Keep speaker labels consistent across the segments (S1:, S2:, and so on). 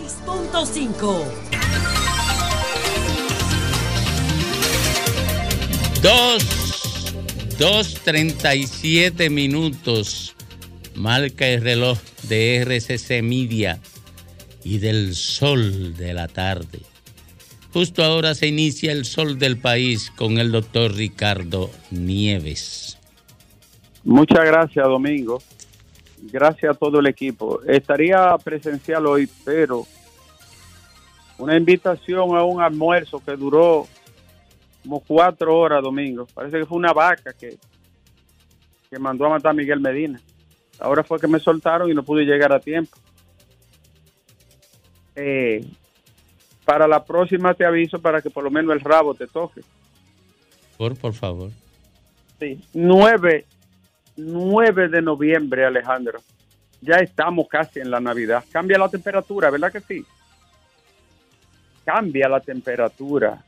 S1: 96.5.
S2: Dos, dos treinta y siete minutos. Marca el reloj de RCC Media y del sol de la tarde. Justo ahora se inicia el sol del país con el doctor Ricardo Nieves.
S3: Muchas gracias, Domingo. Gracias a todo el equipo. Estaría presencial hoy, pero una invitación a un almuerzo que duró como cuatro horas, Domingo. Parece que fue una vaca que, que mandó a matar a Miguel Medina. Ahora fue que me soltaron y no pude llegar a tiempo. Eh, para la próxima te aviso para que por lo menos el rabo te toque.
S2: Por, por favor.
S3: Sí, 9, 9 de noviembre, Alejandro. Ya estamos casi en la Navidad. Cambia la temperatura, ¿verdad que sí? Cambia la temperatura.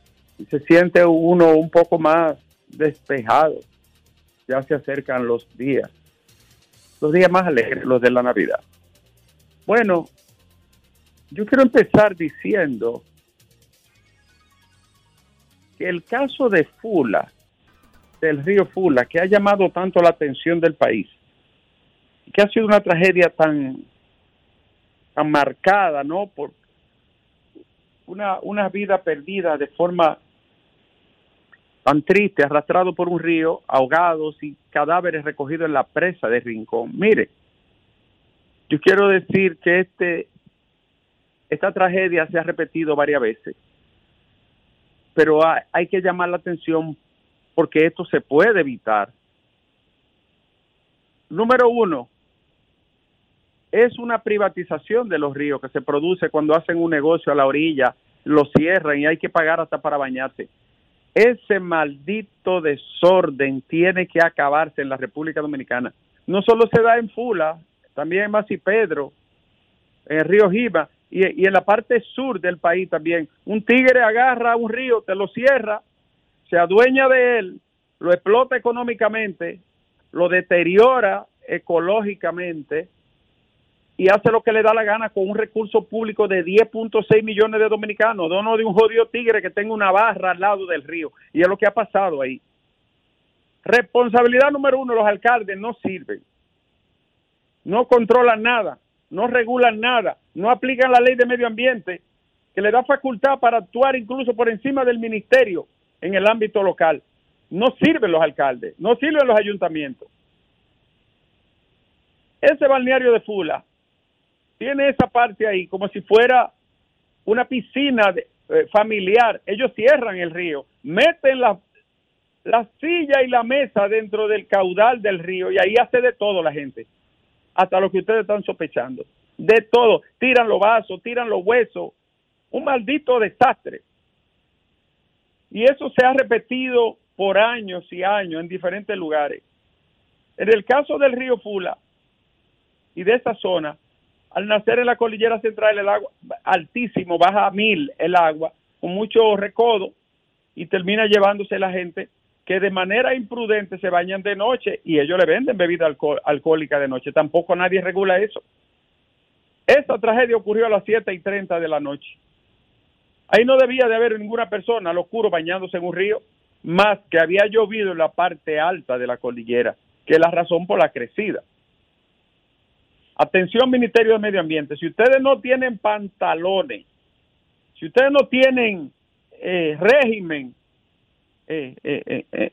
S3: Se siente uno un poco más despejado. Ya se acercan los días. Los días más alegres, los de la Navidad. Bueno, yo quiero empezar diciendo que el caso de Fula, del río Fula, que ha llamado tanto la atención del país, que ha sido una tragedia tan, tan marcada, ¿no? Por una, una vida perdida de forma tan triste, arrastrado por un río, ahogados y cadáveres recogidos en la presa de Rincón. Mire, yo quiero decir que este, esta tragedia se ha repetido varias veces pero hay, que llamar la atención porque esto se puede evitar. Número uno, es una privatización de los ríos que se produce cuando hacen un negocio a la orilla, lo cierran y hay que pagar hasta para bañarse. Ese maldito desorden tiene que acabarse en la República Dominicana. No solo se da en Fula, también en Masi Pedro, en el río Jiba, y, en la parte sur del país también. Un tigre agarra un río, te lo cierra, se adueña de él, lo explota económicamente, lo deteriora ecológicamente y hace lo que le da la gana con un recurso público de 10.6 millones de dominicanos, no de un jodido tigre que tenga una barra al lado del río. Y es lo que ha pasado ahí. Responsabilidad número uno, los alcaldes no sirven. No controlan nada no regulan nada, no aplican la ley de medio ambiente, que le da facultad para actuar incluso por encima del ministerio en el ámbito local. No sirven los alcaldes, no sirven los ayuntamientos. Ese balneario de Fula tiene esa parte ahí como si fuera una piscina eh, familiar. Ellos cierran el río, meten la, la silla y la mesa dentro del caudal del río y ahí hace de todo la gente hasta lo que ustedes están sospechando. De todo. Tiran los vasos, tiran los huesos. Un maldito desastre. Y eso se ha repetido por años y años en diferentes lugares. En el caso del río Fula y de esa zona, al nacer en la cordillera central el agua altísimo, baja a mil el agua, con mucho recodo, y termina llevándose la gente que de manera imprudente se bañan de noche y ellos le venden bebida alcohólica de noche. Tampoco nadie regula eso. Esta tragedia ocurrió a las 7 y 30 de la noche. Ahí no debía de haber ninguna persona al oscuro bañándose en un río, más que había llovido en la parte alta de la cordillera, que es la razón por la crecida. Atención Ministerio de Medio Ambiente, si ustedes no tienen pantalones, si ustedes no tienen eh, régimen eh, eh, eh,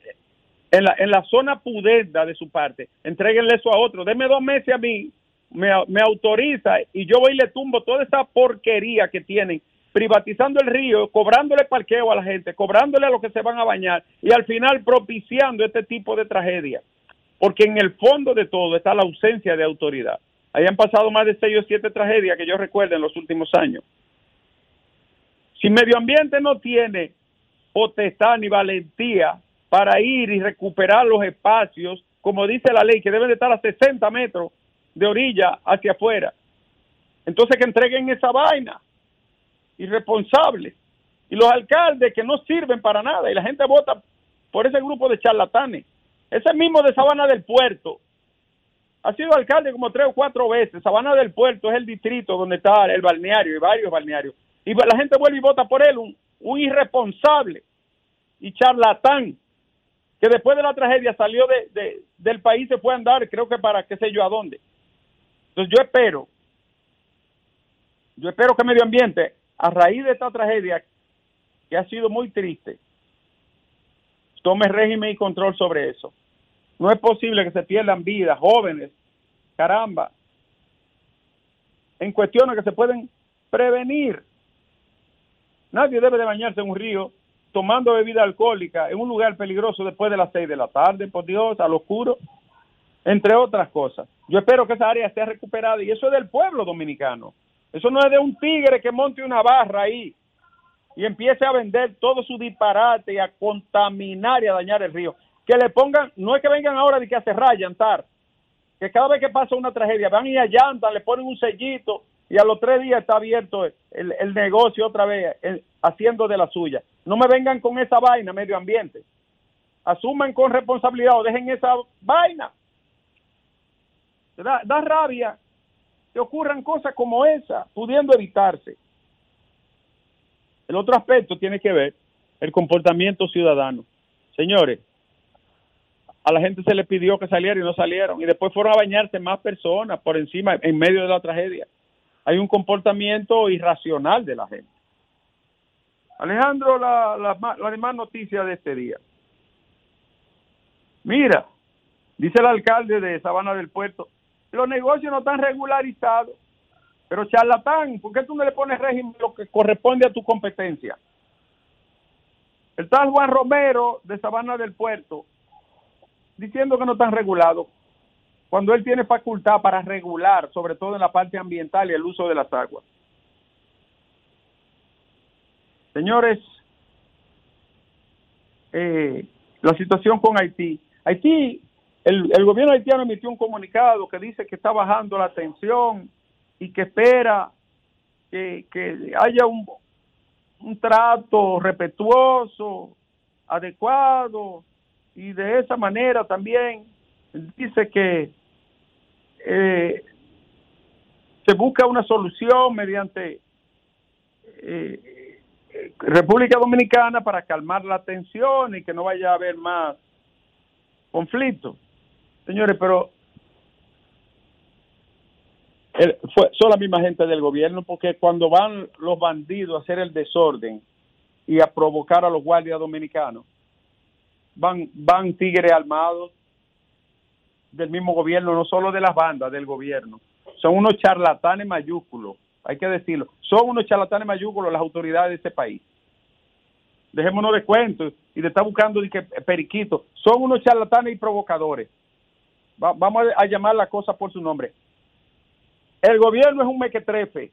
S3: en, la, zona pudenda de su parte, entreguenle eso a otro. Deme dos meses a mí, me, me autoriza y yo voy y le tumbo toda esa porquería que tienen privatizando el río, cobrándole parqueo a la gente, cobrándole a los que se van a bañar y al final propiciando este tipo de tragedia. Porque en el fondo de todo está la ausencia de autoridad. Ahí han pasado más de seis o siete tragedias que yo recuerdo en los últimos años. Si medio ambiente no tiene potestad ni valentía para ir y recuperar los espacios, como dice la ley, que deben de estar a 60 metros de orilla hacia afuera. Entonces que entreguen esa vaina, irresponsable. Y los alcaldes que no sirven para nada y la gente vota por ese grupo de charlatanes. Ese mismo de Sabana del Puerto, ha sido alcalde como tres o cuatro veces. Sabana del Puerto es el distrito donde está el balneario y varios balnearios. Y la gente vuelve y vota por él, un, irresponsable y charlatán que después de la tragedia salió de, del país, se fue a andar, creo que para qué sé yo a dónde. Entonces yo espero, yo espero que Medio Ambiente, a raíz de esta tragedia, que ha sido muy triste, tome régimen y control sobre eso. No es posible que se pierdan vidas, jóvenes, caramba, en cuestiones que se pueden prevenir. Nadie debe de bañarse en un río tomando bebida alcohólica en un lugar peligroso después de las seis de la tarde, por Dios, al oscuro, entre otras cosas. Yo espero que esa área esté recuperada y eso es del pueblo dominicano. Eso no es de un tigre que monte una barra ahí y empiece a vender todo su disparate y a contaminar y a dañar el río que le pongan, no es que vengan ahora de que a cerrar, llantar, que cada vez que pasa una tragedia van y allantan, le ponen un sellito y a los tres días está abierto el, negocio otra vez, haciendo de la suya. No me vengan con esa vaina, medio ambiente. Asuman con responsabilidad o dejen esa vaina. Da, da rabia que ocurran cosas como esa, pudiendo evitarse. El otro aspecto tiene que ver el comportamiento ciudadano. Señores, a la gente se le pidió que saliera y no salieron. Y después fueron a bañarse más personas por encima, en medio de la tragedia. Hay un comportamiento irracional de la gente. Alejandro, la, la, la demás noticia de este día. Mira, dice el alcalde de Sabana del Puerto, los negocios no están regularizados. Pero charlatán, ¿por qué tú no le pones régimen lo que corresponde a tu competencia? El tal Juan Romero de Sabana del Puerto diciendo que no están regulados, cuando él tiene facultad para regular, sobre todo en la parte ambiental y el uso de las aguas. Señores, eh, la situación con Haití. Haití, el, el, gobierno haitiano emitió un comunicado que dice que está bajando la tensión y que espera que, haya un, un trato respetuoso, adecuado y de esa manera también dice que eh, se busca una solución mediante eh, República Dominicana para calmar la tensión y que no vaya a haber más conflicto. Señores, pero fue, son la misma gente del gobierno porque cuando van los bandidos a hacer el desorden y a provocar a los guardias dominicanos, van, van tigres armados del mismo gobierno, no solo de las bandas, del gobierno. Son unos charlatanes mayúsculos, hay que decirlo. Son unos charlatanes mayúsculos las autoridades de este país. Dejémonos de cuentos y de estar buscando de que periquitos. Son unos charlatanes y provocadores. Vamos a, llamar la cosa por su nombre. El gobierno es un mequetrefe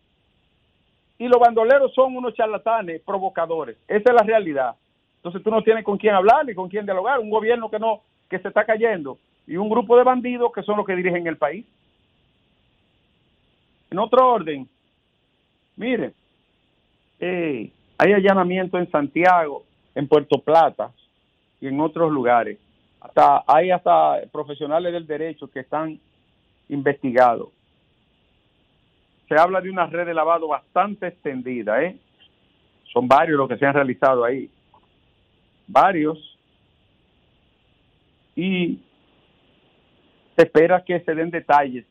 S3: y los bandoleros son unos charlatanes provocadores. Esa es la realidad. Entonces tú no tienes con quién hablar ni con quién dialogar. Un gobierno que no, que se está cayendo y un grupo de bandidos que son los que dirigen el país. En otro orden, miren, eh, hay allanamiento en Santiago, en Puerto Plata y en otros lugares. Hasta hay hasta profesionales del derecho que están investigados. Se habla de una red de lavado bastante extendida, ¿eh? Son varios los que se han realizado ahí varios, y se espera que se den detalles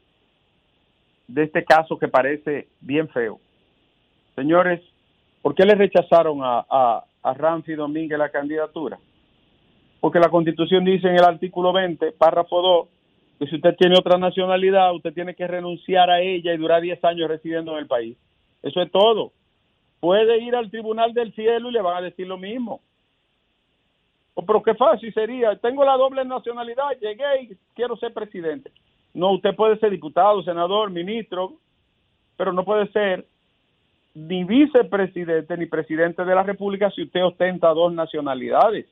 S3: de este caso que parece bien feo. Señores, ¿por qué le rechazaron a, a, a Domínguez la candidatura? Porque la constitución dice en el artículo 20, párrafo 2, que si usted tiene otra nacionalidad, usted tiene que renunciar a ella y durar 10 años residiendo en el país. Eso es todo. Puede ir al Tribunal del Cielo y le van a decir lo mismo. Oh, pero qué fácil sería. Tengo la doble nacionalidad, llegué y quiero ser presidente. No, usted puede ser diputado, senador, ministro, pero no puede ser ni vicepresidente ni presidente de la República si usted ostenta dos nacionalidades.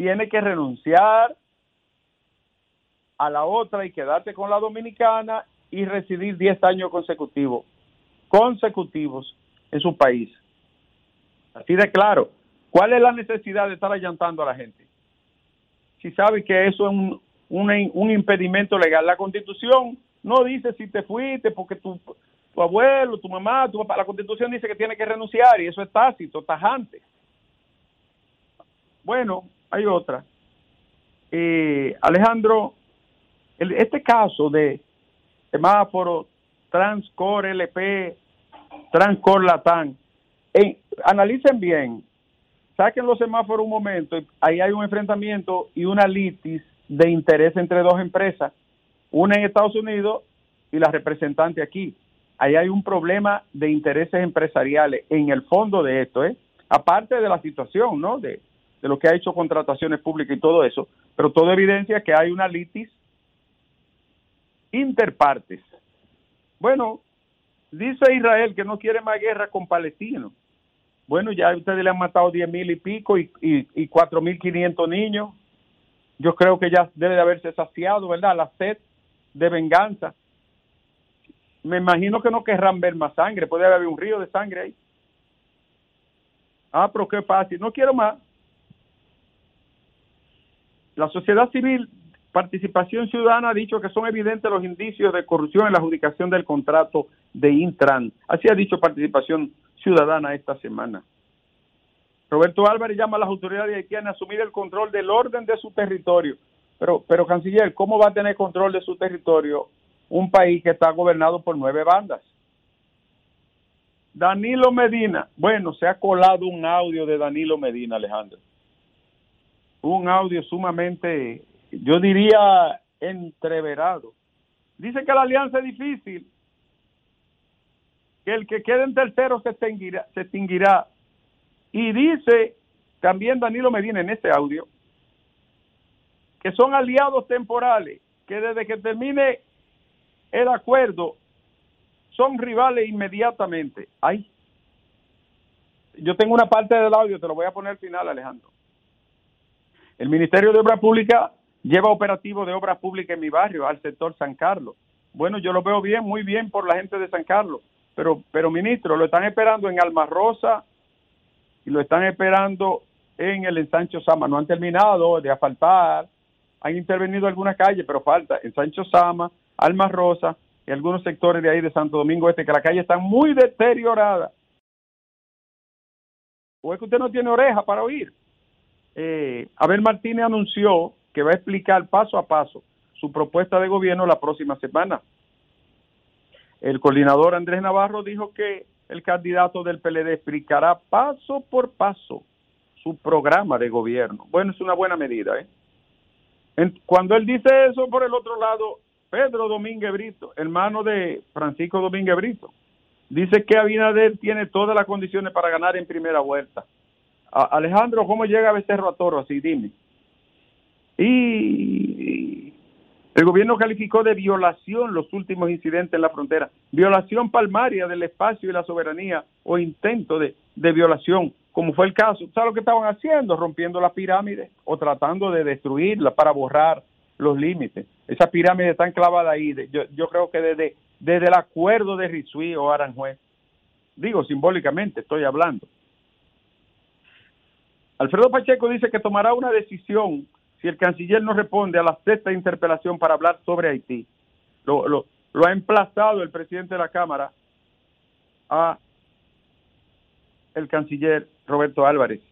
S3: Tiene que renunciar a la otra y quedarse con la dominicana y residir 10 años consecutivos, consecutivos en su país. Así de claro. ¿Cuál es la necesidad de estar allantando a la gente? Si sabe que eso es un impedimento legal. La constitución no dice si te fuiste porque tu, tu abuelo, tu mamá, tu papá, la constitución dice que tiene que renunciar y eso es tácito, tajante. Bueno, hay otra. Eh, Alejandro, este caso de semáforo Transcore LP, Transcor Latam, eh, analicen bien, saquen los semáforos un momento, ahí hay un enfrentamiento y una litis de interés entre dos empresas, una en Estados Unidos y la representante aquí. Ahí hay un problema de intereses empresariales en el fondo de esto, ¿eh? aparte de la situación, ¿no? De, de lo que ha hecho contrataciones públicas y todo eso, pero todo evidencia que hay una litis interpartes. Bueno, dice Israel que no quiere más guerra con palestinos. Bueno, ya ustedes le han matado diez mil y pico y, y, mil quinientos niños. Yo creo que ya debe de haberse saciado, ¿verdad? La sed de venganza. Me imagino que no querrán ver más sangre. Puede haber un río de sangre ahí. Ah, pero qué fácil. No quiero más. La sociedad civil, participación ciudadana, ha dicho que son evidentes los indicios de corrupción en la adjudicación del contrato de Intran. Así ha dicho participación ciudadana esta semana. Roberto Álvarez llama a las autoridades haitianas a asumir el control del orden de su territorio. Pero, pero canciller, ¿cómo va a tener control de su territorio un país que está gobernado por nueve bandas? Danilo Medina, bueno, se ha colado un audio de Danilo Medina, Alejandro un audio sumamente, yo diría, entreverado. Dice que la alianza es difícil, que el que quede en tercero se extinguirá, se extinguirá. Y dice también Danilo Medina en este audio que son aliados temporales, que desde que termine el acuerdo son rivales inmediatamente. Ay, yo tengo una parte del audio, te lo voy a poner al final, Alejandro. El Ministerio de Obras Públicas lleva operativo de obras públicas en mi barrio, al sector San Carlos. Bueno, yo lo veo bien, muy bien por la gente de San Carlos, pero, pero ministro, lo están esperando en Alma Rosa y lo están esperando en el ensancho Sama. No han terminado de asfaltar, han intervenido algunas calles, pero falta en Sancho Sama, Alma Rosa y algunos sectores de ahí de Santo Domingo Este, que la calle está muy deteriorada. ¿O es que usted no tiene oreja para oír? Eh, Abel Martínez anunció que va a explicar paso a paso su propuesta de gobierno la próxima semana. El coordinador Andrés Navarro dijo que el candidato del PLD explicará paso por paso su programa de gobierno. Bueno, es una buena medida. ¿eh? cuando él dice eso, por el otro lado, Pedro Domínguez Brito, hermano de Francisco Domínguez Brito, dice que Abinader tiene todas las condiciones para ganar en primera vuelta. Alejandro, ¿cómo llega a Becerro a Toro? Así, dime. Y el gobierno calificó de violación los últimos incidentes en la frontera, violación palmaria del espacio y la soberanía o intento de, violación, como fue el caso. ¿Sabes lo que estaban haciendo? Rompiendo las pirámides o tratando de destruirlas para borrar los límites. Esas pirámides están clavadas ahí. Yo, yo creo que desde, desde el acuerdo de Rizuí o Aranjuez, digo simbólicamente, estoy hablando, Alfredo Pacheco dice que tomará una decisión si el canciller no responde a la sexta interpelación para hablar sobre Haití. Lo, ha emplazado el presidente de la Cámara a el canciller Roberto Álvarez.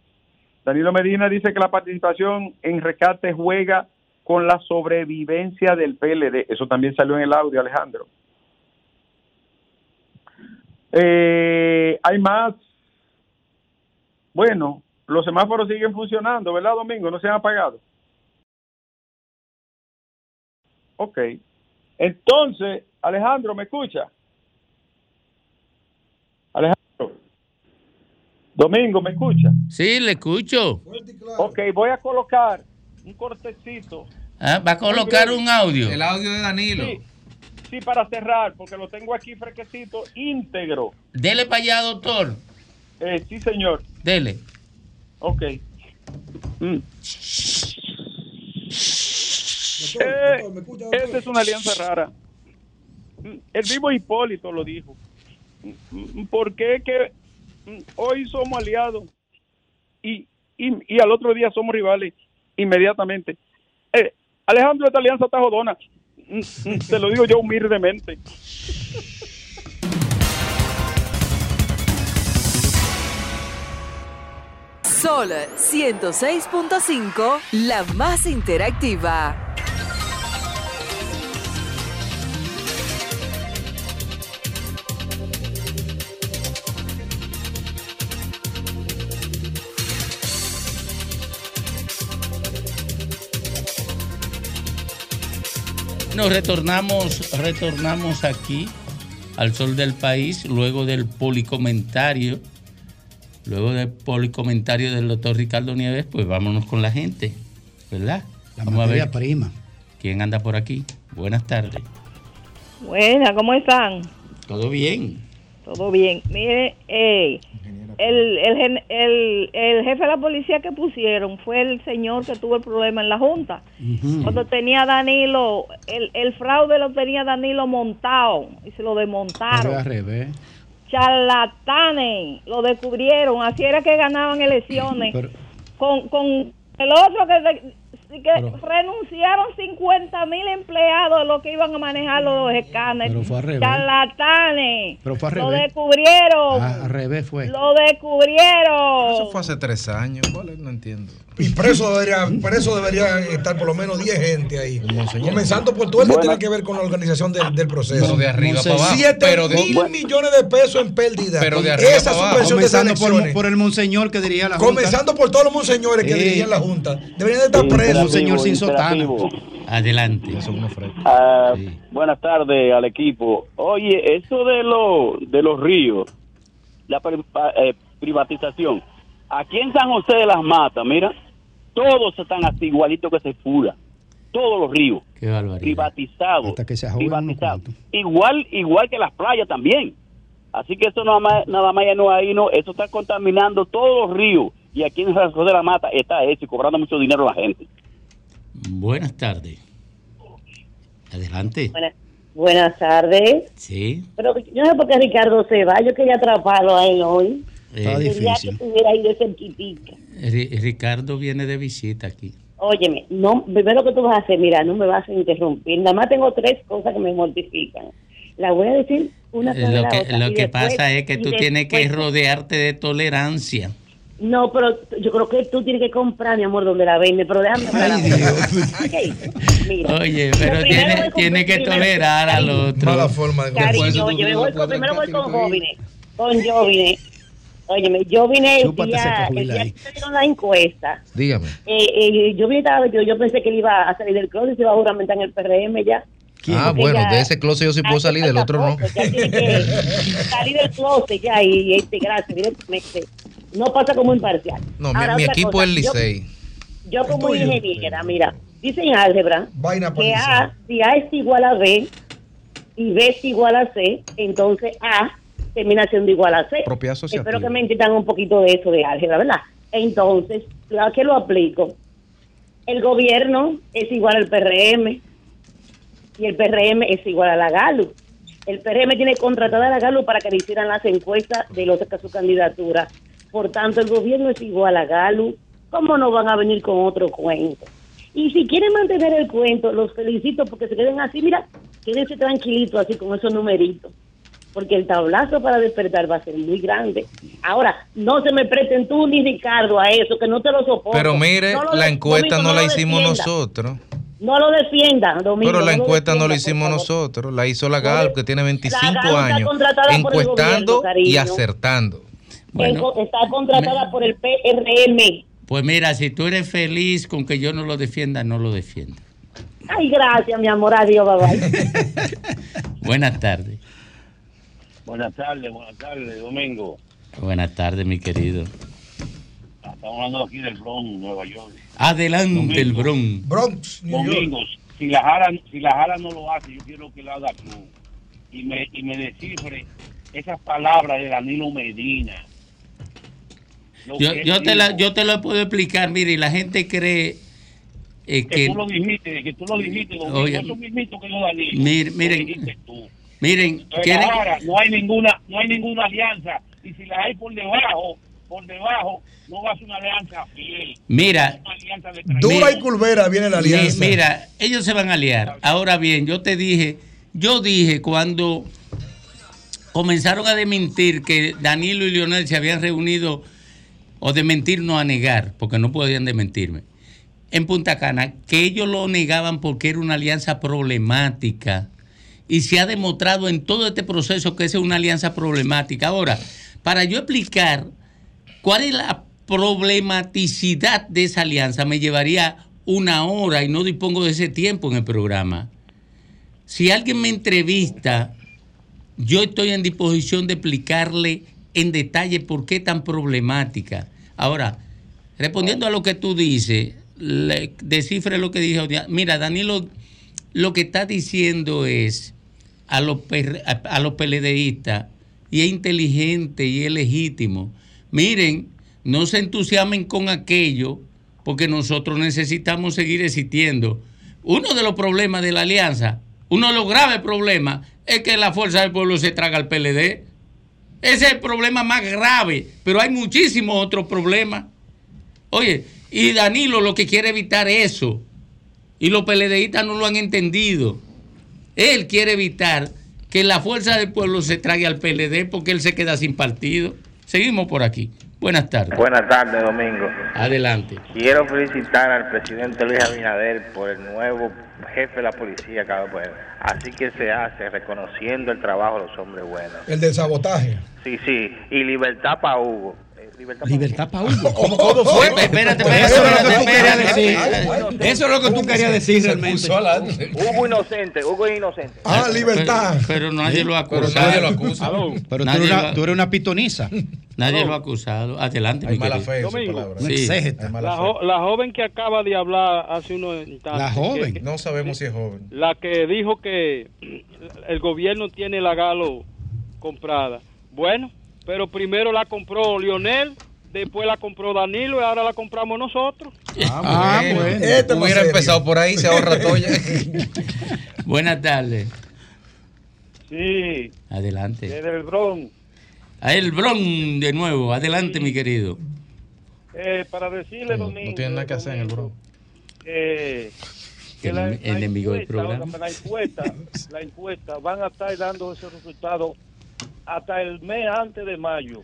S3: Danilo Medina dice que la participación en rescate juega con la sobrevivencia del PLD. Eso también salió en el audio, Alejandro. Eh, hay más. Bueno, los semáforos siguen funcionando, ¿verdad, Domingo? No se han apagado. Ok. Entonces, Alejandro, ¿me escucha? Alejandro. Domingo, ¿me escucha?
S2: Sí, le escucho.
S3: Ok, voy a colocar un cortecito.
S2: Ah, ¿Va a colocar un audio?
S1: El audio de Danilo.
S3: Sí, sí, para cerrar, porque lo tengo aquí fresquecito, íntegro.
S2: Dele para allá, doctor.
S3: Eh, sí, señor.
S2: Dele.
S3: Ok. Mm. Eh, esa es una alianza rara. Mm, el vivo Hipólito lo dijo. Mm, ¿Por qué que hoy somos aliados y, y, al otro día somos rivales inmediatamente? Eh,
S4: Alejandro, esta alianza está jodona. Mm, mm, Te lo digo yo humildemente.
S1: Sol 106.5, la más interactiva.
S2: Nos retornamos, retornamos aquí al sol del país luego del policomentario. Luego del policomentario del doctor Ricardo Nieves, pues vámonos con la gente, ¿verdad?
S5: La
S2: Vamos a ver
S5: prima.
S2: quién anda por aquí. Buenas tardes.
S6: Buena, ¿cómo están?
S2: ¿Todo bien?
S6: Todo bien. Mire, eh, el, el, el, el jefe de la policía que pusieron fue el señor que tuvo el problema en la Junta. Cuando tenía Danilo, el, el fraude lo tenía Danilo montado y se lo
S5: Pero
S6: desmontaron.
S5: al revés.
S6: Charlatanes, lo descubrieron. Así era que ganaban elecciones.
S5: Pero,
S6: con, con el otro que, de- que
S5: Pero-
S6: renunciaron 50 mil empleados los que iban a manejar los escáneres.
S5: Pero fue al revés.
S6: Charlatanes.
S5: Pero fue al
S6: Lo descubrieron.
S5: ah, al revés fue.
S6: Lo descubrieron.
S7: Eso fue hace tres años. No entiendo.
S8: Y preso debería, preso debería estar por lo menos 10 gente ahí. Comenzando por todo el que tiene que ver con la organización del, del proceso.
S7: Pero de arriba
S5: Monse-
S7: para abajo.
S8: 7
S7: Pero de,
S8: mil millones de pesos en pérdida.
S7: Pero de arriba
S8: esa
S7: para abajo.
S8: de
S5: Comenzando por, el monseñor que diría la Junta.
S8: Comenzando por todos los monseñores que
S5: Sí.
S8: dirigían la Junta. Deberían de estar presos.
S5: Un señor sin sotana.
S2: Adelante.
S4: Ah,
S2: Sí.
S4: Buenas tardes al equipo. Oye, eso de, lo, de los ríos, la eh, privatización. Aquí en San José de las Matas, mira, todos están así igualitos que se fura. Todos los ríos
S2: Qué barbaridad.
S4: privatizados.
S5: Hasta que se
S4: privatizados. Igual, igual que las playas también. Así que eso nada más, nada más ya no hay, no, eso está contaminando todos los ríos. Y aquí en San José de la Mata está eso y cobrando mucho dinero a la gente.
S2: Buenas tardes. Adelante.
S9: Buenas, buenas tardes.
S2: Sí.
S9: Pero yo no sé por qué Ricardo se va. Yo quería atraparlo a él hoy.
S5: Está
S2: Eh,
S9: Quería que
S5: difícil.
S9: ahí de cerquitica.
S2: Ri- Ricardo viene de visita aquí.
S9: Óyeme, no, primero que tú vas a hacer, mira, no me vas a interrumpir. Nada más tengo tres cosas que me mortifican. La voy a decir una
S2: Eh,
S9: tras
S2: Lo que,
S9: otra,
S2: lo que
S9: después-
S2: pasa es que tú tienes que
S9: después-
S2: rodearte de tolerancia.
S9: No, pero yo creo que tú tienes que comprar, mi amor, donde la vende, pero déjame hablar.
S5: Ay. Dios.
S9: Ok, mira.
S2: Oye, pero tiene, tiene que tolerar al otro.
S8: Mala forma de
S9: Cariño, oye, me voy con, primero voy con jóvenes, con jóvenes. Óyeme, yo vine el día, el día que hicieron la encuesta.
S7: Dígame.
S9: Eh, eh, yo vine estaba yo, yo pensé que él iba a salir del closet y se iba a juramentar en el PRM ya.
S7: Ah,
S9: Porque
S7: bueno,
S9: ya-
S7: de ese closet yo sí puedo salir, del otro no.
S9: tampoco, Ya tiene que salir del closet ya y, integrarse directamente. No pasa como imparcial.
S7: No, mi,
S9: Ahora,
S7: mi
S9: otra
S7: equipo
S9: cosa,
S7: es el
S9: yo-
S7: Licey.
S9: Yo, como ingeniera, mira, dice en álgebra
S8: Vaina por
S9: que. A, si A es igual a B y B es igual a C, entonces A termina siendo igual a C. Espero que me entiendan un poquito de eso de álgebra, ¿verdad? Entonces, claro que lo aplico. El gobierno es igual al PRM y el PRM es igual a la GALU. El PRM tiene contratada a la GALU para que le hicieran las encuestas de los de su candidatura. Por tanto, el gobierno es igual a GALU. ¿Cómo no van a venir con otro cuento? Y si quieren mantener el cuento, los felicito porque se queden así, mira, quédense tranquilitos así con esos numeritos. Porque el tablazo para despertar va a ser muy grande. Ahora, no se me presten tú ni Ricardo a eso, que no te lo soporto.
S7: Pero mire,
S9: No
S7: la encuesta no la hicimos
S9: defienda.
S7: nosotros.
S9: No lo defiendan, Domingo.
S7: Pero la
S9: no
S7: encuesta no la hicimos nosotros. La hizo la
S9: No,
S7: GALP, que tiene
S9: la
S7: 25
S9: GALP está
S7: años.
S9: contratada por el
S7: Encuestando
S9: gobierno,
S7: y acertando.
S2: Bueno,
S9: está contratada por el PRM.
S2: pues mira, si tú eres feliz con que yo no lo defienda, no lo defienda.
S9: Ay, gracias, mi amor. Adiós, bye bye.
S2: Buenas tardes.
S10: Buenas tardes, buenas tardes, Domingo.
S2: Buenas tardes, mi querido.
S10: Estamos hablando aquí del Bronx, Nueva York.
S2: Adelante, el Bron.
S8: Bronx, New York.
S10: Domingo, si la Jara, si la Jara no lo hace, yo quiero que lo haga tú. Y me, y me descifre esas palabras de Danilo Medina.
S2: Yo, te la, yo te lo puedo explicar, mire, y la gente cree eh,
S10: que,
S2: que...
S10: tú lo dijiste, que tú lo dijiste, Domingo.
S2: Oye,
S10: eso mismito que yo, Danilo.
S2: mir-
S10: lo
S2: miren,
S10: dijiste tú.
S2: Miren,
S10: Entonces,
S2: ¿quieren-
S10: ahora no hay ninguna, no hay ninguna alianza. Y si la hay por debajo, por debajo no va a ser una alianza fiel.
S2: Mira,
S10: alianza de
S8: Dura y culvera viene la
S2: Mi-
S8: alianza.
S2: Mira, ellos se van a liar. Ahora bien, yo te dije, yo dije cuando comenzaron a desmentir que Danilo y Leonel se habían reunido, o de mentir no a negar, porque no podían desmentirme, en Punta Cana, que ellos lo negaban porque era una alianza problemática. Y se ha demostrado en todo este proceso que esa es una alianza problemática. Ahora, para yo explicar cuál es la problematicidad de esa alianza, me llevaría una hora y no dispongo de ese tiempo en el programa. Si alguien me entrevista, yo estoy en disposición de explicarle en detalle por qué tan problemática. Ahora, respondiendo a lo que tú dices, le- descifre lo que dijo. Mira, Danilo lo que está diciendo es a los, a, los PLDistas, y es inteligente y es legítimo. Miren, no se entusiasmen con aquello, porque nosotros necesitamos seguir existiendo. Uno de los problemas de la alianza, uno de los graves problemas, es que la fuerza del pueblo se traga al PLD. Ese es el problema más grave, pero hay muchísimos otros problemas. Oye, y Danilo lo que quiere evitar eso, y los PLDistas no lo han entendido. Él quiere evitar que la fuerza del pueblo se trague al PLD porque él se queda sin partido. Seguimos por aquí. Buenas tardes.
S11: Buenas tardes, Domingo.
S2: Adelante.
S11: Quiero felicitar al presidente Luis Abinader por el nuevo jefe de la policía poner. Así que se hace, reconociendo el trabajo de los hombres buenos.
S8: El del sabotaje.
S11: Sí, sí. Y libertad para Hugo. Libertad
S5: Libertad para Hugo.
S8: ¿Cómo, cómo fue?
S2: Espérate, espérate,
S5: eso es lo que tú
S2: espérate,
S5: querías
S2: espérate.
S5: decir. Eso es lo que tú querías decir realmente.
S11: Hugo inocente, Hugo es inocente.
S8: Ah, libertad.
S2: Pero, nadie lo acusado.
S7: nadie lo acusa.
S5: Pero tú eres, una, pitoniza.
S2: Nadie lo ha acusado. Adelante,
S7: Hay
S2: mi
S7: mala fe
S12: Domingo.
S2: Sí.
S12: La,
S7: fe.
S12: jo- la joven que acaba de hablar hace unos instantes.
S5: La joven.
S12: que-
S7: No sabemos si es joven.
S12: la que dijo que el gobierno tiene la Galo comprada. Bueno, pero primero la compró Lionel, después la compró Danilo y ahora la compramos nosotros.
S5: Ah, bueno.
S8: Es más
S7: Hubiera empezado por ahí, se ahorra todo ya.
S2: Buenas tardes.
S10: Sí,
S2: Adelante.
S10: desde el Bronx.
S2: A el Bron de nuevo. Adelante, mi querido.
S10: Eh, para decirle,
S7: No,
S10: Domingo.
S7: no tiene nada que hacer en el Bronx.
S10: eh, que
S2: El
S10: la,
S2: ene-
S10: la
S2: enemigo del programa.
S10: La encuesta, la encuesta van a estar dando ese resultado hasta el mes antes de mayo.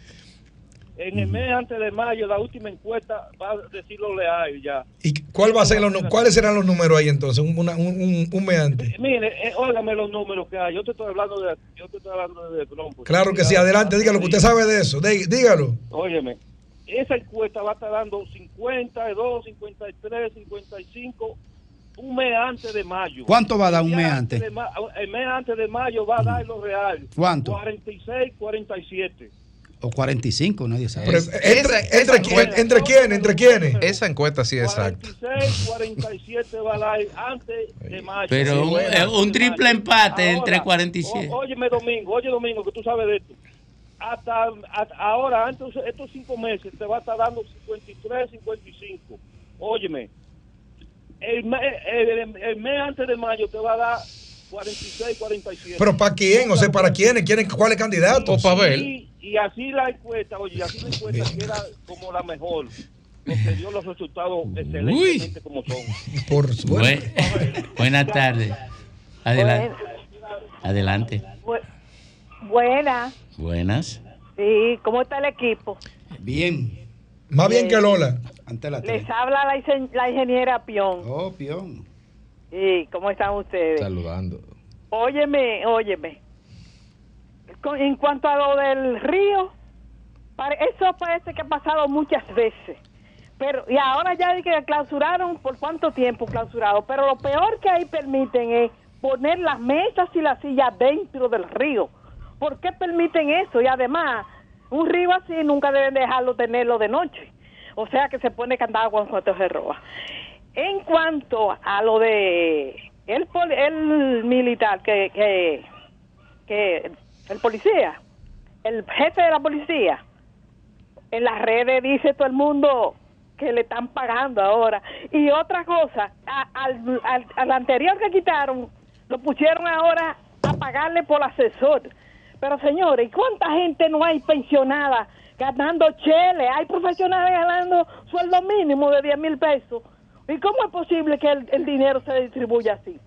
S10: En el mes antes de mayo, la última encuesta va a decir lo leal ya.
S8: ¿Y cuál va a ser los, cuáles serán los números ahí entonces? Un, una- un, un, mes antes.
S10: Mire, eh, óigame los números que hay. Yo te estoy hablando de, yo te estoy hablando de Bronx.
S8: Claro que sí, adelante, dígalo, que usted sabe de eso. Dí- Dígalo.
S10: Óyeme, esa encuesta va a estar dando 52, 53, 55, un mes antes de mayo.
S5: ¿Cuánto va a dar un mes antes?
S10: el mes antes de mayo va a dar lo real.
S5: ¿Cuánto?
S10: 46, 47.
S5: O 45, nadie sabe.
S8: Pero,
S7: Esa-
S8: entre,
S7: esa
S8: entre,
S7: encuesta-
S8: qui- ¿Entre quién? ¿Entre quiénes?
S7: Esa encuesta sí es exacta.
S10: 46, 47 va a dar antes de mayo.
S2: Pero un, triple
S10: mayo.
S2: empate
S10: Ahora,
S2: entre 47.
S10: ó- óyeme, Domingo, oye, Domingo, que tú sabes de esto. Hasta, hasta ahora, antes, estos cinco meses, te va a estar dando 53, 55. Óyeme, el, el, el mes antes de mayo te va a dar 46, 47.
S8: ¿Pero para quién? O sea, ¿para quiénes? ¿Quieren, ¿Cuáles candidatos?
S7: O para ver.
S10: Y, y así la encuesta, oye, así la encuesta queda como la mejor. Porque dio los resultados excelentemente como son.
S8: Por suerte.
S2: buenas tardes. Adelante. Adelante.
S13: Buena.
S2: Buenas.
S13: Sí, ¿cómo está el equipo?
S5: Bien.
S8: Más bien que Lola.
S5: Ante la
S13: Les habla la, ingen- la ingeniera Pion.
S5: Oh, pión.
S13: Sí, ¿cómo están ustedes?
S7: Saludando.
S13: Óyeme, óyeme. Con- En cuanto a lo del río, eso parece que ha pasado muchas veces. Pero, y ahora ya que clausuraron, ¿por cuánto tiempo clausurado? Pero lo peor que ahí permiten es poner las mesas y las sillas dentro del río. ¿Por qué permiten eso? Y además, un río nunca deben dejarlo tenerlo de noche. O sea que se pone candado en cuanto se roba. En cuanto a lo de el, el militar, que, que, el policía, el jefe de la policía, en las redes dice todo el mundo que le están pagando ahora. Y otra cosa, al, al, al anterior que quitaron, lo pusieron ahora a pagarle por asesor. Pero señores, ¿y cuánta gente no hay pensionada
S14: ganando chele. Hay profesionales ganando sueldo mínimo de 10 mil pesos. ¿Y cómo es posible que el, el dinero se distribuya así?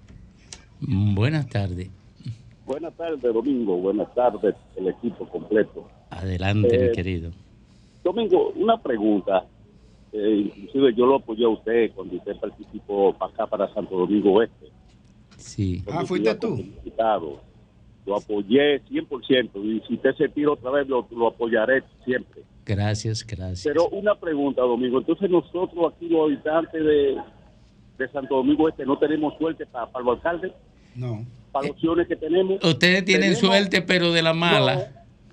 S2: Mm, Buenas tardes.
S15: Buenas tardes, Domingo. Buenas tardes, el equipo completo.
S2: Adelante,
S15: Eh,
S2: mi querido.
S15: Domingo, una pregunta. Eh, inclusive yo lo apoyé a usted cuando usted participó para acá, para Santo Domingo Oeste.
S2: Sí.
S15: Ah, fuiste tú. Lo apoyé 100% y si usted se tira otra vez, lo, lo apoyaré siempre.
S2: Gracias, gracias.
S15: Pero una pregunta, Domingo. Entonces nosotros aquí, los habitantes de, de Santo Domingo Este, no tenemos suerte para, para los alcaldes,
S5: No.
S15: para las opciones que tenemos.
S2: Ustedes tienen
S15: Tenemos-
S2: suerte, pero de la mala.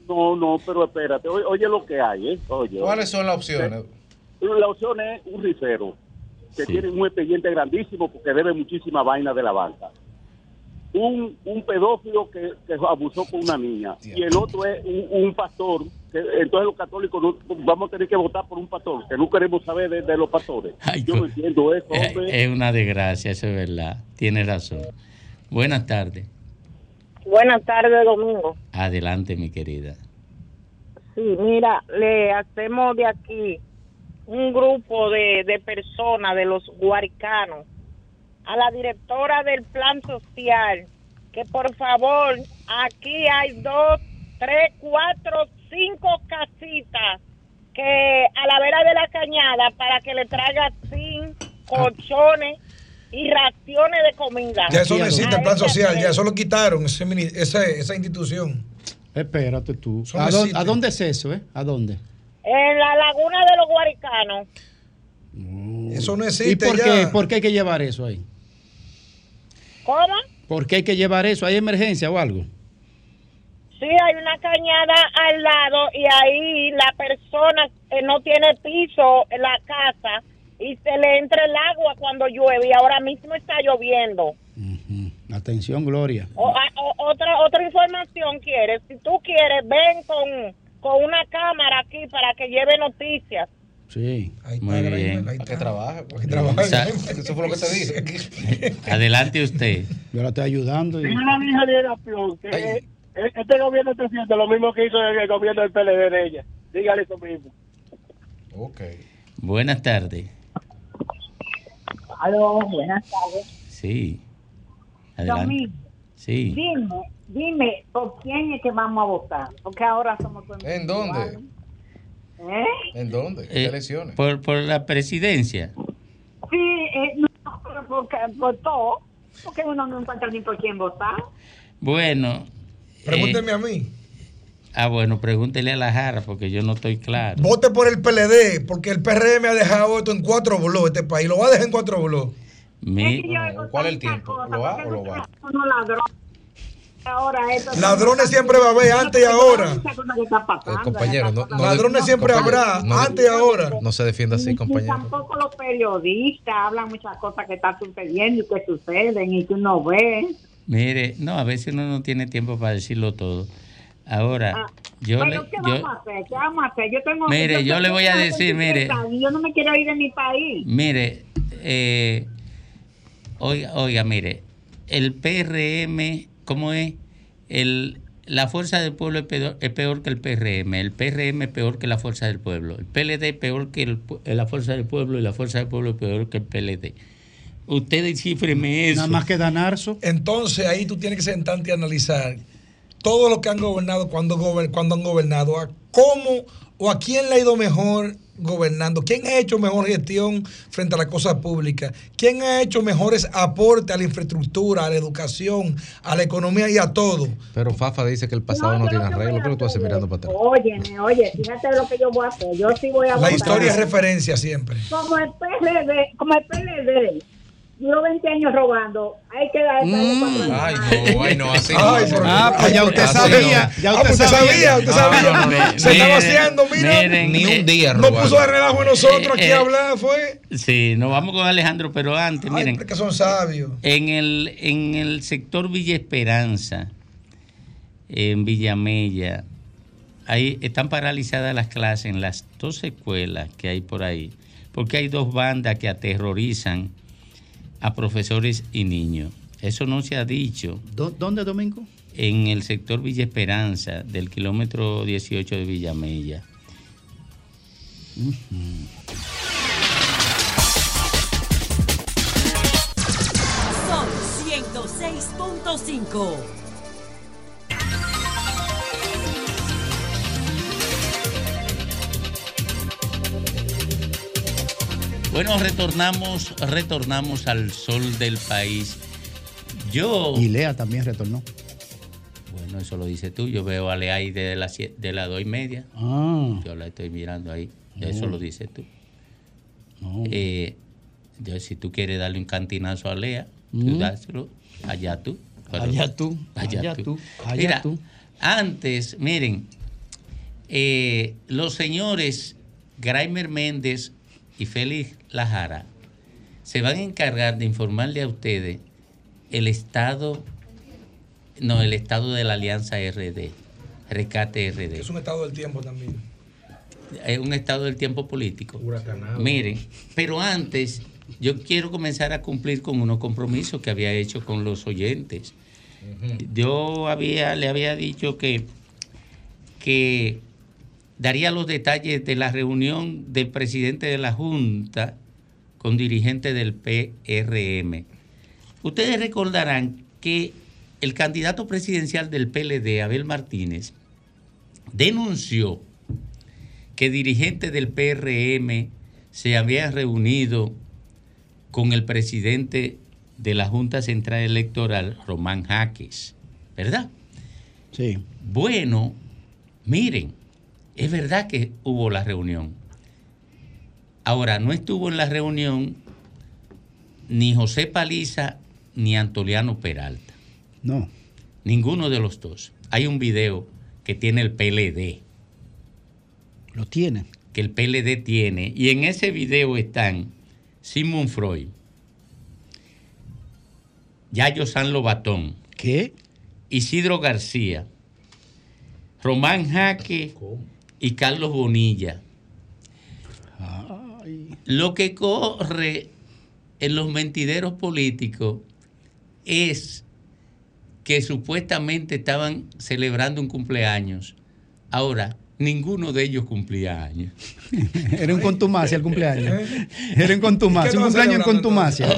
S15: No, no, pero espérate, oye, oye lo que hay, ¿eh? Oye,
S7: ¿Cuáles son las opciones?
S15: La opción es un ricero, que tiene un expediente grandísimo porque debe muchísima vaina de la banca. Un, un pedófilo que, que abusó con una niña. Y el otro es un, un pastor. Que, entonces los católicos no- vamos a tener que votar por un pastor, que no queremos saber de, de los pastores. Yo no entiendo eso,
S2: Eh,
S15: hombre.
S2: Es una desgracia, eso es verdad. Tiene razón. Buenas tardes.
S16: Buenas tardes, Domingo.
S2: Adelante, mi querida.
S16: Sí, mira, le hacemos de aquí un grupo de, de personas, de los guaricanos, a la directora del plan social, que por favor, aquí hay dos, tres, cuatro, cinco casitas que a la vera de la cañada para que le traiga zinc, colchones y raciones de comida.
S8: Ya eso no existe, el plan social, ya eso lo quitaron, ese mini- esa, esa institución.
S5: Espérate tú. ¿A,
S8: no
S5: dó-
S8: existe.
S5: a dónde es eso, eh? ¿A dónde?
S16: En la laguna de los guaricanos.
S8: Eso no
S5: ¿Y
S8: existe
S5: por
S8: ya.
S5: qué, por qué hay que llevar eso ahí?
S16: ¿Cómo?
S5: ¿Por qué hay que llevar eso? ¿Hay emergencia o algo?
S16: Sí, hay una cañada al lado y ahí la persona eh, no tiene piso en la casa y se le entra el agua cuando llueve y ahora mismo está lloviendo.
S5: Atención, Gloria.
S16: O- o- otra otra información quieres, si tú quieres, ven con, con una cámara aquí para que lleve noticias.
S5: Sí.
S2: Muy bien.
S7: Que trabaje. porque
S8: trabaja.
S2: Sa-
S7: Eso fue lo que te dije.
S2: Adelante usted.
S5: Yo la estoy ayudando. y-
S17: Dile a la hija de la Pion que este gobierno está haciendo lo mismo que hizo el gobierno del PLD de ella. Dígale eso mismo.
S7: Ok.
S2: Buenas tardes.
S18: Aló, buenas tardes.
S2: Sí. Adelante. Sí.
S18: dime, dime, ¿por quién es que vamos a votar? Porque ahora somos
S7: ¿En dónde?
S18: ¿Eh?
S7: ¿En dónde? ¿Qué
S2: Eh,
S7: elecciones?
S2: por, por la presidencia.
S18: Sí, eh, no, porque, por todo, porque uno no encuentra ni por quién votar.
S2: Bueno.
S8: Pregúnteme
S2: eh,
S8: a mí.
S2: Ah, bueno, pregúntele a la Jara porque yo no estoy claro.
S8: Vote por el PLD, porque el PRM ha dejado esto en cuatro blogs, este país. Lo va a dejar en cuatro blogs.
S2: Mi-
S7: ¿Cuál es el tiempo? ¿Lo va o lo va?
S18: Ahora
S8: Ladrones siempre va a haber, antes y ahora.
S7: Eh, compañero, no, no
S8: Ladrones siempre habrá,
S7: no-
S8: antes y ahora.
S7: No se defienda así,
S18: Y
S7: compañero.
S18: tampoco los periodistas hablan muchas cosas que están sucediendo y que suceden y que uno ve.
S2: Mire, no, a veces uno no tiene tiempo para decirlo todo. Ahora, yo le,
S18: Bueno, ¿qué
S2: yo,
S18: vamos a hacer? ¿Qué vamos a hacer? Yo tengo,
S2: Mire, yo le voy a decir,
S18: 23
S2: mire.
S18: Yo no me quiero ir de mi país.
S2: mire, eh, oiga, oiga, mire, el PRM, ¿cómo es? El, la fuerza del pueblo es peor, es peor que el PRM, el PRM es peor que la fuerza del pueblo, el PLD es peor que el pu- la fuerza del pueblo y la fuerza del pueblo es peor que el PLD. Ustedes cifreme eso.
S5: Nada más que Danarzo.
S8: Entonces ahí tú tienes que sentarte y analizar todo lo que han gobernado, cuando, gober- cuando han gobernado, a cómo o a quién le ha ido mejor gobernando, quién ha hecho mejor gestión frente a las cosas públicas, quién ha hecho mejores aportes a la infraestructura, a la educación, a la economía y a todo.
S7: Pero Fafa dice que el pasado no, tiene arreglo. ¿Qué lo tú haces mirando para atrás?
S18: Óyeme, oye, fíjate lo que yo voy a hacer. Yo sí voy a
S8: La
S18: votar.
S8: historia es referencia siempre.
S18: Como el PLD, como el PLD duró 20 años robando, hay que darle
S7: Mm. Ay, no, ay, no, así
S8: Ay,
S7: no.
S5: Ah, pues ya usted sabía.
S7: no.
S5: Ya usted
S8: usted
S5: sabía.
S8: sabía, usted
S2: No,
S8: sabía.
S2: no,
S8: Se estaba haciendo, mira.
S2: miren,
S7: Ni un día
S8: No
S7: robando.
S8: puso de relajo en nosotros aquí
S2: Eh,
S8: a
S2: eh,
S8: hablar, fue.
S2: Sí, nos vamos con Alejandro, pero antes,
S8: Ay,
S2: miren,
S8: que son sabios.
S2: en el, en el sector Villa Esperanza, en Villamella, ahí están paralizadas las clases en las dos escuelas que hay por ahí, porque hay dos bandas que aterrorizan a profesores y niños. Eso no se ha dicho
S5: ¿Dó- ¿Dónde, Domingo?
S2: en el sector Villa Esperanza del kilómetro 18 de Villamella.
S19: Son 106.5.
S2: Bueno, retornamos, retornamos al sol del país. Yo.
S5: Y Lea también retornó.
S2: Bueno, eso lo dices tú. Yo veo a Lea ahí de las de las dos y media.
S5: Ah.
S2: Yo la estoy mirando ahí. Ya
S5: Oh.
S2: Eso lo dices tú. Eh, yo, si tú quieres darle un cantinazo a Lea, tú
S5: Mm.
S2: dáselo. Allá tú.
S5: Allá tú,
S2: Allá,
S5: allá
S2: tú.
S5: tú, allá
S2: Mira,
S5: tú.
S2: antes, miren, eh, los señores Graimer Méndez y Félix Lajara se van a encargar de informarle a ustedes el estado, no, el estado de la Alianza RD, Rescate RD.
S8: Es un estado del tiempo también.
S2: Es un estado del tiempo político. Miren, pero antes yo quiero comenzar a cumplir con unos compromisos que había hecho con los oyentes. Yo había, le había dicho que, que daría los detalles de la reunión del presidente de la Junta con dirigentes del PRM. Ustedes recordarán que el candidato presidencial del PLD, Abel Martínez, denunció que dirigentes del PRM se habían reunido con el presidente de la Junta Central Electoral, Román Jaques, ¿verdad?
S5: Sí.
S2: Bueno, miren, es verdad que hubo la reunión. Ahora, no estuvo en la reunión ni José Paliza ni Antoliano Peralta.
S5: No.
S2: Ninguno de los dos. Hay un video que tiene el PLD.
S5: Lo tiene.
S2: Que el PLD tiene. Y en ese video están Simon Freud, Yayo San Lobatón.
S5: ¿Qué?
S2: Isidro García, Román Jaque y Carlos Bonilla. Lo que corre en los mentideros políticos es que supuestamente estaban celebrando un cumpleaños. Ahora, ninguno de ellos cumplía años.
S5: Era un contumacia el cumpleaños. Era un contumacia, un cumpleaños en contumacia.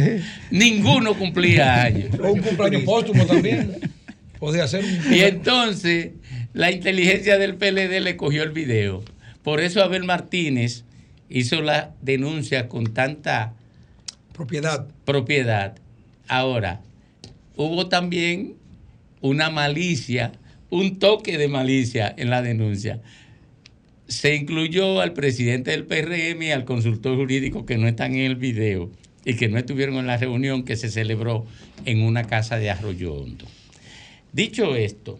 S2: ninguno cumplía años.
S8: O un cumpleaños póstumo también. Podría ser un
S2: Y entonces la inteligencia del PLD le cogió el video. Por eso Abel Martínez hizo la denuncia con tanta
S8: propiedad.
S2: propiedad. Ahora, hubo también una malicia, un toque de malicia en la denuncia. Se incluyó al presidente del PRM y al consultor jurídico que no están en el video y que no estuvieron en la reunión que se celebró en una casa de Arroyo Hondo. Dicho esto,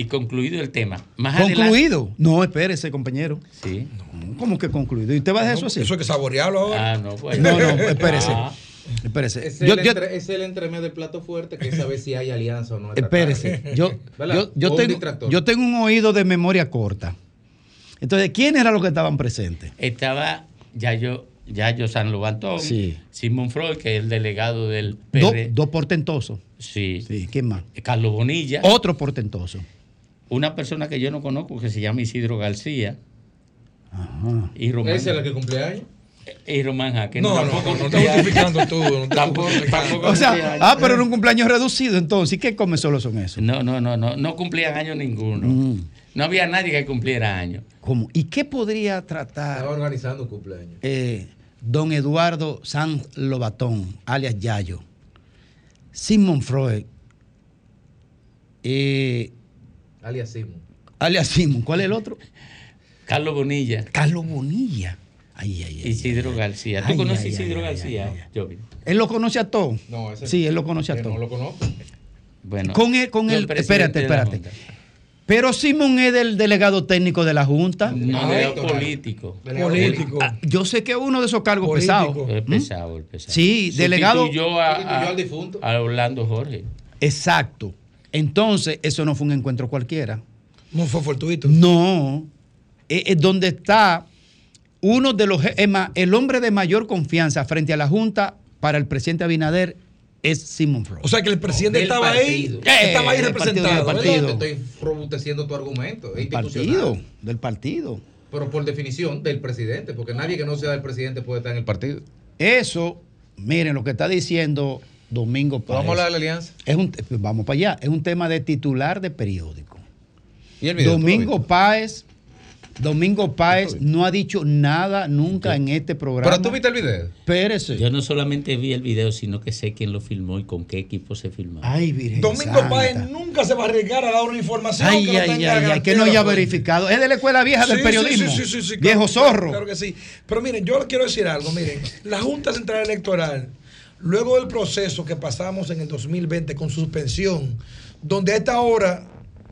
S2: y concluido el tema, más adelante-
S5: ¿Concluido? No, espérese, compañero.
S2: Sí.
S5: ¿Cómo que concluido? ¿Y usted va a dejar eso así?
S8: Eso hay que saborearlo ahora.
S2: Ah, no, pues.
S5: No, no, espérese.
S7: Ah.
S5: Espérese.
S7: Es el,
S5: yo-
S7: entre- es el entremés del plato fuerte que sabe si hay alianza o no.
S5: Espérese, yo, yo, tengo, yo tengo un oído de memoria corta. Entonces, ¿quién eran los que estaban presentes?
S2: Estaba Yayo, Yayo San Lobantón,
S5: Sí.
S2: Simón Freud, que es el delegado del
S5: Do-
S2: PR.
S5: dos portentosos.
S2: Sí.
S5: ¿Quién más?
S2: Carlos Bonilla.
S5: Otro portentoso.
S2: Una persona que yo no conozco que se llama Isidro García. Y Román.
S7: ¿Ese es el que cumple años?
S2: Y Román Jaque.
S8: No, no,
S2: tampoco
S8: no, no estás justificando tú, no
S2: Tampoco, tampoco
S5: O sea, ah, pero era un cumpleaños reducido entonces. ¿Y qué come solo son esos?
S2: No, no, no, no, no cumplían años ninguno.
S5: Mm.
S2: No había nadie que cumpliera años.
S5: ¿Cómo? ¿Y qué podría tratar
S7: Estaba organizando un cumpleaños.
S5: eh, don Eduardo San Lobatón, alias Yayo, Simon Freud, eh,
S7: Alias Simon.
S5: alias Simon, ¿cuál es el otro?
S2: Carlos Bonilla.
S5: Carlos Bonilla. Ay, ay, ay.
S2: Isidro García. ¿Tú
S5: Ay,
S2: conoces a Isidro
S5: ay, ay,
S2: García? Jovi?
S5: Él lo conoce a todos.
S7: No, ese
S5: Sí, él lo conoce a todos.
S7: No lo conozco.
S2: Bueno,
S5: Con él, con
S2: el
S5: espérate, espérate. Pero Simon es del delegado técnico de la Junta.
S2: No, delegado
S7: electoral.
S2: político.
S8: Político.
S5: Ah, Yo sé que es uno de esos cargos pesados.
S2: El pesado, el pesado.
S5: Sí, delegado.
S2: Sustituyó a,
S7: Sustituyó
S2: a-
S7: al difunto.
S2: a Orlando Jorge.
S5: Exacto. Entonces, eso no fue un encuentro cualquiera.
S8: No fue fortuito.
S5: No. Es, es donde está uno de los. Es más, el hombre de mayor confianza frente a la Junta para el presidente Abinader es Simon Freud.
S8: O sea que el presidente estaba
S7: partido.
S8: ahí. Estaba ahí
S5: Eh, del partido,
S8: representado.
S5: partido.
S7: Estoy robusteciendo tu argumento. Es
S5: partido. Del partido.
S7: Pero por definición del presidente, porque nadie que no sea del presidente puede estar en el partido.
S5: Eso, miren lo que está diciendo Domingo Páez.
S7: Vamos a hablar de la alianza.
S5: Es un, vamos para allá. Es un tema de titular de periódico.
S7: ¿Y el video, tú lo
S5: Domingo Páez, Domingo Páez no ha dicho nada nunca en este programa.
S7: Pero tú viste el video.
S5: Espérese.
S2: Yo no solamente vi el video, sino que sé quién lo filmó y con qué equipo se filmó.
S5: Ay, Virgen
S8: Domingo
S5: Santa.
S8: Páez nunca se va a arriesgar a dar una información
S5: Ay,
S8: que no
S5: ay,
S8: tenga
S5: ay, que no haya verificado. Es de la escuela vieja del
S8: Sí,
S5: periodismo.
S8: Sí, sí, sí, sí, sí,
S5: Viejo
S8: claro,
S5: zorro.
S8: Claro que sí. Pero miren, yo quiero decir algo. Miren, la Junta Central Electoral, luego del proceso que pasamos en el 2020 con suspensión, donde a esta hora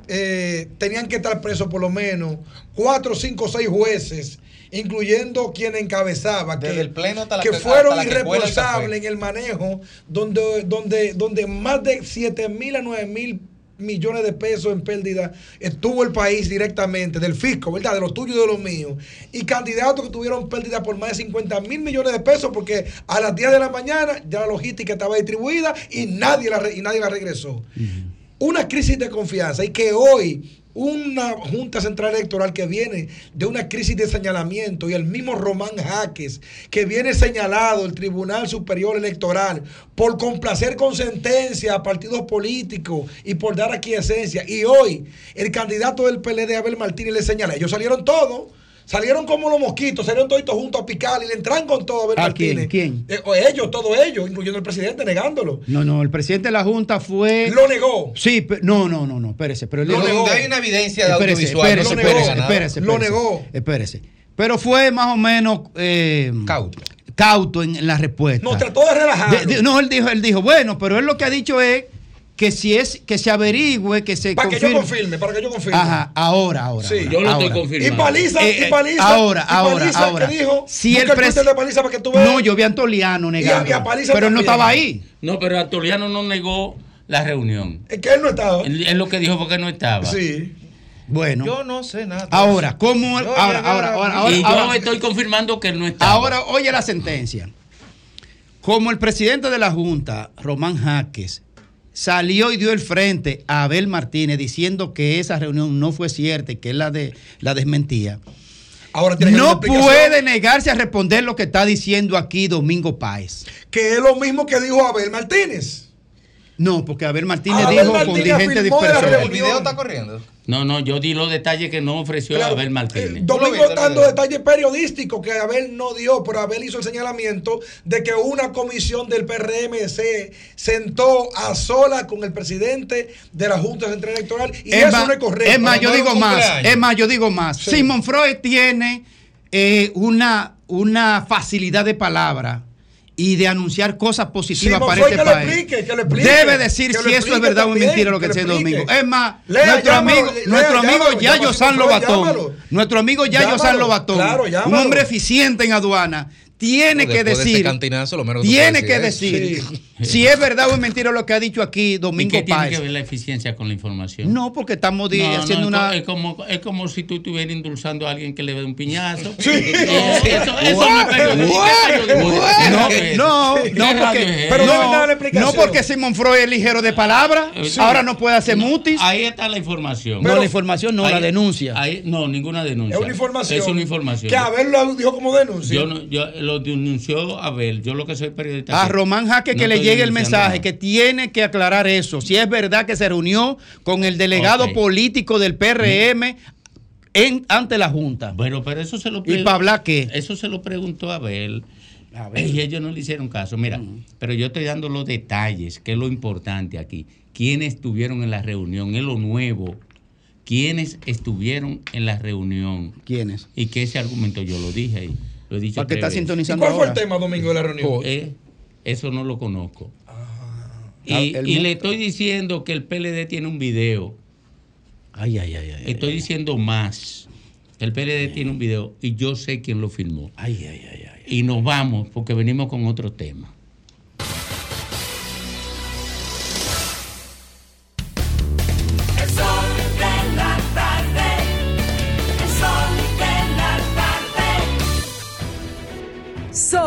S8: eh, tenían que estar presos por lo menos cuatro, cinco, seis jueces, incluyendo quien encabezaba,
S7: Desde
S8: que,
S7: el pleno hasta la
S8: que
S7: que-
S8: fueron irresponsables en el manejo, donde, donde, donde más de 7 mil a 9 mil millones de pesos en pérdida estuvo el país directamente del fisco, ¿verdad? De los tuyos y de los míos. Y candidatos que tuvieron pérdida por más de 50 mil millones de pesos porque a las 10 de la mañana ya la logística estaba distribuida y nadie la, y nadie la regresó. Una crisis de confianza y que hoy una Junta Central Electoral que viene de una crisis de señalamiento y el mismo Román Jaques que viene señalado el Tribunal Superior Electoral por complacer con sentencia a partidos políticos y por dar aquiescencia y hoy el candidato del PLD Abel Martínez le señala, ellos salieron todos Salieron como los mosquitos, salieron toditos juntos a picar y le entran con todo a Abel
S5: ¿A
S8: Martínez.
S5: quién? ¿Quién?
S8: Eh, ellos, todos ellos, incluyendo el presidente, negándolo.
S5: No, no, el presidente de la Junta fue.
S8: Lo negó.
S5: Sí, no, no, no, no, espérese. Pero él
S7: Lo negó. Hay una evidencia de
S5: Espérese,
S7: audiovisual,
S5: Espérese,
S7: puede
S5: espérese,
S7: ganar.
S5: espérese,
S8: Lo
S5: espérese,
S8: negó.
S5: Espérese. Pero fue más o menos. eh,
S7: Cauto.
S5: Cauto en, en la respuesta.
S8: No, trató de relajar.
S5: No, él dijo, él dijo, bueno, pero él lo que ha dicho es que si es que se averigüe, que se
S8: Para que yo
S5: confirme.
S8: para que yo confirme.
S5: Ajá, ahora, ahora.
S8: Sí.
S5: ahora,
S2: Yo lo estoy confirmando.
S8: Y paliza,
S5: Eh, eh,
S8: y paliza.
S5: ahora,
S8: y
S5: ahora,
S8: Paliza,
S5: ahora.
S8: que dijo,
S5: Si el
S8: el
S5: pres-
S8: Twitter de Paliza para que tú veas.
S5: No, yo vi a Antoliano negando.
S8: y a Paliza
S5: pero él no estaba ahí.
S2: No, pero Antoliano no negó la reunión.
S8: Es que él no estaba.
S2: Él, él lo que dijo fue que no estaba.
S8: Sí.
S5: Bueno.
S7: Yo no sé nada.
S5: Ahora, ¿cómo? Ahora, ahora, ahora, ahora,
S2: y yo
S5: ahora-
S2: estoy confirmando que él no estaba.
S5: Ahora oye la sentencia. Como el presidente de la Junta, Román Jaques, salió y dio el frente a Abel Martínez diciendo que esa reunión no fue cierta y que él la, de, la desmentía.
S8: Ahora tiene
S5: No puede negarse a responder lo que está diciendo aquí Domingo Páez.
S8: Que es lo mismo que dijo Abel Martínez.
S5: No, porque Abel Martínez
S8: Abel
S5: dijo con
S8: Martínez
S5: dirigentes dispersos.
S7: El video está corriendo.
S2: No, no, yo di los detalles que no ofreció
S8: Claro,
S2: Abel Martínez.
S8: Eh, Domingo
S7: viste el
S8: dando detalles periodísticos que Abel no dio, pero Abel hizo el señalamiento de que una comisión del PRM se sentó a sola con el presidente de la Junta Central Electoral y
S5: Es
S8: eso
S5: más,
S8: no es correcto.
S5: es más, yo digo
S7: un
S5: más. Es más, yo digo más.
S8: Sí.
S5: Simon Freud tiene eh, una, una facilidad de palabra y de anunciar cosas positivas para este
S8: que lo explique, que lo explique,
S5: Debe decir
S8: que
S5: si eso es verdad o es
S8: también,
S5: mentira lo que diciendo Domingo. Es más,
S8: Lea,
S5: nuestro
S8: llámalo,
S5: amigo,
S8: lea,
S5: nuestro amigo
S8: llámalo,
S5: Yayo San Lobatón, nuestro amigo Yayo
S8: Llámalo,
S5: San Lobatón,
S8: claro,
S5: un hombre eficiente en aduana, tiene
S7: No,
S5: que
S7: de ese
S5: decir,
S7: cantinazo, lo menos que tú
S5: tiene que
S7: decir
S5: si es verdad o es mentira lo que ha dicho aquí
S2: ¿Y
S5: Domingo
S2: qué tiene
S5: Páez.
S2: que ver la eficiencia con la información?
S5: No, porque estamos
S2: No, no,
S5: haciendo
S2: es
S5: una.
S2: Es como, es como si tú estuvieras endulzando a alguien que le dé un piñazo.
S8: Sí.
S2: Eh, Eso, eso no.
S5: No,
S2: ¿Qué
S5: no, no, porque?
S8: Pero
S5: no, no porque Simon Freud es ligero de palabra,
S2: Sí.
S5: ahora no puede hacer mutis.
S2: Ahí está la información.
S5: no, la información no, la denuncia.
S2: ahí- no, ninguna denuncia.
S8: Es una información.
S2: Es una información.
S8: Que Abel lo dijo como denuncia.
S2: Yo, no, yo lo denunció Abel. Yo lo que soy periodista.
S5: A
S2: que-
S5: Román Jaque
S2: no
S5: que le llegue el mensaje, que tiene que aclarar eso. Si es verdad que se reunió con el delegado político del PRM en, ante la Junta.
S2: Bueno, pero eso se lo
S5: ¿Y para hablar qué?
S2: Eso se lo preguntó a Abel.
S5: A ver.
S2: Y ellos no le hicieron caso. Mira, pero yo estoy dando los detalles, que es lo importante aquí. ¿Quiénes estuvieron en la reunión? Es lo nuevo. ¿Quiénes estuvieron en la reunión?
S5: ¿Quiénes?
S2: Y que ese argumento yo lo dije ahí. Lo he dicho
S5: está
S2: veces.
S8: ¿Y
S5: sintonizando
S8: cuál fue el tema, Domingo, de la reunión?
S2: Eh, eso no lo conozco. Y,
S5: Ah,
S2: y le estoy diciendo que el PLD tiene un video.
S5: Ay, ay, ay, ay.
S2: Estoy diciendo más. El PLD tiene un video y yo sé quién lo filmó.
S5: Ay, ay, ay, ay.
S2: Y nos vamos porque venimos con otro tema.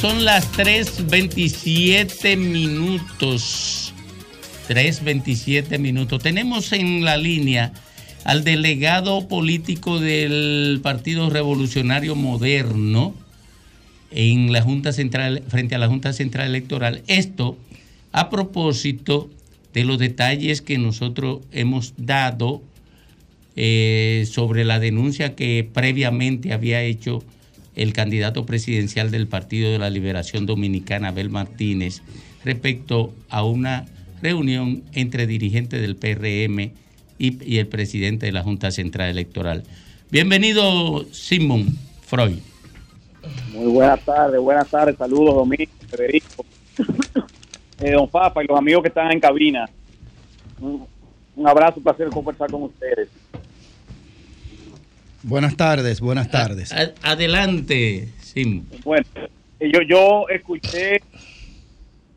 S2: Son las 3.27 minutos. 3.27 minutos. Tenemos en la línea al delegado político del Partido Revolucionario Moderno en la Junta Central, frente a la Junta Central Electoral. Esto a propósito de los detalles que nosotros hemos dado eh, sobre la denuncia que previamente había hecho el candidato presidencial del Partido de la Liberación Dominicana, Abel Martínez, respecto a una reunión entre dirigentes del PRM y, el presidente de la Junta Central Electoral. Bienvenido, Simón Freud.
S3: Muy buenas tardes, buenas tardes, saludos Domingo, Federico, eh, don Papa y los amigos que están en cabina. Un, un abrazo, un placer conversar con ustedes.
S5: Buenas tardes, buenas tardes.
S2: A- adelante, Simón.
S3: Bueno, eh, yo, yo escuché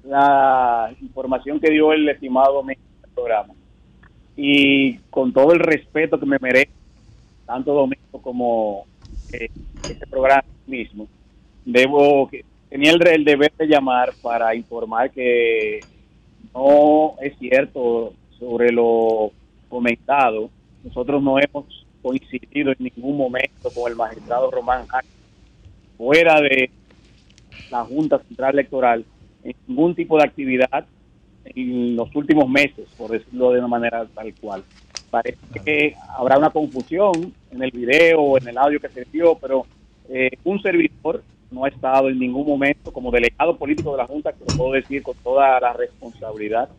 S3: la información que dio el estimado Domingo en el programa y con todo el respeto que me merece, tanto Domingo como eh, este programa mismo, debo que tenía el, el deber de llamar para informar que no es cierto sobre lo comentado. Nosotros no hemos coincidido en ningún momento con el magistrado Román fuera de la Junta Central Electoral en ningún tipo de actividad en los últimos meses, por decirlo de una manera tal cual. Parece que habrá una confusión en el video o en el audio que se dio, pero eh, un servidor no ha estado en ningún momento como delegado político de la Junta, que lo puedo decir con toda la responsabilidad.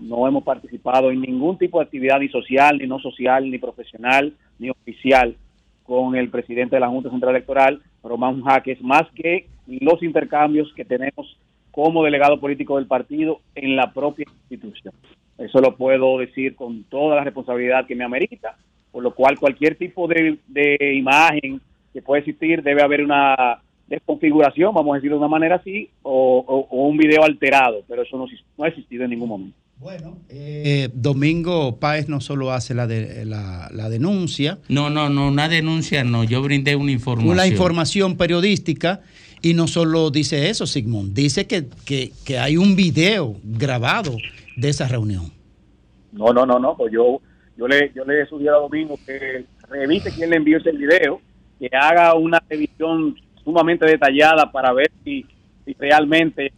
S3: No hemos participado en ningún tipo de actividad, ni social, ni no social, ni profesional, ni oficial, con el presidente de la Junta Central Electoral, Román Jaques, más que los intercambios que tenemos como delegado político del partido en la propia institución. Eso lo puedo decir con toda la responsabilidad que me amerita, por lo cual cualquier tipo de, imagen que pueda existir debe haber una desconfiguración, vamos a decirlo de una manera así, o, un video alterado, pero eso no ha existido en ningún momento.
S5: Eh, Domingo Páez no solo hace la, de- la, la denuncia,
S2: No, no, no, una denuncia no. Yo brindé una información.
S5: una información periodística y no solo dice eso, Sigmund, dice que, que, que hay un video grabado de esa reunión.
S3: No, no, no, no, pues yo, yo le, yo le sugiero a Domingo que revise quién le envió ese video, que haga una revisión sumamente detallada para ver si, si realmente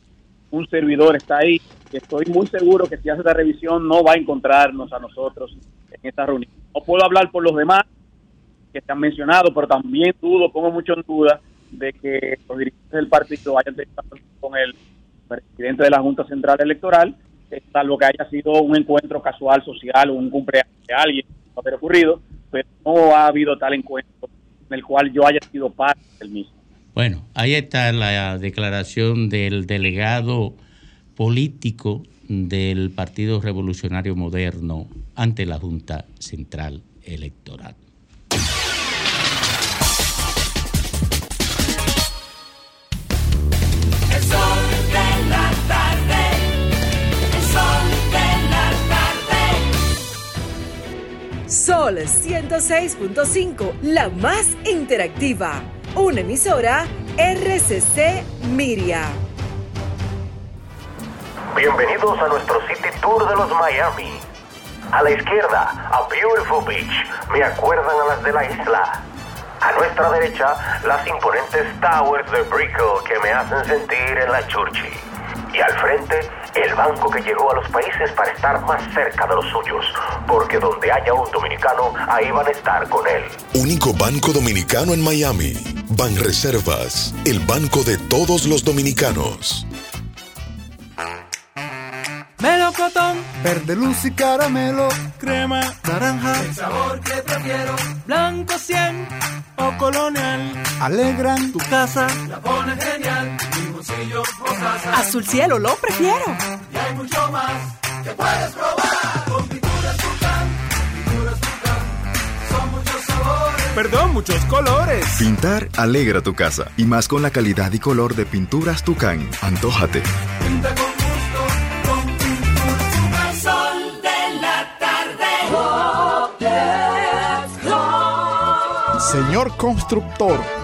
S3: un servidor está ahí. Que estoy muy seguro que si hace esa revisión no va a encontrarnos a nosotros en esta reunión. No puedo hablar por los demás que se han mencionado, pero también dudo, pongo mucho en duda de que los dirigentes del partido hayan tenido con el presidente de la Junta Central Electoral, eh, salvo que haya sido un encuentro casual social o un cumpleaños de alguien, no haber ocurrido, pero no ha habido tal encuentro en el cual yo haya sido parte del mismo.
S2: Bueno, ahí está la declaración del delegado político del Partido Revolucionario Moderno ante la Junta Central Electoral.
S19: El sol de la tarde. El sol de la tarde.
S1: Sol 106.5, la más interactiva. Una emisora RCC Miria.
S20: Bienvenidos a nuestro City Tour de los Miami. A la izquierda, a Beautiful Beach. Me acuerdan a las de la isla. A nuestra derecha, las imponentes towers de Brickell que me hacen sentir en la Churchill. Y al frente, el banco que llegó a los países para estar más cerca de los suyos. Porque donde haya un dominicano, ahí van a estar con él.
S21: Único banco dominicano en Miami. Banreservas, el banco de todos los dominicanos.
S19: Melocotón,
S22: Verde luz y caramelo,
S19: crema,
S22: naranja,
S19: el sabor que prefiero. Blanco 100 o colonial.
S22: alegran
S19: Tu casa la pone genial. Mi bolsillo o casa.
S23: Azul cielo, lo prefiero.
S19: Y hay mucho más que puedes probar. Con pinturas Tucán, pinturas Tucán. Son muchos sabores
S24: perdón, muchos colores.
S25: Pintar alegra tu casa y más con la calidad y color de pinturas Tucán. Antójate.
S19: Pinta con
S26: Señor constructor,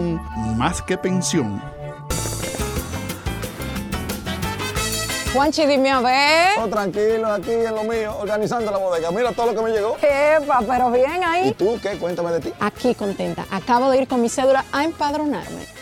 S26: más que pensión.
S27: Juanchi, dime a ver.
S28: Oh, tranquilo, aquí en lo mío, organizando la bodega. Mira todo lo que me llegó.
S27: Epa, pero bien ahí.
S28: ¿Y tú qué? Cuéntame de ti.
S27: Aquí contenta. Acabo de ir con mi cédula a empadronarme.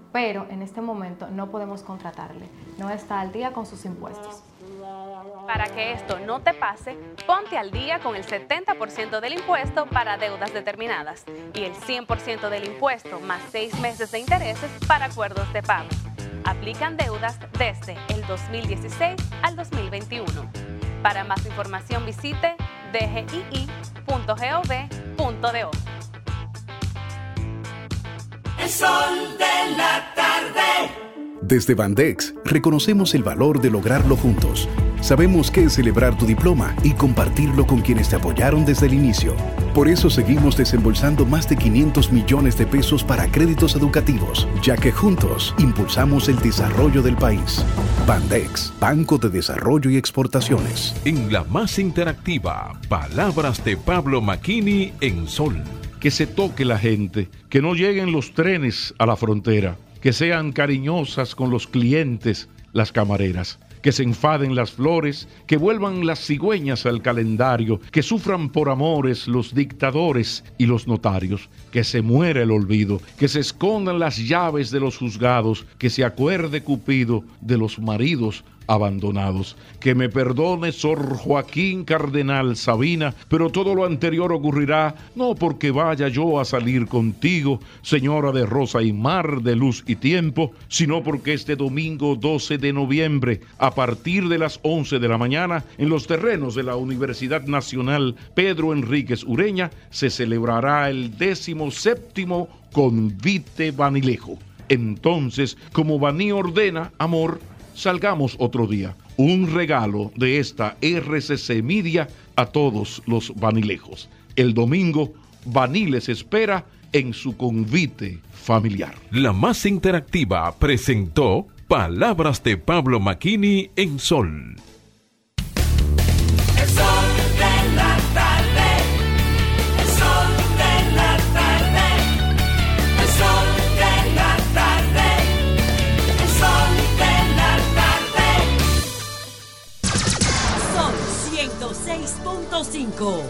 S29: pero en este momento no podemos contratarle. No está al día con sus impuestos.
S30: Para que esto no te pase, ponte al día con el 70% del impuesto para deudas determinadas y el 100% del impuesto más seis meses de intereses para acuerdos de pago. Aplican deudas desde el 2016 al 2021. Para más información visite dgii.gov.do.
S19: El sol de la tarde.
S31: Desde Bandex reconocemos el valor de lograrlo juntos. Sabemos qué es celebrar tu diploma y compartirlo con quienes te apoyaron desde el inicio. Por eso seguimos desembolsando más de 500 millones de pesos para créditos educativos, ya que juntos impulsamos el desarrollo del país. Bandex, Banco de Desarrollo y Exportaciones.
S32: En la más interactiva, palabras de Pablo Maquini en Sol.
S33: Que se toque la gente, que no lleguen los trenes a la frontera, que sean cariñosas con los clientes, las camareras que se enfaden las flores, que vuelvan las cigüeñas al calendario, que sufran por amores los dictadores y los notarios, que se muera el olvido, que se escondan las llaves de los juzgados, que se acuerde Cupido de los maridos abandonados. Que me perdone Sor Joaquín Cardenal Sabina, pero todo lo anterior ocurrirá no porque vaya yo a salir contigo, señora de rosa y mar, de luz y tiempo, sino porque este domingo 12 de noviembre, a partir de las 11 de la mañana, en los terrenos de la Universidad Nacional Pedro Enríquez Ureña, se celebrará el décimo séptimo convite vanilejo. Entonces, como Baní ordena, amor, salgamos otro día. Un regalo de esta RCC Media a todos los vanilejos. El domingo, Baní les espera en su convite familiar.
S32: La más interactiva presentó Palabras de Pablo Maquini en Sol.
S19: El sol
S1: 106.5.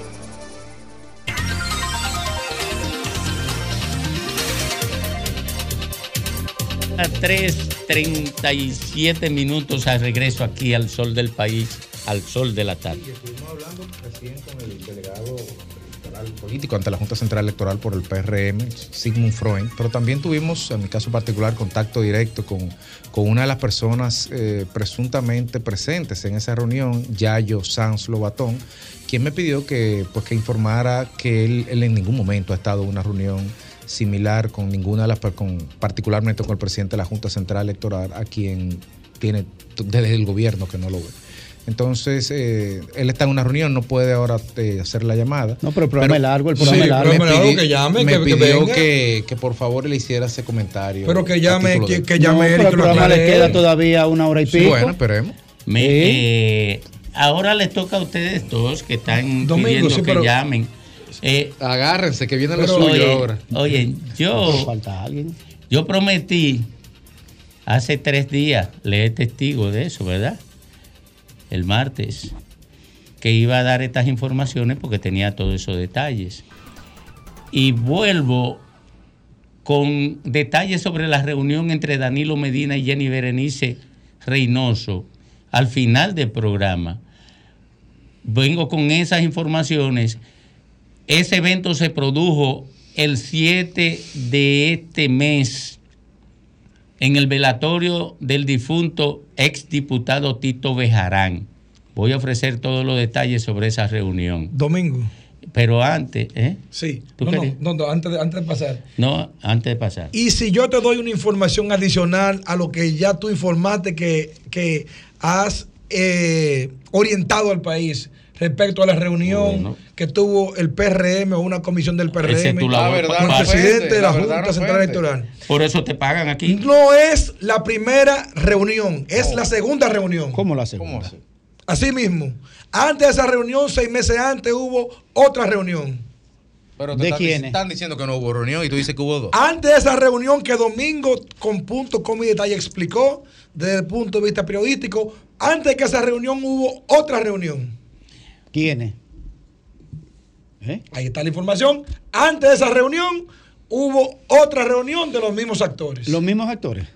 S2: A 3.37 minutos al regreso aquí al sol del país, al sol de la tarde.
S7: Estuvimos hablando recién con el delegado político ante la Junta Central Electoral por el PRM, Sigmund Freud, pero también tuvimos, en mi caso particular, contacto directo con, con una de las personas eh, presuntamente presentes en esa reunión, Yayo Sanz Lobatón, quien me pidió que, pues, que informara que él, él en ningún momento ha estado en una reunión similar con ninguna de las, con, particularmente con el presidente de la Junta Central Electoral, a quien tiene desde el gobierno que no lo ve. Entonces, eh, él está en una reunión, no puede ahora eh, hacer la llamada.
S5: No, pero el programa es largo, el programa
S8: Sí,
S5: es largo.
S8: el programa es largo,
S7: Me
S8: que llame,
S7: me
S8: que-
S7: pidió que, que por favor le hiciera ese comentario.
S8: Pero que llame, que, que llame
S5: No,
S8: él y
S5: pero
S8: que
S5: el
S8: lo
S5: programa le queda todavía una hora y pico.
S7: Bueno, esperemos.
S2: Me-
S5: Sí.
S2: eh, ahora les toca a ustedes dos que están
S7: Domingo,
S2: pidiendo
S7: sí,
S2: que llamen. Eh,
S7: Agárrense, que viene lo suyo
S2: oye,
S7: ahora.
S2: Oye, yo.
S5: Falta alguien.
S2: Yo prometí hace tres días, le es testigo de eso, ¿verdad? El martes, que iba a dar estas informaciones porque tenía todos esos detalles. Y vuelvo con detalles sobre la reunión entre Danilo Medina y Jenny Berenice Reynoso al final del programa. Vengo con esas informaciones. Ese evento se produjo el 7 de este mes en el velatorio del difunto exdiputado Tito Bejarán. Voy a ofrecer todos los detalles sobre esa reunión.
S8: Domingo.
S2: Pero antes, ¿eh?
S8: Sí.
S2: ¿Tú
S8: No, no, no, no, antes, de, antes de pasar.
S2: No, antes de pasar.
S8: Y si yo te doy una información adicional a lo que ya tú informaste que, que has eh, orientado al país respecto a la reunión que tuvo el PRM o una comisión del PRM con el presidente de la, Junta
S2: no
S8: Central. Electoral.
S2: Por eso te pagan aquí.
S8: No es la primera reunión, es la segunda reunión.
S5: ¿Cómo la segunda?
S8: Así mismo. Antes de esa reunión, seis meses antes, hubo otra reunión.
S7: Pero te
S8: ¿De
S7: están,
S8: quiénes?
S7: están diciendo que no hubo reunión y tú dices que hubo dos.
S8: Antes de esa reunión que Domingo con punto, coma y detalle explicó desde el punto de vista periodístico, antes de que esa reunión hubo otra reunión.
S5: ¿Quiénes?
S8: Ahí está la información. Antes de esa reunión hubo otra reunión de los mismos actores.
S5: Los mismos actores.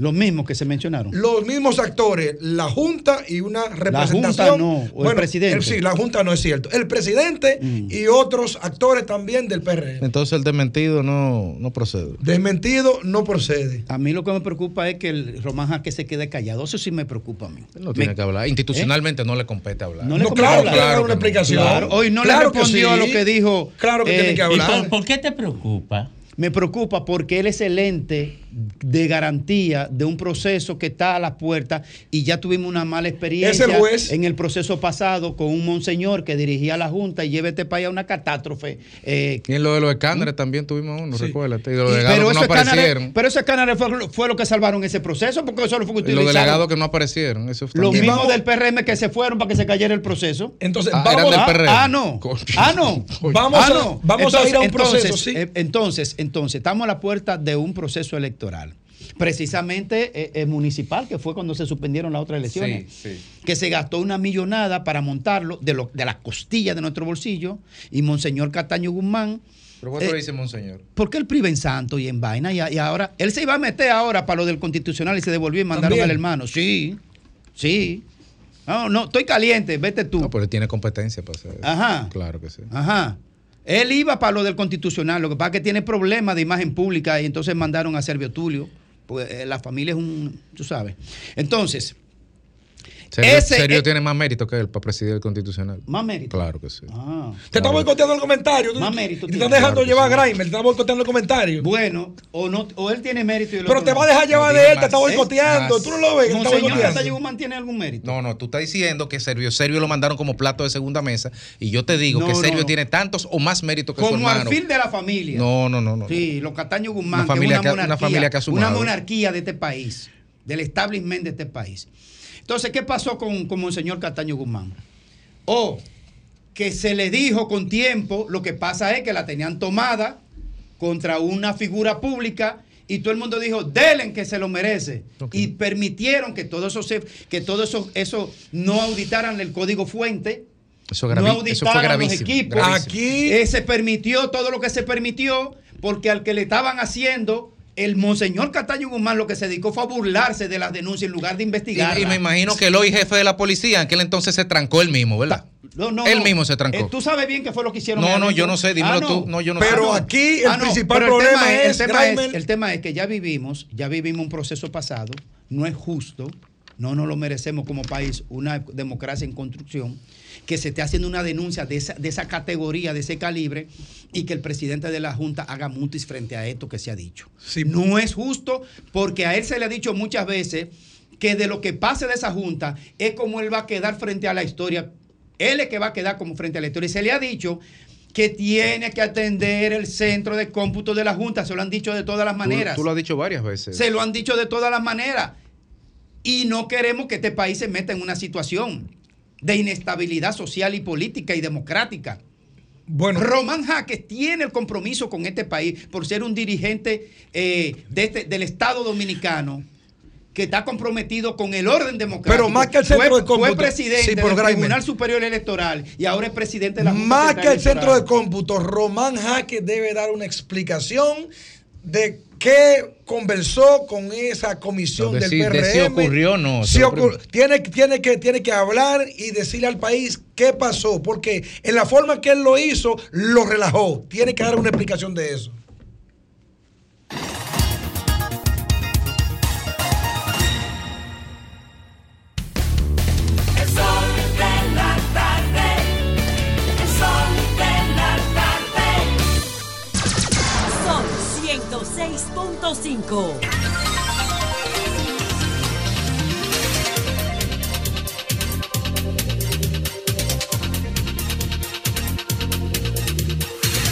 S5: Los mismos que se mencionaron.
S8: Los mismos actores, la Junta y una representación.
S5: Junta no, o el presidente. Mm.
S8: sí, la Junta no es cierto. El presidente y otros actores también del PRM.
S7: Entonces el desmentido no, no procede.
S8: Desmentido no procede.
S5: A mí lo que me preocupa es que el Román Jaque se quede callado. Eso sí me preocupa a mí.
S7: No tiene
S5: Me-
S7: que hablar. Institucionalmente no le compete hablar.
S5: No le
S8: No,
S5: compete
S8: claro,
S5: hablar.
S8: que dar una explicación.
S5: Claro, Hoy no
S8: Claro
S5: le
S8: que
S5: respondió
S8: sí.
S5: a lo que dijo.
S8: Claro que tiene que
S5: ¿y
S8: hablar.
S5: por-
S2: ¿Por qué te preocupa?
S5: Me preocupa porque él es el ente de garantía de un proceso que está a la puerta y ya tuvimos una mala experiencia
S8: Es el juez.
S5: en el proceso pasado con un monseñor que dirigía la Junta y lleva este país a una catástrofe. eh,
S7: Y en lo de los escáneres también tuvimos uno, recuérdate. Y de los delegados que no aparecieron.
S5: pero esos escáneres fue, fue lo que salvaron ese proceso porque eso no fue
S7: Y los delegados que no aparecieron. Eso
S5: Los mismos del PRM que se fueron para que se cayera el proceso.
S8: Entonces,
S7: Ah,
S8: vamos,
S7: del
S5: ah,
S7: PRM.
S5: ah, no. Ah, no.
S8: Vamos
S5: Ah,
S8: a- vamos a ir a un proceso,
S5: entonces,
S8: sí.
S5: eh, Entonces, entonces, estamos a la puerta de un proceso electoral. Precisamente eh, eh, municipal, que fue cuando se suspendieron las otras elecciones. Que se gastó una millonada para montarlo de, lo- de las costillas de nuestro bolsillo. Y Monseñor Cataño Guzmán.
S7: Pero ¿cuánto
S5: eh,
S7: dice Monseñor?
S5: ¿Por qué él priva en santo y en vaina? Y, y ahora, él se iba a meter ahora para lo del constitucional y se devolvió y mandaron
S7: ¿También?
S5: al hermano. Sí, sí. No, no, estoy caliente, vete tú.
S7: No, pero él tiene competencia para hacer eso.
S5: Ajá.
S7: Claro que sí.
S5: Ajá. Él iba para lo del constitucional, lo que pasa es que tiene problemas de imagen pública y entonces mandaron a Servio Tulio. Pues eh, la familia es un, tú sabes. Entonces, Ese- eh,
S7: tiene más mérito que él para presidir el constitucional.
S5: más mérito.
S7: Claro que sí.
S5: Ah.
S8: Te está boicoteando el comentario.
S5: Más mérito
S8: Te
S5: tiene.
S8: estás dejando
S5: Claro
S8: llevar
S5: sí.
S8: a Grimer, te está boicoteando el comentario.
S5: Bueno, o no, o él tiene mérito y el
S8: Pero
S5: otro
S8: te
S5: no.
S8: va a dejar llevar
S7: No
S8: de él, te está
S7: más.
S8: boicoteando.
S7: Más.
S8: Tú no lo ves, que te está
S5: Monseñor
S8: boicoteando.
S5: Cataño Guzmán tiene algún mérito.
S7: No, no, tú estás diciendo que Sergio Sergio lo mandaron como plato de segunda mesa y yo te digo
S5: No,
S7: que
S5: no,
S7: Sergio
S5: no.
S7: tiene tantos o más mérito que su
S5: Como
S7: hermano.
S5: alfil de la familia.
S7: No, no, no, no.
S5: Sí, los Cataño Guzmán,
S7: Una familia
S5: que
S7: ha
S5: una monarquía de este país, del establishment de este país. Entonces, ¿qué pasó con, con Monseñor Cataño Guzmán? O que se le dijo con tiempo, lo que pasa es que la tenían tomada contra una figura pública y todo el mundo dijo, delen que se lo merece. Y permitieron que todo eso, se, que todo eso, eso no auditaran el código fuente.
S7: Eso,
S5: no
S7: eso
S5: auditaran los equipos.
S7: gravísimo.
S8: Aquí
S5: Eh, se permitió todo lo que se permitió porque al que le estaban haciendo, el monseñor Cataño Guzmán lo que se dedicó fue a burlarse de las denuncias en lugar de investigar.
S7: Y, y me imagino que el hoy jefe de la policía en aquel entonces se trancó él mismo, ¿verdad?
S5: No, no,
S7: él
S5: no.
S7: mismo se trancó.
S5: Eh, Tú sabes bien qué fue lo que hicieron.
S7: No, no, yo no sé, dímelo tú. No, yo no
S8: Pero
S7: sé.
S8: aquí el principal
S5: pero el
S8: problema es,
S5: el, tema es, el tema es que ya vivimos, ya vivimos un proceso pasado, no es justo, no nos lo merecemos como país, una democracia en construcción, que se esté haciendo una denuncia de esa, de esa categoría, de ese calibre, y que el presidente de la Junta haga mutis frente a esto que se ha dicho. No es justo porque a él se le ha dicho muchas veces que de lo que pase de esa Junta es como él va a quedar frente a la historia. Él es que va a quedar como frente a la historia. Y se le ha dicho que tiene que atender el centro de cómputo de la Junta. Se lo han dicho de todas las
S7: Tú-
S5: maneras.
S7: Tú, lo has dicho varias veces.
S5: Se lo han dicho de todas las maneras. Y no queremos que este país se meta en una situación de inestabilidad social y política y democrática.
S8: Bueno.
S5: Román Jaques tiene el compromiso con este país por ser un dirigente eh, de este- del Estado Dominicano que está comprometido con el orden democrático.
S8: Pero más que el centro
S5: fue,
S8: de cómputo.
S5: Fue presidente
S8: Sí,
S5: del. Tribunal Superior Electoral y ahora es presidente de la Junta
S8: Más que el centro de cómputo, Román Jaque debe dar una explicación de qué conversó con esa comisión del PRM.
S7: si ocurrió o no,
S8: Si tiene, tiene, que, tiene que hablar y decirle al país qué pasó, porque en la forma que él lo hizo, lo relajó. Tiene que dar una explicación de eso.
S1: 105.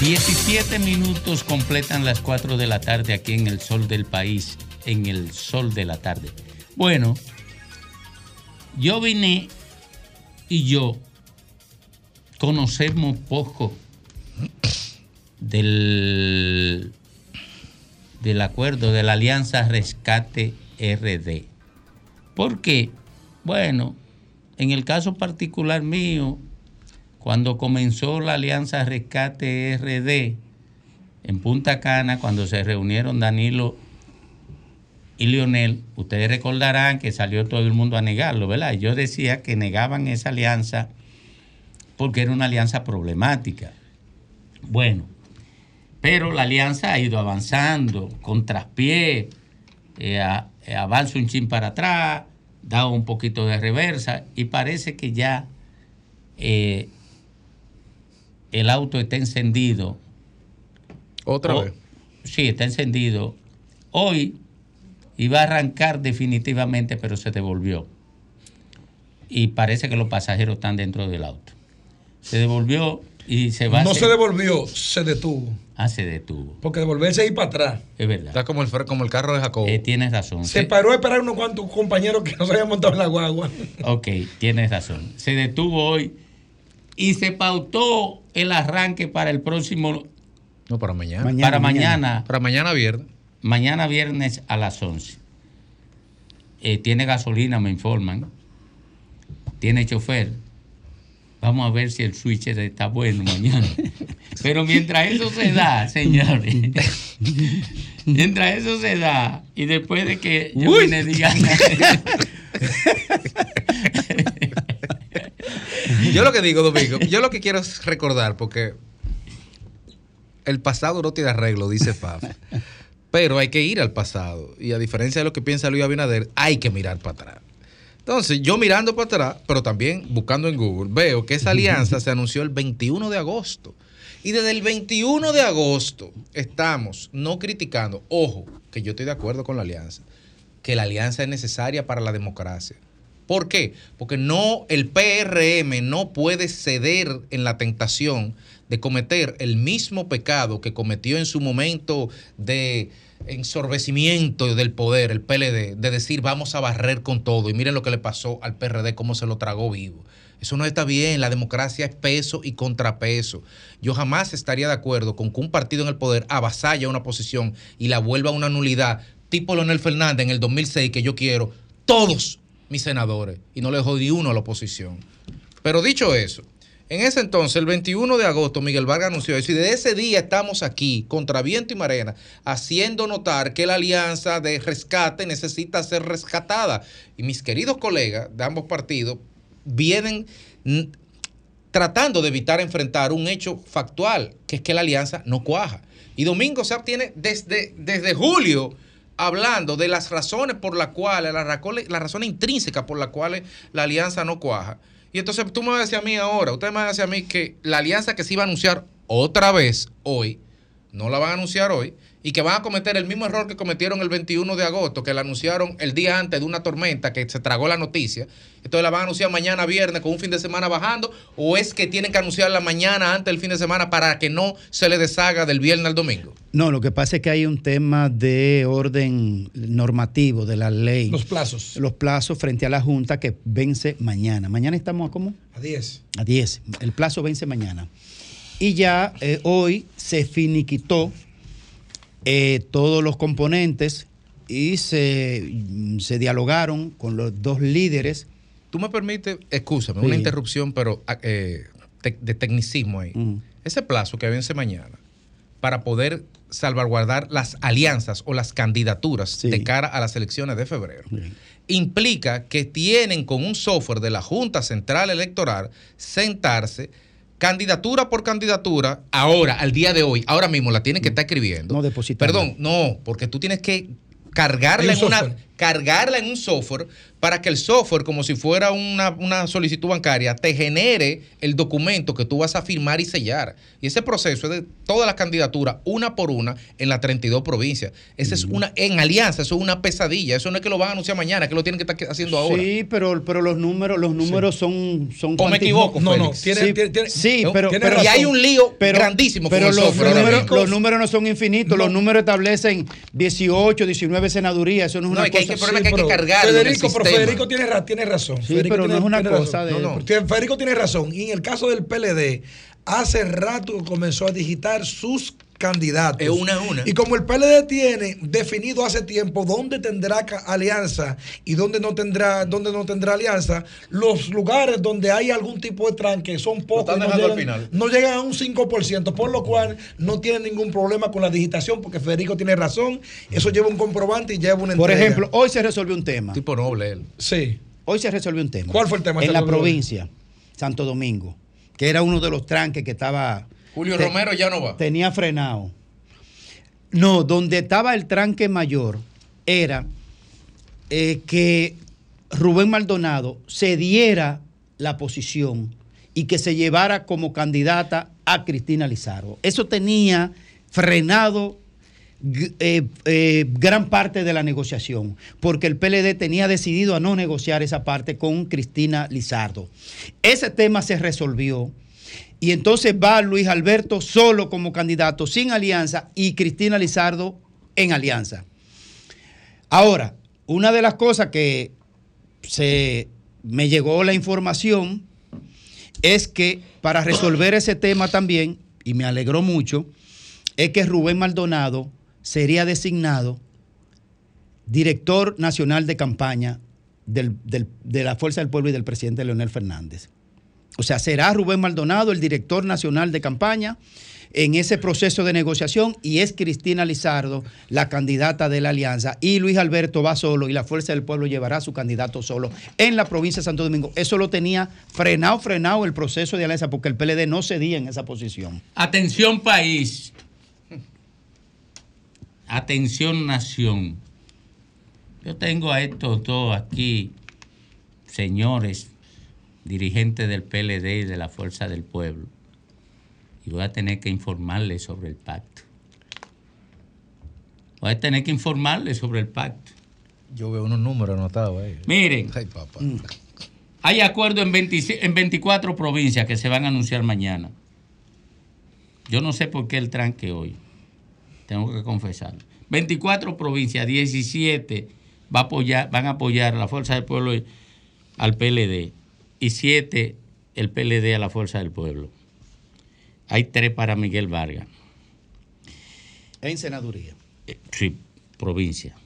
S2: Diecisiete minutos completan las 4 de la tarde aquí en el sol del país, en el sol de la tarde. Bueno, yo vine y yo conocemos poco del del acuerdo de la Alianza Rescate RD. Porque, bueno, en el caso particular mío, cuando comenzó la Alianza Rescate RD en Punta Cana, cuando se reunieron Danilo y Lionel, ustedes recordarán que salió todo el mundo a negarlo, ¿verdad? Yo decía que negaban esa alianza porque era una alianza problemática. Bueno, pero la alianza ha ido avanzando con traspié, eh, eh, avanza un chin para atrás, da un poquito de reversa y parece que ya eh, el auto está encendido.
S7: Otra
S2: O-
S7: vez.
S2: Sí, está encendido. Hoy iba a arrancar definitivamente, pero se devolvió. Y parece que los pasajeros están dentro del auto. Se devolvió y se va a
S8: No se devolvió, se detuvo.
S2: Ah, se detuvo.
S8: Porque devolverse y para atrás.
S2: Es verdad.
S7: Está como el, como el carro de Jacobo.
S2: Eh, tienes razón.
S8: Se
S2: Se-
S8: paró a esperar unos cuantos compañeros que no se habían montado en la guagua.
S2: Ok, tienes razón. Se detuvo hoy y se pautó el arranque para el próximo.
S7: No, para mañana.
S2: para mañana.
S7: Para mañana viernes.
S2: Mañana viernes a las 11. Eh, tiene gasolina, me informan. Tiene chofer. Vamos a ver si el switch está bueno mañana. Pero mientras eso se da, señores, mientras eso se da, y después de que yo
S7: Uy.
S2: vine diga,
S7: Yo lo que digo, Domingo, yo lo que quiero es recordar, porque el pasado no tiene arreglo, dice Faf. Pero hay que ir al pasado. Y a diferencia de lo que piensa Luis Abinader, hay que mirar para atrás. Entonces, yo mirando para atrás, pero también buscando en Google, veo que esa alianza se anunció el 21 de agosto. Y desde el 21 de agosto estamos no criticando, ojo, que yo estoy de acuerdo con la alianza, que la alianza es necesaria para la democracia. ¿Por qué? Porque no, el PRM no puede ceder en la tentación de cometer el mismo pecado que cometió en su momento de ensorbecimiento del poder, el PLD, de decir vamos a barrer con todo. Y miren lo que le pasó al PRD, cómo se lo tragó vivo. Eso no está bien, la democracia es peso y contrapeso. Yo jamás estaría de acuerdo con que un partido en el poder avasalla una posición y la vuelva a una nulidad, tipo Leonel Fernández en el 2006, que yo quiero todos mis senadores y no le jodí uno a la oposición. Pero dicho eso, en ese entonces, el 21 de agosto, Miguel Vargas anunció eso y desde ese día estamos aquí, contra viento y marena, haciendo notar que la alianza de rescate necesita ser rescatada. Y mis queridos colegas de ambos partidos vienen tratando de evitar enfrentar un hecho factual, que es que la alianza no cuaja. Y Domingo se obtiene desde, desde julio hablando de las razones por las cuales, las razones, las razones intrínsecas por las cuales la alianza no cuaja. Y entonces tú me vas a decir a mí ahora, usted me va a decir a mí que la alianza que se iba a anunciar otra vez hoy, no la van a anunciar hoy, y que van a cometer el mismo error que cometieron el 21 de agosto, que la anunciaron el día antes de una tormenta que se tragó la noticia. Entonces la van a anunciar mañana viernes con un fin de semana bajando, o es que tienen que anunciarla mañana antes del fin de semana para que no se le deshaga del viernes al domingo.
S5: No, lo que pasa es que hay un tema de orden normativo de la ley.
S8: Los plazos.
S5: Los plazos frente a la Junta que vence mañana. Mañana estamos a cómo?
S8: A 10.
S5: A 10. El plazo vence mañana. Y ya eh, hoy se finiquitó eh, todos los componentes y se, se dialogaron con los dos líderes.
S7: Tú me permites, excúsame,
S5: Sí.
S7: una interrupción, pero ah, eh, te- de tecnicismo ahí. Ese plazo que vence mañana para poder salvaguardar las alianzas o las candidaturas de cara a las elecciones de febrero implica que tienen con un software de la Junta Central Electoral sentarse candidatura por candidatura, ahora, al día de hoy, ahora mismo la tienen que estar escribiendo.
S5: No depositar.
S7: Perdón, no, porque tú tienes que cargarla en
S5: un
S7: una. Cargarla en un software para que el software, como si fuera una, una solicitud bancaria, te genere el documento que tú vas a firmar y sellar. Y ese proceso es de todas las candidaturas, una por una, en las 32 provincias. Esa es una, en alianza, eso es una pesadilla. Eso no es que lo van a anunciar mañana, que lo tienen que estar haciendo ahora.
S5: Sí, pero, pero los números, los números son, son
S7: ¿O me equivoco, Félix?
S5: sí,
S7: Tiene- tiene- tiene-
S5: sí,
S7: no,
S5: pero, pero-.
S7: Y hay un lío grandísimo con
S5: Pero
S7: el
S5: los números, los números no son infinitos. Los números establecen 18, 19 senadurías. Eso no es
S7: No,
S5: una
S7: es que hay
S5: cosa.
S7: Que- el problema es que hay que el
S8: Federico, pero. Federico tiene, ra- tiene razón.
S5: Sí,
S8: Federico
S5: pero no
S8: tiene-
S5: es una cosa
S8: razón.
S5: de-
S8: No, no. Federico tiene razón. Y en el caso del PLD, hace rato que comenzó a digitar sus candidatos.
S7: Es una a una.
S8: Y como el PLD tiene definido hace tiempo dónde tendrá alianza y dónde no tendrá, dónde no tendrá alianza, los lugares donde hay algún tipo de tranque son pocos. no
S7: dejando al
S8: llegan,
S7: final.
S8: no llegan a un 5%, por lo cual no tienen ningún problema con la digitación, porque Federico tiene razón. Eso lleva un comprobante y lleva una
S5: Por
S8: entrega.
S5: ejemplo, hoy se resolvió un tema.
S7: Tipo noble él.
S8: Sí.
S5: Hoy se resolvió un tema.
S8: ¿Cuál fue el tema?
S5: En la
S8: Santo Domingo?
S5: provincia, Santo Domingo, que era uno de los tranques que estaba.
S7: Julio
S5: te-
S7: Romero ya no va.
S5: Tenía frenado. No, donde estaba el tranque mayor era eh, que Rubén Maldonado cediera la posición y que se llevara como candidata a Cristina Lizardo. Eso tenía frenado eh, eh, gran parte de la negociación, porque el PLD tenía decidido a no negociar esa parte con Cristina Lizardo. Ese tema se resolvió. Y entonces va Luis Alberto solo como candidato, sin alianza, y Cristina Lizardo en alianza. Ahora, una de las cosas que se me llegó la información es que para resolver ese tema también, y me alegró mucho, es que Rubén Maldonado sería designado director nacional de campaña de la Fuerza del Pueblo y del presidente Leonel Fernández. O sea, será Rubén Maldonado el director nacional de campaña en ese proceso de negociación y es Cristina Lizardo la candidata de la alianza y Luis Alberto va solo y la Fuerza del Pueblo llevará a su candidato solo en la provincia de Santo Domingo. Eso lo tenía frenado, frenado el proceso de alianza porque el PLD no cedía en esa posición.
S2: Atención país. Atención nación. Yo tengo a estos dos aquí, señores, dirigentes del PLD y de la Fuerza del Pueblo. Y voy a tener que informarles sobre el pacto. Voy a tener que informarles sobre el pacto.
S7: Yo veo unos números anotados ahí.
S2: Miren,
S7: Ay, papá.
S2: hay acuerdo en, 26 en 24 provincias que se van a anunciar mañana. Yo no sé por qué el tranque hoy. Tengo que confesar. 24 provincias, 17 va a apoyar, van a apoyar a la Fuerza del Pueblo y al PLD. Y 7 el PLD a la Fuerza del Pueblo. Hay 3 para Miguel Vargas.
S5: En senaduría.
S2: Sí, provincia.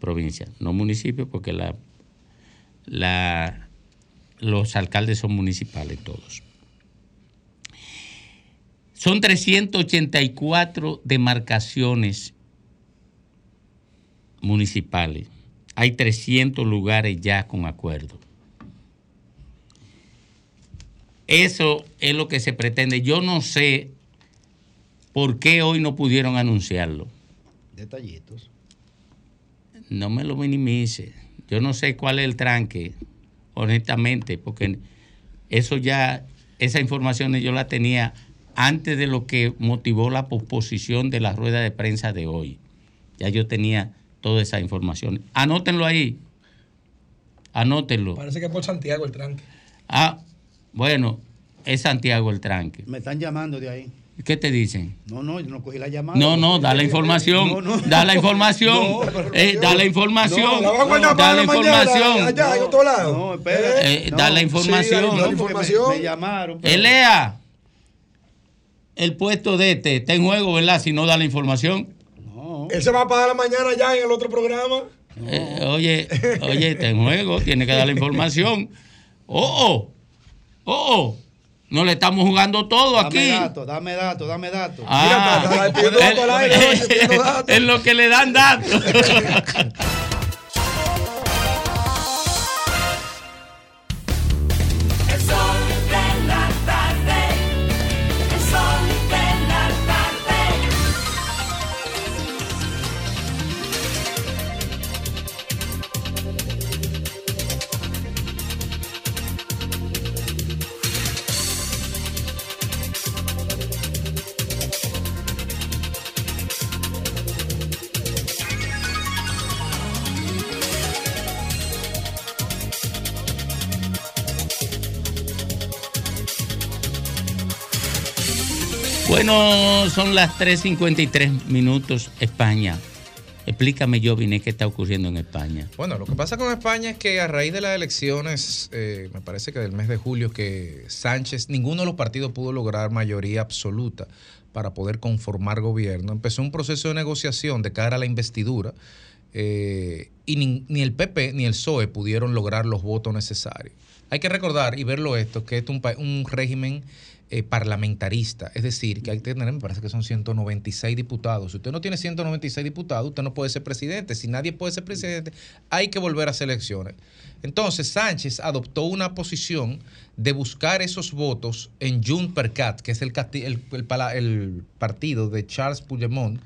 S2: Provincia, no municipio, porque la, la, los alcaldes son municipales todos. Son 384 demarcaciones municipales. Hay 300 lugares ya con acuerdo. Eso es lo que se pretende. Yo no sé por qué hoy no pudieron anunciarlo.
S5: Detallitos.
S2: No me lo minimice. Yo no sé cuál es el tranque, honestamente, porque eso ya, esa información yo la tenía antes de lo que motivó la posposición de la rueda de prensa de hoy. Ya yo tenía toda esa información. Anótenlo ahí. Anótenlo.
S8: Parece que es por Santiago el tranque.
S2: Ah, bueno, es Santiago el tranque.
S5: Me están llamando de ahí.
S2: ¿Qué te dicen?
S5: No, no, yo no cogí la llamada.
S2: No, no, da la información.
S5: No, no.
S2: Da la información.
S5: No,
S2: Eh, da la información.
S8: No,
S2: da la
S8: mañana,
S2: información.
S8: allá, en otro lado.
S5: No, espera.
S2: Eh, da la información.
S8: Sí, da la
S5: No,
S8: información.
S5: Me, me llamaron. pero-
S2: Elea. el puesto de este está en juego, ¿verdad? Si no da la información.
S8: Él se va a pagar la mañana ya en el otro programa.
S2: Eh, oye, oye, está en juego, tiene que dar la información. Oh, oh, oh, oh. No le estamos jugando todo
S5: Dame
S2: aquí.
S5: datos, dame datos, dame datos.
S2: Ah, es lo que le dan datos. Son las 3.53 minutos España. Explícame, yo vine qué está ocurriendo en España.
S7: Bueno, lo que pasa con España es que a raíz de las elecciones, eh, me parece que del mes de julio, que Sánchez, ninguno de los partidos pudo lograr mayoría absoluta para poder conformar gobierno. Empezó un proceso de negociación de cara a la investidura eh, y ni, el PP ni el PSOE pudieron lograr los votos necesarios. Hay que recordar y verlo esto, que es un, un régimen eh, parlamentarista, es decir, que hay que tener, me parece que son 196 diputados. Si usted no tiene 196 diputados, usted no puede ser presidente. Si nadie puede ser presidente, hay que volver a hacer elecciones. Entonces, Sánchez adoptó una posición de buscar esos votos en Junts per Cat, que es el, el- el partido de Charles Puigdemont,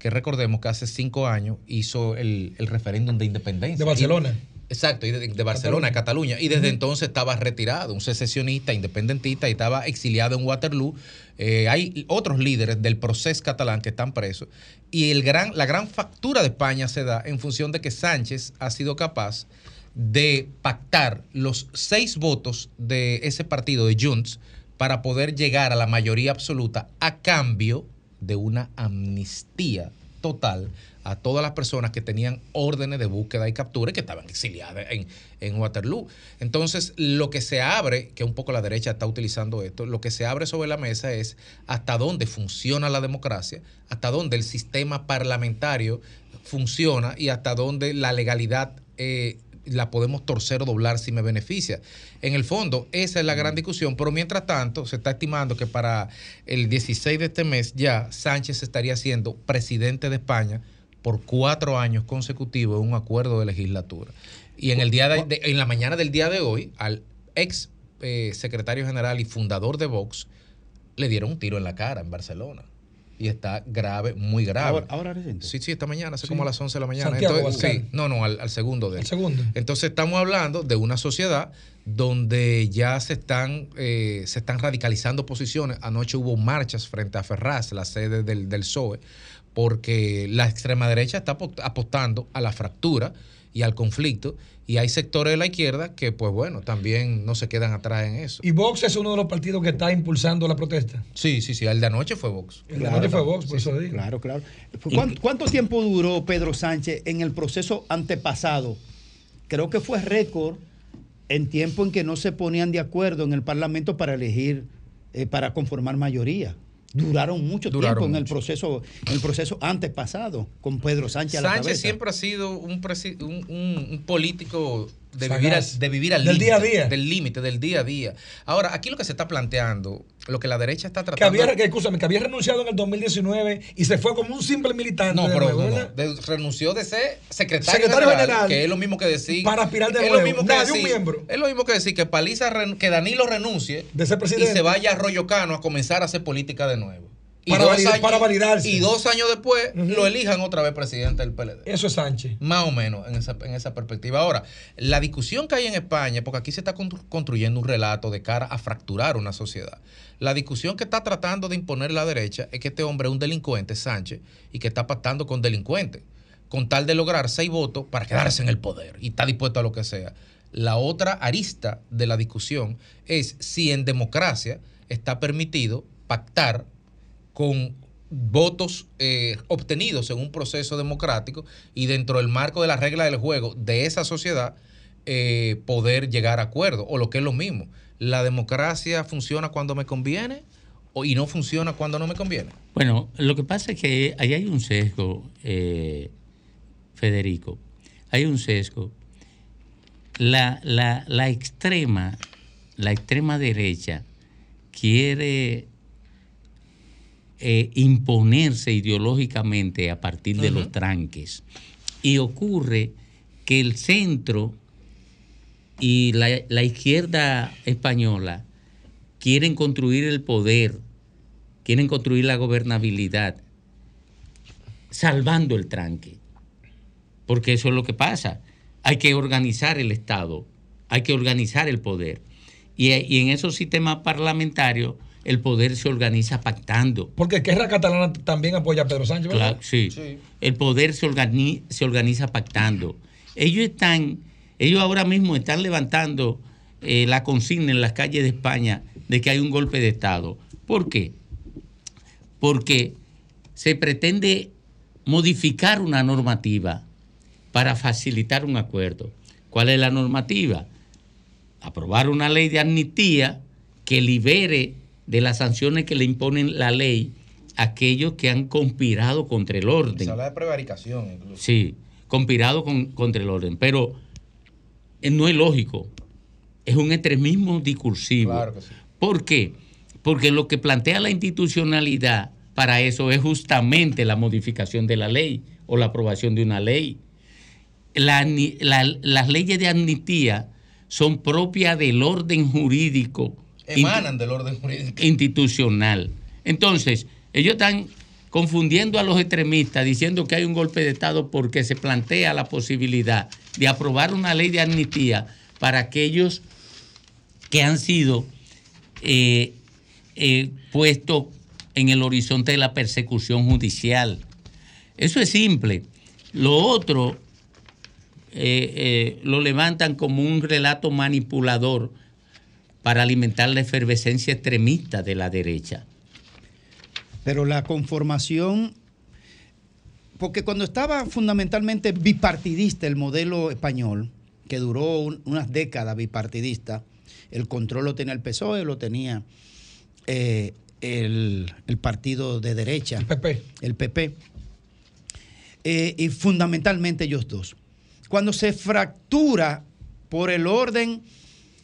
S7: que recordemos que hace cinco años hizo el, el referéndum de independencia.
S8: De Barcelona.
S7: Exacto, y de, de Barcelona, de Cataluña. Y desde entonces estaba retirado, un secesionista, independentista, y estaba exiliado en Waterloo. Eh, hay otros líderes del proceso catalán que están presos. Y el gran, la gran factura de España se da en función de que Sánchez ha sido capaz de pactar los seis votos de ese partido de Junts para poder llegar a la mayoría absoluta a cambio de una amnistía total a todas las personas que tenían órdenes de búsqueda y captura y que estaban exiliadas en, en Waterloo. Entonces, lo que se abre, que un poco la derecha está utilizando esto, lo que se abre sobre la mesa es hasta dónde funciona la democracia, hasta dónde el sistema parlamentario funciona y hasta dónde la legalidad eh, la podemos torcer o doblar si me beneficia. En el fondo, esa es la gran discusión, pero mientras tanto, se está estimando que para el 16 de este mes ya Sánchez estaría siendo presidente de España por cuatro años consecutivos en un acuerdo de legislatura. Y en el día de- de- en la mañana del día de hoy, al ex eh, secretario general y fundador de Vox, le dieron un tiro en la cara en Barcelona. Y está grave, muy grave.
S5: Ahora- ahora reciente.
S7: Sí, sí, esta mañana, hace
S5: Sí.
S7: como a las 11 de la mañana.
S8: Santiago
S7: Entonces, sí, no, no, al, al segundo de él.
S8: El segundo.
S7: Entonces estamos hablando de una sociedad donde ya se están, eh, se están radicalizando posiciones. Anoche hubo marchas frente a Ferraz, la sede del, del PSOE, porque la extrema derecha está apo- apostando a la fractura y al conflicto. Y hay sectores de la izquierda que, pues bueno, también no se quedan atrás en eso.
S8: Y Vox es uno de los partidos que está impulsando la protesta.
S7: Sí, sí, sí. El de anoche fue Vox.
S8: El de anoche fue Vox, por eso digo.
S5: Claro, claro. ¿Cuán- ¿Cuánto tiempo duró Pedro Sánchez en el proceso antepasado? Creo que fue récord en tiempo en que no se ponían de acuerdo en el Parlamento para elegir, eh, para conformar mayoría. Duraron mucho
S7: Duraron
S5: tiempo en el proceso, en el proceso antepasado, con Pedro Sánchez a la
S7: Sánchez
S5: cabeza.
S7: siempre ha sido un- un- un político de vivir, al, de vivir al
S8: Del
S7: límite,
S8: día a día.
S7: Del límite, del día a día. Ahora, aquí lo que se está planteando, lo que la derecha está
S8: Que
S7: tratando...
S8: había, que, escúchame, que había renunciado en el 2019 y se fue como un simple militante.
S7: no, pero
S8: nuevo,
S7: no, no.
S8: ¿verdad?
S7: De- renunció de ser secretario,
S8: Secretario
S7: general,
S8: general.
S7: que es lo mismo que decir...
S8: Para aspirar de
S7: es
S8: nuevo.
S7: Lo mismo que
S8: un miembro.
S7: Es lo mismo que decir que Paliza, que Danilo renuncie
S8: De ser
S7: y se vaya a Arroyo Cano a comenzar a hacer política de nuevo. Y
S8: Para validarse.
S7: Y dos años después lo elijan otra vez presidente del PLD.
S8: Eso es Sánchez.
S7: Más o menos en esa, en esa perspectiva. Ahora, la discusión que hay en España, porque aquí se está constru- construyendo un relato de cara a fracturar una sociedad. La discusión que está tratando de imponer la derecha es que este hombre es un delincuente, Sánchez, y que está pactando con delincuentes, con tal de lograr seis votos para quedarse en el poder y está dispuesto a lo que sea. La otra arista de la discusión es si en democracia está permitido pactar con votos eh, obtenidos en un proceso democrático y dentro del marco de la regla del juego de esa sociedad eh, poder llegar a acuerdo o lo que es lo mismo la democracia funciona cuando me conviene o- y no funciona cuando no me conviene.
S2: Bueno, lo que pasa es que ahí hay un sesgo, eh, Federico. Hay un sesgo. La, la- la extrema, la extrema derecha quiere eh, imponerse ideológicamente a partir de los tranques. Y ocurre que el centro y la, la izquierda española quieren construir el poder, quieren construir la gobernabilidad, salvando el tranque. Porque eso es lo que pasa. Hay que organizar el Estado, hay que organizar el poder. Y, y en esos sistemas parlamentarios el poder se organiza pactando.
S8: Porque Guerra Catalana también apoya a Pedro Sánchez, ¿verdad?
S2: Claro, sí. El poder se, organi- se organiza pactando. Ellos están, ellos ahora mismo están levantando eh, la consigna en las calles de España de que hay un golpe de Estado. ¿Por qué? Porque se pretende modificar una normativa para facilitar un acuerdo. ¿Cuál es la normativa? Aprobar una ley de amnistía que libere de las sanciones que le imponen la ley a aquellos que han conspirado contra el orden.
S7: Se habla de prevaricación incluso.
S2: Sí, conspirado con- contra el orden. Pero eh, no es lógico. Es un extremismo discursivo.
S7: Claro que sí.
S2: ¿Por qué? Porque lo que plantea la institucionalidad para eso es justamente la modificación de la ley o la aprobación de una ley. La amni- la- las leyes de amnistía son propias del orden jurídico
S7: Emanan del orden jurídico.
S2: institucional. Entonces, ellos están confundiendo a los extremistas diciendo que hay un golpe de Estado porque se plantea la posibilidad de aprobar una ley de amnistía para aquellos que han sido eh, eh, puestos en el horizonte de la persecución judicial. Eso es simple. Lo otro eh, lo levantan como un relato manipulador para alimentar la efervescencia extremista de la derecha.
S5: Pero la conformación, porque cuando estaba fundamentalmente bipartidista el modelo español, que duró un- unas décadas bipartidista, el control lo tenía el PSOE, lo tenía eh, el, el partido de derecha, el
S8: PP.
S5: El PP. Eh, y fundamentalmente ellos dos. Cuando se fractura por el orden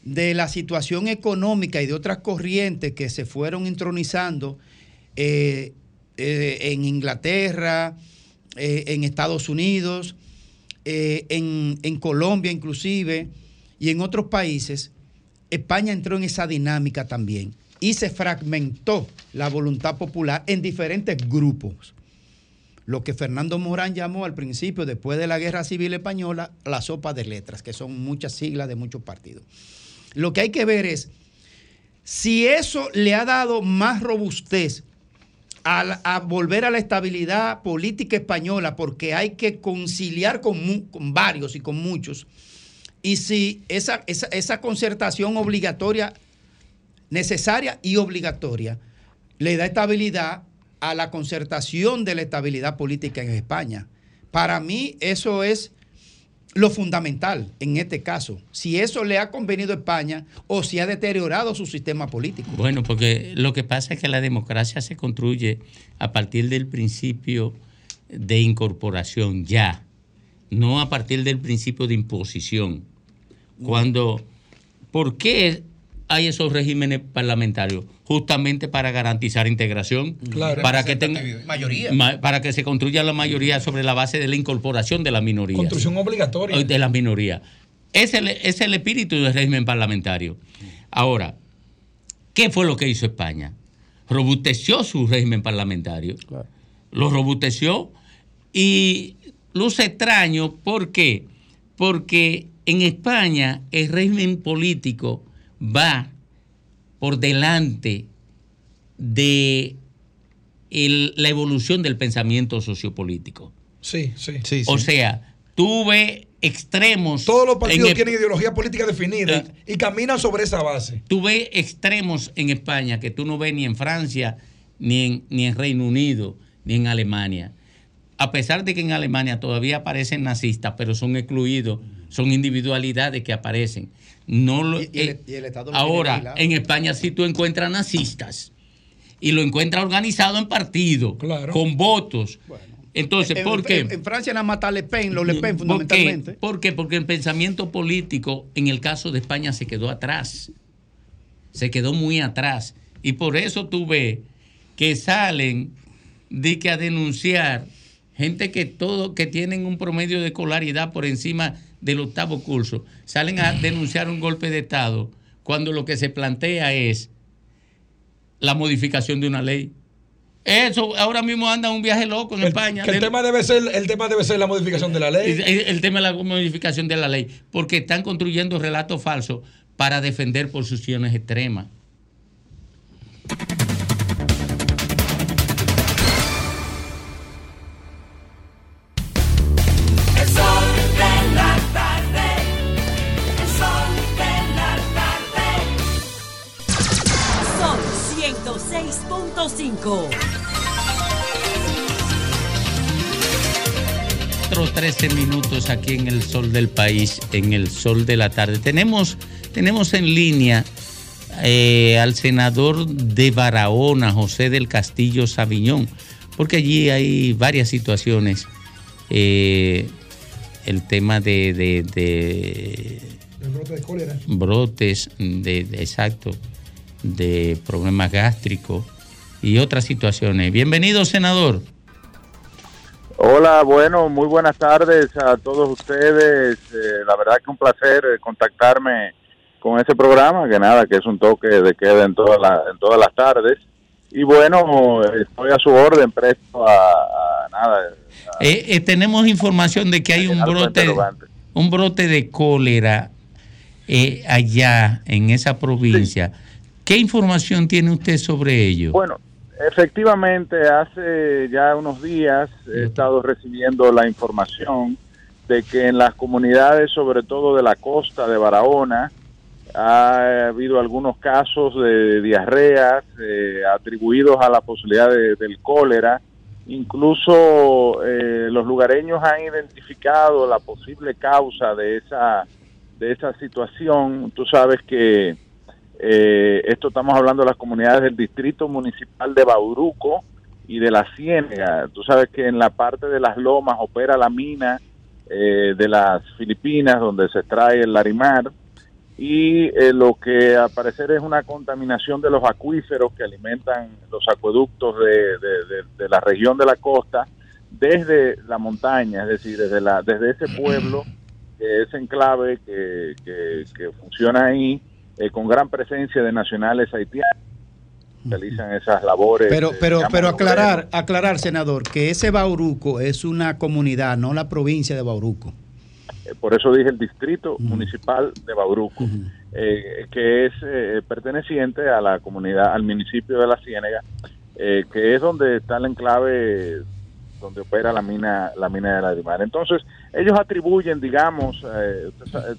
S5: de la situación económica y de otras corrientes que se fueron intronizando eh, eh, en Inglaterra, eh, en Estados Unidos, en Colombia inclusive, y en otros países, España entró en esa dinámica también y se fragmentó la voluntad popular en diferentes grupos. Lo que Fernando Morán llamó al principio, después de la Guerra Civil Española, la sopa de letras, que son muchas siglas de muchos partidos. Lo que hay que ver es si eso le ha dado más robustez a, volver a la estabilidad política española, porque hay que conciliar con, varios y con muchos, y si esa concertación obligatoria, necesaria y obligatoria, le da estabilidad a la concertación de la estabilidad política en España. Para mí eso es lo fundamental en este caso. Si eso le ha convenido a España o si ha deteriorado su sistema político.
S2: Bueno, porque lo que pasa es que la democracia se construye a partir del principio de incorporación ya, no a partir del principio de imposición. Cuando, ¿por qué hay esos regímenes parlamentarios? Justamente para garantizar integración,
S7: Claro.
S2: para que tenga
S7: Mayoría.
S2: ma- para que se construya la mayoría sobre la base de la incorporación de la minoría.
S8: Construcción obligatoria.
S2: de la minoría. Es el, es el espíritu del régimen parlamentario. Ahora, ¿qué fue lo que hizo España? Robusteció su régimen parlamentario. Lo robusteció y luce extraño. ¿Por qué? Porque en España el régimen político va por delante de el- la evolución del pensamiento sociopolítico.
S8: Sí, sí.
S2: O sea, tuve extremos.
S8: Todos los partidos
S2: el-
S8: tienen ideología política definida y caminan sobre esa base.
S2: Tú ves extremos en España que tú no ves ni en Francia, ni en, ni en Reino Unido, ni en Alemania. A pesar de que en Alemania todavía aparecen nazistas, pero son excluidos, son individualidades que aparecen. No lo,
S5: Y- y el- y el Estado lo
S2: ahora, en España sí tú encuentras nazistas y lo encuentra organizado en partido, con votos. Entonces,
S5: En-
S2: ¿por qué?
S5: En, en Francia nada más Le Pen, los Le Pen
S2: ¿Por
S5: fundamentalmente.
S2: qué? ¿Por qué? Porque el pensamiento político en el caso de España se quedó atrás. Se quedó muy atrás. Y por eso tú ves que salen de que a denunciar gente que todo, que tienen un promedio de escolaridad por encima del octavo curso, salen a denunciar un golpe de Estado cuando lo que se plantea es la modificación de una ley. Eso, ahora mismo anda un viaje loco en España.
S8: El, tema debe ser, el tema debe ser la modificación de la ley.
S2: el, el tema de la modificación de la ley, porque están construyendo relatos falsos para defender posiciones extremas.
S19: Sol
S1: 106.5.
S2: Otros 13 minutos aquí en el sol del país, en el sol de la tarde. Tenemos, tenemos en línea eh, al senador de Barahona, José del Castillo Sabiñón, porque allí hay varias situaciones. Eh, el tema de, de- de
S8: El brote de cólera.
S2: brotes, de, de- exacto, de problemas gástricos y otras situaciones. Bienvenido, senador.
S24: Hola, bueno, muy buenas tardes a todos ustedes. Eh, la verdad que un placer eh, contactarme con ese programa, que nada, que es un toque de queda en, todas la- en todas las tardes. Y bueno, estoy a su orden, presto a, a nada.
S2: Eh, eh, tenemos información de que hay un brote, un brote de cólera allá en esa provincia. ¿Qué información tiene usted sobre ello?
S24: Bueno, efectivamente, hace ya unos días he estado recibiendo la información de que en las comunidades, sobre todo de la costa de Barahona, ha habido algunos casos de diarreas eh, atribuidos a la posibilidad de- del cólera. Incluso eh, los lugareños han identificado la posible causa de esa de esa situación. Tú sabes que eh, esto estamos hablando de las comunidades del distrito municipal de Bauruco y de la Ciénega. Tú sabes que en la parte de las lomas opera la mina eh, de las Filipinas donde se extrae el larimar y eh, lo que al parecer es una contaminación de los acuíferos que alimentan los acueductos de, la región de la costa desde la montaña, es decir, desde, la, desde ese pueblo, que es enclave que, que funciona ahí, eh, con gran presencia de nacionales haitianos realizan esas labores.
S5: Pero, pero,
S24: digamos,
S5: pero aclarar, aclarar, senador, que ese Bauruco es una comunidad, no la provincia de Bauruco.
S24: Eh, por eso dije el distrito municipal de Bauruco, eh, que es eh, perteneciente a la comunidad, al municipio de La Ciénega, eh, que es donde está el enclave donde opera la mina, la mina de Larimar. Entonces, ellos atribuyen, digamos, eh,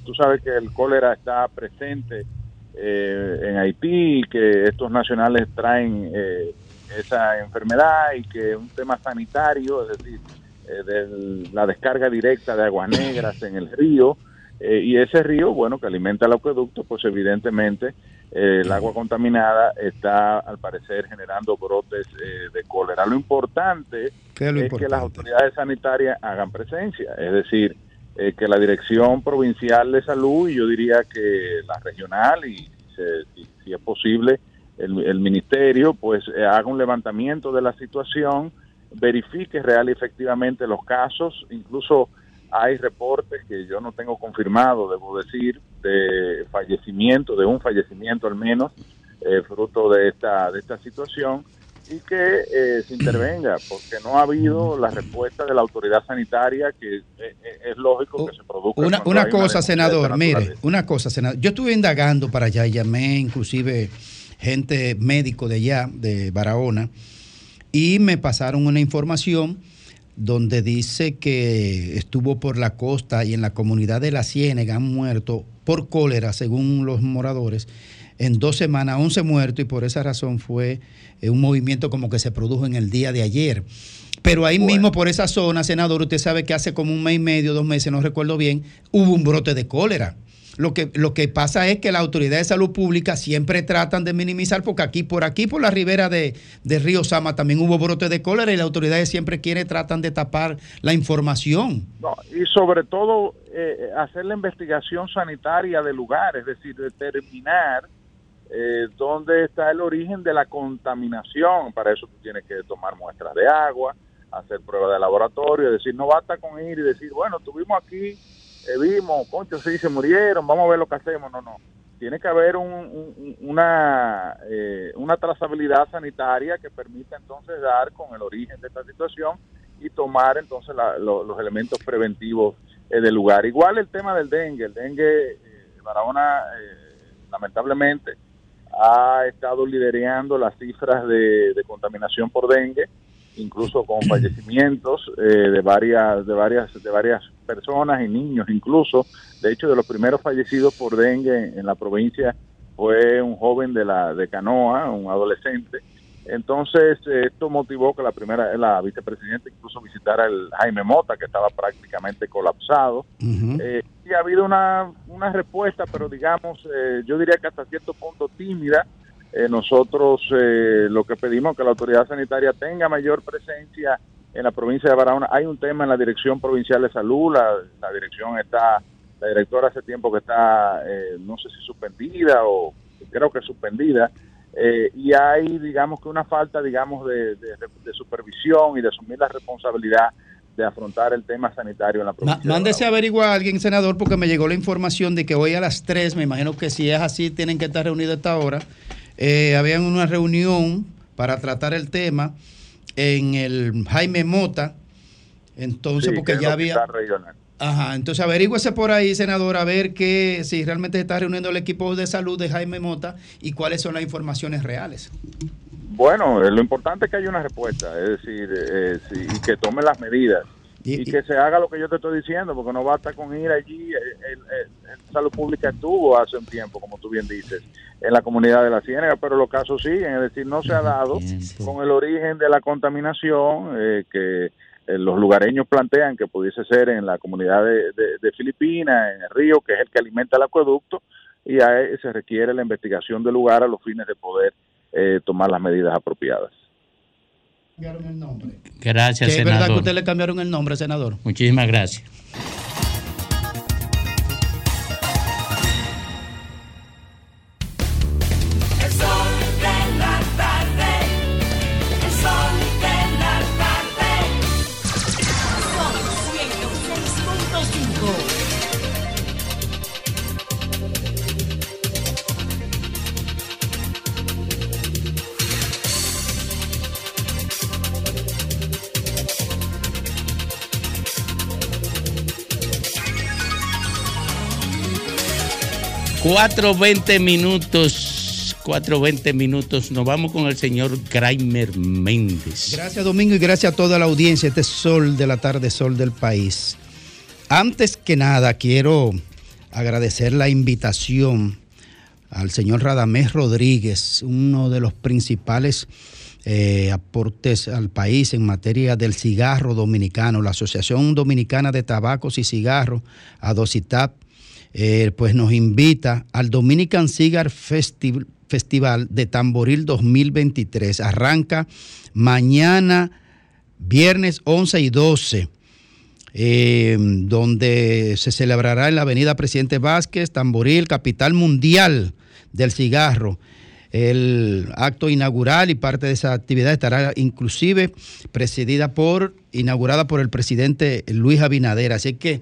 S24: tú sabes que el cólera está presente eh, en Haití que estos nacionales traen eh, esa enfermedad y que es un tema sanitario, es decir, eh, de la descarga directa de aguas negras en el río eh, y ese río, bueno, que alimenta el acueducto, pues evidentemente eh, el agua contaminada está al parecer generando brotes eh, de cólera. Lo importante
S5: ¿Qué es
S24: que las autoridades sanitarias hagan presencia, es decir, eh, que la Dirección Provincial de Salud y yo diría que la regional y se- si, es posible el, el ministerio pues eh, haga un levantamiento de la situación, verifique real y efectivamente los casos, incluso hay reportes que yo no tengo confirmado, debo decir, de fallecimiento, de un fallecimiento al menos, eh, fruto de esta, de esta situación, y que eh, se intervenga, porque no ha habido la respuesta de la autoridad sanitaria, que eh, eh, es lógico que se produzca.
S5: Una, cosa, senador, mire, una cosa, senador. Yo estuve indagando para allá, llamé inclusive gente médico de allá, de Barahona, y me pasaron una información donde dice que estuvo por la costa y en la comunidad de La Ciénega han muerto por cólera, según los moradores, en dos semanas, 11 muertos, y por esa razón fue eh, un movimiento como que se produjo en el día de ayer. Pero ahí mismo, por esa zona, senador, usted sabe que hace como un mes y medio, dos meses, no recuerdo bien, hubo un brote de cólera. Lo que, lo que pasa es que las autoridades de salud pública siempre tratan de minimizar, porque aquí, por aquí, por la ribera de, de Río Sama, también hubo brote de cólera y las autoridades siempre quieren, tratan de tapar la información.
S24: No, y sobre todo eh, hacer la investigación sanitaria del lugar, es decir, determinar eh, dónde está el origen de la contaminación. Para eso tú tienes que tomar muestras de agua, hacer pruebas de laboratorio, es decir, no basta con ir y decir, bueno, tuvimos aquí, eh, vimos, concho, sí, se murieron, vamos a ver lo que hacemos. No, no. Tiene que haber un- un- una, eh, una trazabilidad sanitaria que permita entonces dar con el origen de esta situación y tomar entonces la- lo- los elementos preventivos eh, del lugar. Igual el tema del dengue. El dengue, eh, Barahona, lamentablemente, ha estado liderando las cifras de, de contaminación por dengue, incluso con fallecimientos eh, de varias de varias de varias personas y niños incluso. De hecho, de los primeros fallecidos por dengue en la provincia fue un joven de la de Canoa, un adolescente. Entonces, esto motivó que la primera la vicepresidenta incluso visitara el Jaime Mota, que estaba prácticamente colapsado. Eh, y ha habido una, una respuesta, pero digamos, eh, yo diría que hasta cierto punto tímida. Eh, nosotros eh, lo que pedimos que la autoridad sanitaria tenga mayor presencia en la provincia de Barahona. Hay un tema en la Dirección Provincial de Salud, la, la dirección está, la directora hace tiempo que está, eh, no sé si suspendida o creo que suspendida, eh, y hay, digamos, que una falta, digamos, de, de- de supervisión y de asumir la responsabilidad de afrontar el tema sanitario en la provincia. de
S5: Mándese a averiguar a alguien, senador, porque me llegó la información de que hoy a las 3, me imagino que si es así, tienen que estar reunidos a esta hora. Eh, habían una reunión para tratar el tema en el Jaime Mota. Entonces,
S24: Sí,
S5: porque ya había.
S24: regional.
S5: Ajá, entonces averígüese por ahí, senador, a ver que si realmente se está reuniendo el equipo de salud de Jaime Mota y cuáles son las informaciones reales.
S24: Bueno, eh, lo importante es que haya una respuesta, es decir, eh, sí, y que tome las medidas. Y, que se haga lo que yo te estoy diciendo, porque no basta con ir allí. eh, El, el- el Salud Pública estuvo hace un tiempo, como tú bien dices, en la comunidad de la Ciénaga, pero los casos siguen, es decir, no se ha dado con el origen de la contaminación eh, que los lugareños plantean que pudiese ser en la comunidad de, de- de Filipinas, en el río, que es el que alimenta el acueducto, y ahí se requiere la investigación del lugar a los fines de poder eh, tomar las medidas apropiadas.
S2: Gracias,
S5: Que es verdad que
S2: senador.
S5: usted le cambiaron el nombre, senador.
S2: Muchísimas gracias. 4.20 minutos. 4.20 minutos. Nos vamos con el señor Graimer Méndez.
S5: Gracias, Domingo, y gracias a toda la audiencia. Este sol de la tarde, sol del país. Antes que nada, quiero agradecer la invitación al señor Radamés Rodríguez, uno de los principales eh, aportes al país en materia del cigarro dominicano, la Asociación Dominicana de Tabacos y Cigarros, ADOCITAP eh, pues nos invita al Dominican Cigar Festi- Festival de Tamboril 2023. Arranca mañana, viernes 11 y 12 eh, donde se celebrará en la Avenida Presidente Vázquez, Tamboril, capital mundial del cigarro. El acto inaugural y parte de esa actividad estará inclusive presidida por, inaugurada por el presidente Luis Abinader. Así que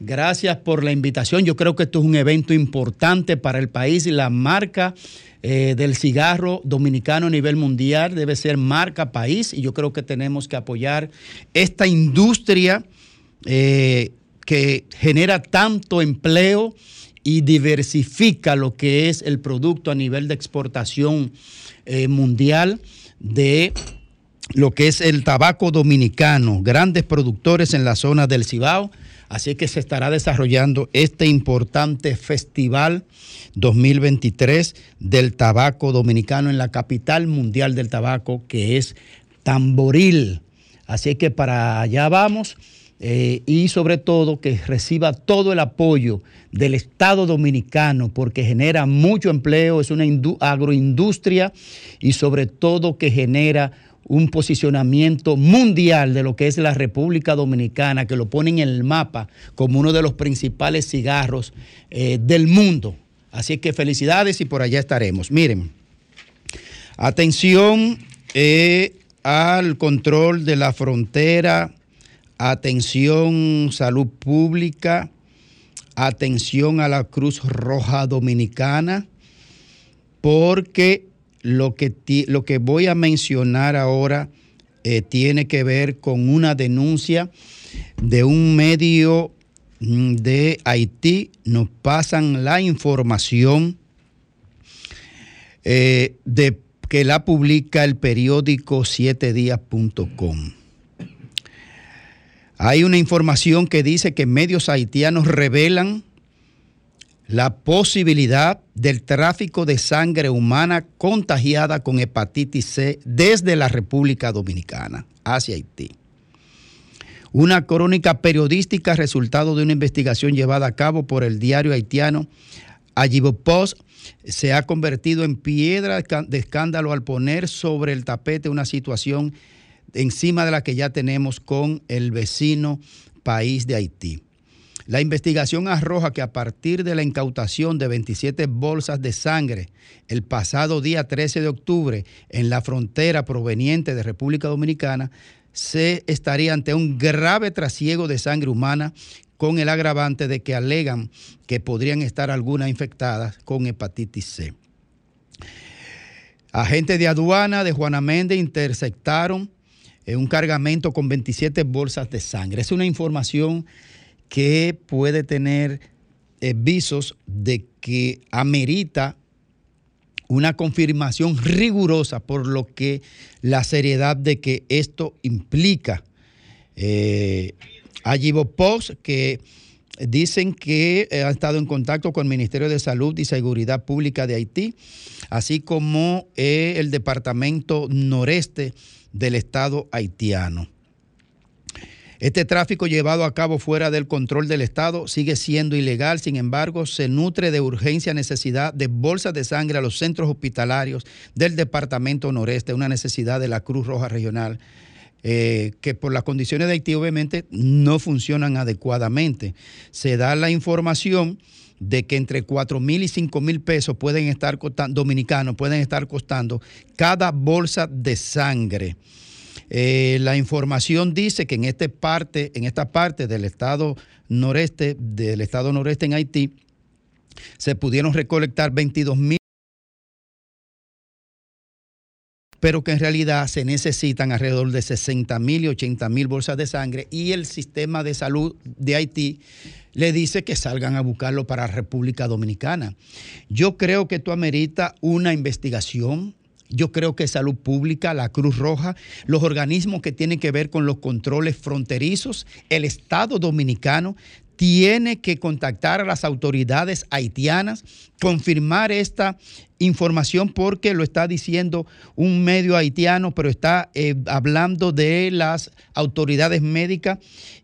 S5: gracias por la invitación. Yo creo que esto es un evento importante para el país la marca eh, del cigarro dominicano a nivel mundial debe ser marca país y yo creo que tenemos que apoyar esta industria eh, que genera tanto empleo y diversifica lo que es el producto a nivel de exportación eh, mundial de lo que es el tabaco dominicano, grandes productores en la zona del Cibao. Así que se estará desarrollando este importante festival 2023 del tabaco dominicano en la capital mundial del tabaco, que es Tamboril. Así que para allá vamos. eh, y sobre todo que reciba todo el apoyo del Estado dominicano porque genera mucho empleo, es una indu- agroindustria y sobre todo que genera un posicionamiento mundial de lo que es la República Dominicana, que lo pone en el mapa como uno de los principales cigarros eh, del mundo. Así que felicidades y por allá estaremos. Miren, atención eh, al control de la frontera, atención salud pública, atención a la Cruz Roja Dominicana, porque lo que, lo que voy a mencionar ahora eh, tiene que ver con una denuncia de un medio mm, de Haití. Nos pasan la información eh, de que la publica el periódico sietedías.com. Hay una información que dice que medios haitianos revelan la posibilidad del tráfico de sangre humana contagiada con hepatitis C desde la República Dominicana hacia Haití. Una crónica periodística resultado de una investigación llevada a cabo por el diario haitiano Ayibo Post se ha convertido en piedra de escándalo al poner sobre el tapete una situación encima de la que ya tenemos con el vecino país de Haití. La investigación arroja que a partir de la incautación de 27 bolsas de sangre el pasado día 13 de octubre en la frontera proveniente de República Dominicana, se estaría ante un grave trasiego de sangre humana con el agravante de que alegan que podrían estar algunas infectadas con hepatitis C. Agentes de aduana de Juana Méndez interceptaron eh, un cargamento con 27 bolsas de sangre. Es una información que puede tener eh, visos de que amerita una confirmación rigurosa por lo que la seriedad de que esto implica. Eh, Ayibo Post, que dicen que eh, ha estado en contacto con el Ministerio de Salud y Seguridad Pública de Haití, así como eh, el Departamento Noreste del Estado haitiano. Este tráfico llevado a cabo fuera del control del Estado sigue siendo ilegal, sin embargo, se nutre de urgencia necesidad de bolsas de sangre a los centros hospitalarios del Departamento Noreste, una necesidad de la Cruz Roja Regional, eh, que por las condiciones de Haití obviamente no funcionan adecuadamente. Se da la información de que entre 4 mil y 5 mil pesos pueden estar costando, dominicanos pueden estar costando cada bolsa de sangre. Eh, la información dice que en, este en esta parte del estado noreste, del estado noreste en Haití, se pudieron recolectar 22 mil, pero que en realidad se necesitan alrededor de 60 mil y 80 mil bolsas de sangre y el sistema de salud de Haití le dice que salgan a buscarlo para República Dominicana. Yo creo que esto amerita una investigación, yo creo que Salud Pública, la Cruz Roja, los organismos que tienen que ver con los controles fronterizos, el Estado Dominicano, tiene que contactar a las autoridades haitianas, confirmar esta información porque lo está diciendo un medio haitiano, pero está eh, hablando de las autoridades médicas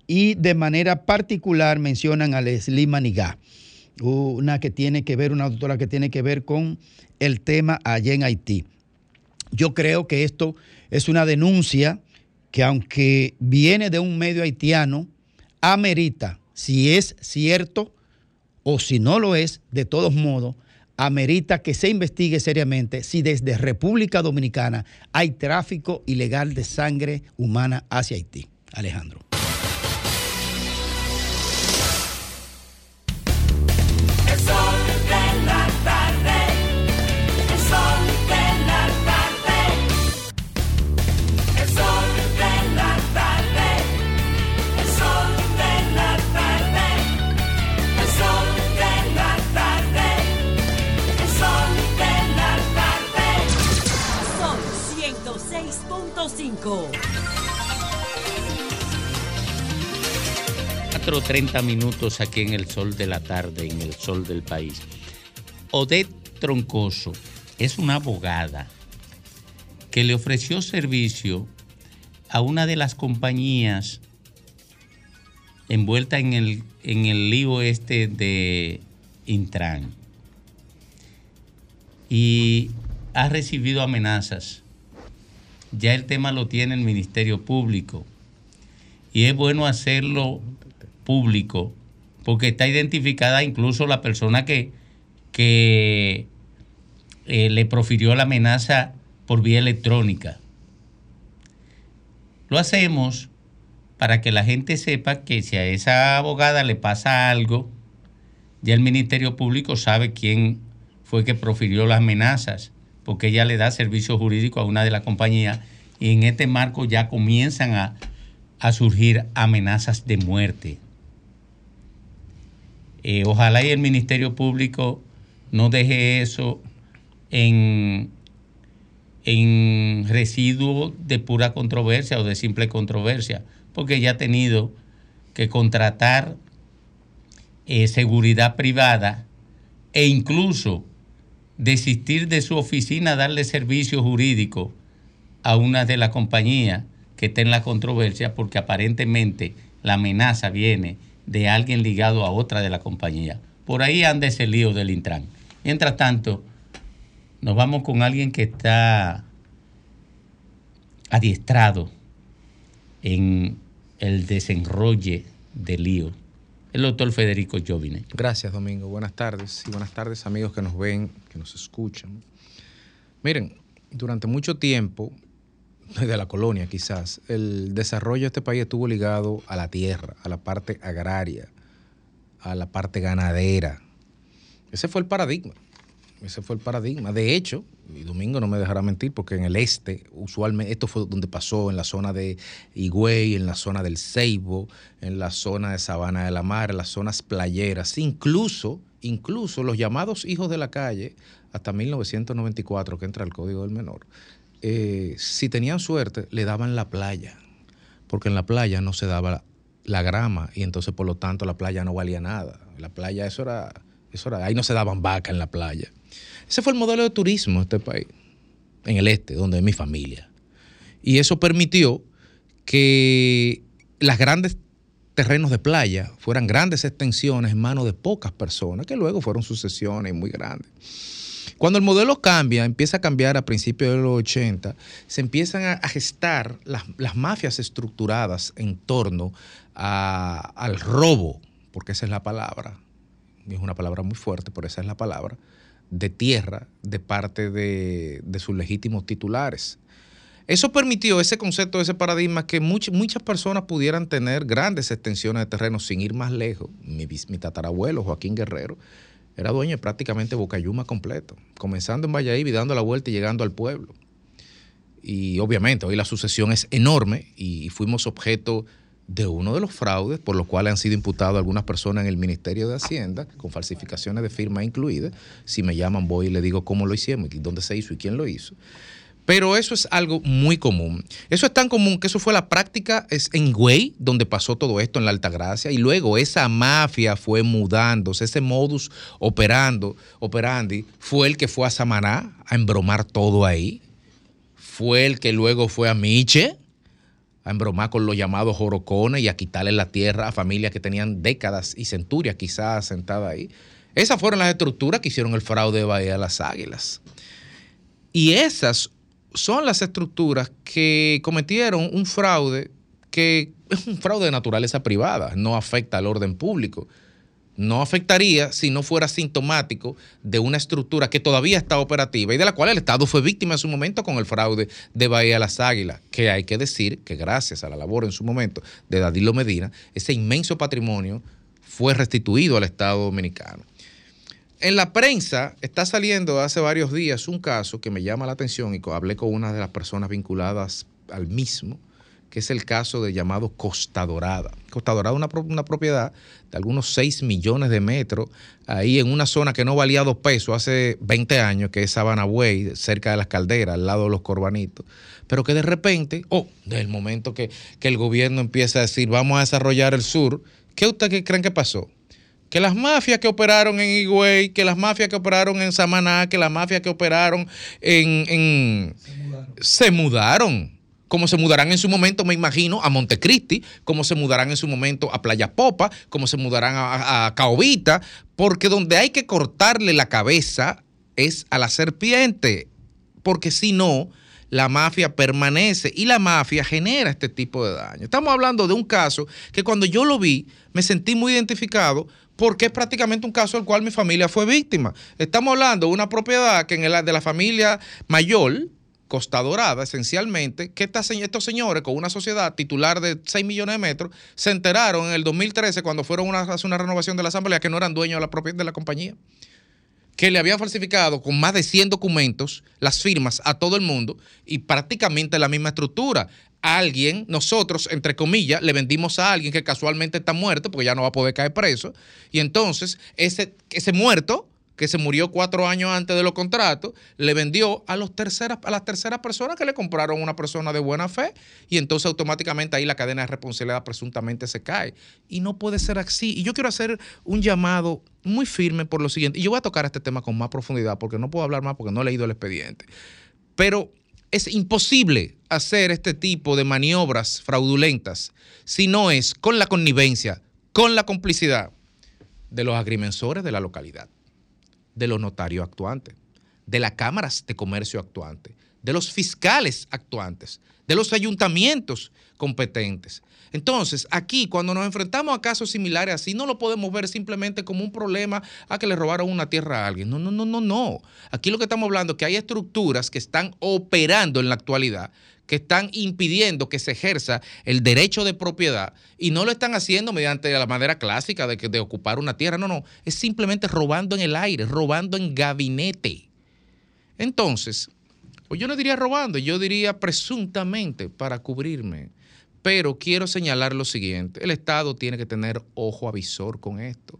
S5: y de manera particular mencionan a Leslie Manigá, una que tiene que ver, una doctora que tiene que ver con el tema allá en Haití. Yo creo que esto es una denuncia que aunque viene de un medio haitiano, amerita, si es cierto o si no lo es, de todos modos, amerita que se investigue seriamente si desde República Dominicana hay tráfico ilegal de sangre humana hacia Haití. Alejandro.
S2: 4.30 minutos aquí en el sol de la tarde, en el sol del país. Odette Troncoso es una abogada que le ofreció servicio a una de las compañías envuelta en el, en el lío este de Intran. Y ha recibido amenazas. Ya el tema lo tiene el Ministerio Público. Y es bueno hacerlo público porque está identificada incluso la persona que, que eh, le profirió la amenaza por vía electrónica. Lo hacemos para que la gente sepa que si a esa abogada le pasa algo, ya el Ministerio Público sabe quién fue que profirió las amenazas, porque ella le da servicio jurídico a una de las compañías y en este marco ya comienzan a, a surgir amenazas de muerte. Eh, ojalá y el Ministerio Público no deje eso en, en residuo de pura controversia o de simple controversia, porque ya ha tenido que contratar eh, seguridad privada e incluso desistir de su oficina, darle servicio jurídico a una de las compañías que está en la controversia, porque aparentemente la amenaza viene de alguien ligado a otra de la compañía. Por ahí anda ese lío del Intran. Mientras tanto, nos vamos con alguien que está adiestrado en el desenrolle del lío, el doctor Federico Jovine.
S7: Gracias, Domingo. Buenas tardes y buenas tardes, amigos que nos ven, que nos escuchan. Miren, durante mucho tiempo, desde la colonia quizás, el desarrollo de este país estuvo ligado a la tierra, a la parte agraria, a la parte ganadera. Ese fue el paradigma. Ese fue el paradigma. De hecho, y Domingo no me dejará mentir, porque en el este, usualmente, esto fue donde pasó, en la zona de Higüey, en la zona del Ceibo, en la zona de Sabana de la Mar, en las zonas playeras, incluso, incluso los llamados hijos de la calle, hasta 1994, que entra el Código del Menor, eh, si tenían suerte, le daban la playa, porque en la playa no se daba la grama y entonces por lo tanto la playa no valía nada. La playa, eso era, eso era, ahí no se daban vacas en la playa. Ese fue el modelo de turismo de este país, en el este, donde es mi familia. Y eso permitió que las grandes terrenos de playa fueran grandes extensiones en manos de pocas personas, que luego fueron sucesiones muy grandes. Cuando el modelo cambia, empieza a cambiar a principios de los 80, se empiezan a, gestar las, mafias estructuradas en torno al robo, porque esa es la palabra, es una palabra muy fuerte, pero esa es la palabra, de tierra de parte de, sus legítimos titulares. Eso permitió ese concepto, ese paradigma, que much, muchas personas pudieran tener grandes extensiones de terreno sin ir más lejos. Mi tatarabuelo, Joaquín Guerrero, era dueño de prácticamente Bocayuma completo, comenzando en Valladolid y dando la vuelta y llegando al pueblo. Y obviamente hoy la sucesión es enorme y fuimos objeto de uno de los fraudes por los cuales han sido imputados algunas personas en el Ministerio de Hacienda, con falsificaciones de firma incluidas. Si me llaman voy y le digo cómo lo hicimos y dónde se hizo y quién lo hizo. Pero eso es algo muy común. Eso es tan común que eso fue la práctica es en Güey, donde pasó todo esto en la Altagracia, y luego esa mafia fue mudándose, ese modus operando, operandi, fue el que fue a Samaná a embromar todo ahí. Fue el que luego fue a Miche a embromar con los llamados jorocones y a quitarle la tierra a familias que tenían décadas y centurias quizás asentadas ahí. Esas fueron las estructuras que hicieron el fraude de Bahía de las Águilas. Y esas son las estructuras que cometieron un fraude que es un fraude de naturaleza privada, no afecta al orden público. No afectaría si no fuera sintomático de una estructura que todavía está operativa y de la cual el Estado fue víctima en su momento con el fraude de Bahía Las Águilas, que hay que decir que gracias a la labor en su momento de Dadilo Medina, ese inmenso patrimonio fue restituido al Estado dominicano. En la prensa está saliendo hace varios días un caso que me llama la atención y hablé con una de las personas vinculadas al mismo, que es el caso de llamado Costa Dorada. Costa Dorada es una, propiedad de algunos 6 millones de metros, ahí en una zona que no valía dos pesos hace 20 años, que es Sabana Buey, cerca de las calderas, al lado de los corbanitos. Pero que de repente, o oh, desde el momento que, que el gobierno empieza a decir, vamos a desarrollar el sur, ¿qué ustedes creen que pasó? Que las mafias que operaron en Higüey, que las mafias que operaron en Samaná, que las mafias que operaron en... en se, mudaron. se como se mudarán en su momento, me imagino, a Montecristi, como se mudarán en su momento a Playa Popa, como se mudarán a, a Caobita, porque donde hay que cortarle la cabeza es a la serpiente, porque si no, la mafia permanece y la mafia genera este tipo de daño. Estamos hablando de un caso que cuando yo lo vi me sentí muy identificado porque es prácticamente un caso del cual mi familia fue víctima. Estamos hablando de una propiedad que en el de la familia mayor, Costa Dorada, esencialmente, que esta estos señores con una sociedad titular de 6 millones de metros se enteraron en el 2013 cuando fueron una- a hacer una renovación de la asamblea que no eran dueños de la propiedad de la compañía que le habían falsificado con más de 100 documentos las firmas a todo el mundo y prácticamente la misma estructura. Alguien, nosotros, entre comillas, le vendimos a alguien que casualmente está muerto porque ya no va a poder caer preso. Y entonces ese, ese muerto, que se murió cuatro años antes de los contratos, le vendió a, los terceras, a las terceras personas que le compraron a una persona de buena fe y entonces automáticamente ahí la cadena de responsabilidad presuntamente se cae. Y no puede ser así. Y yo quiero hacer un llamado muy firme por lo siguiente. Y yo voy a tocar este tema con más profundidad porque no puedo hablar más porque no he leído el expediente. Pero es imposible hacer este tipo de maniobras fraudulentas si no es con la connivencia, con la complicidad de los agrimensores de la localidad, de los notarios actuantes, de las cámaras de comercio actuantes, de los fiscales actuantes, de los ayuntamientos competentes. Entonces, aquí, cuando nos enfrentamos a casos similares así, no lo podemos ver simplemente como un problema a que le robaron una tierra a alguien. No, no, no, no, no. Aquí lo que estamos hablando es que hay estructuras que están operando en la actualidad que están impidiendo que se ejerza el derecho de propiedad y no lo están haciendo mediante la manera clásica de, que- de ocupar una tierra, no, no, es simplemente robando en el aire, robando en gabinete. Entonces, o yo no diría robando, yo diría presuntamente para cubrirme. Pero quiero señalar lo siguiente, el Estado tiene que tener ojo avisor con esto.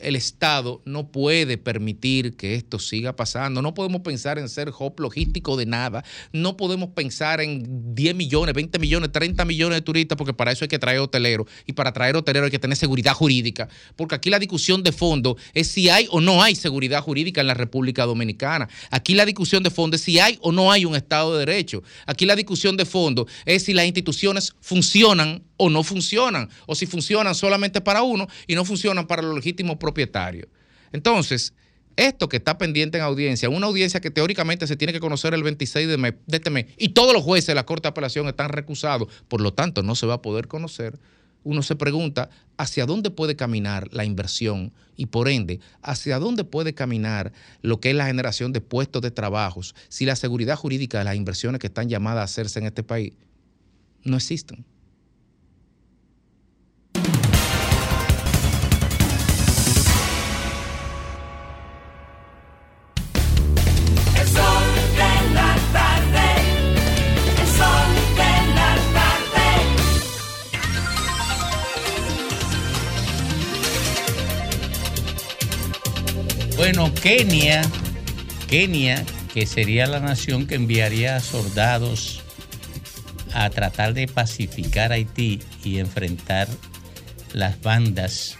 S7: El Estado no puede permitir que esto siga pasando. No podemos pensar en ser hub logístico de nada. No podemos pensar en 10 millones, 20 millones, 30 millones de turistas, porque para eso hay que traer hoteleros. Y para traer hoteleros hay que tener seguridad jurídica. Porque aquí la discusión de fondo es si hay o no hay seguridad jurídica en la República Dominicana. Aquí la discusión de fondo es si hay o no hay un Estado de Derecho. Aquí la discusión de fondo es si las instituciones funcionan o no funcionan, o si funcionan solamente para uno y no funcionan para los legítimos propietarios. Entonces, esto que está pendiente en audiencia, una audiencia que teóricamente se tiene que conocer el 26 de, de este mes, y todos los jueces de la Corte de Apelación están recusados, por lo tanto no se va a poder conocer, uno se pregunta hacia dónde puede caminar la inversión y por ende hacia dónde puede caminar lo que es la generación de puestos de trabajos si la seguridad jurídica de las inversiones que están llamadas a hacerse en este país no existen.
S2: Bueno, Kenia, Kenia, que sería la nación que enviaría soldados a tratar de pacificar Haití y enfrentar las bandas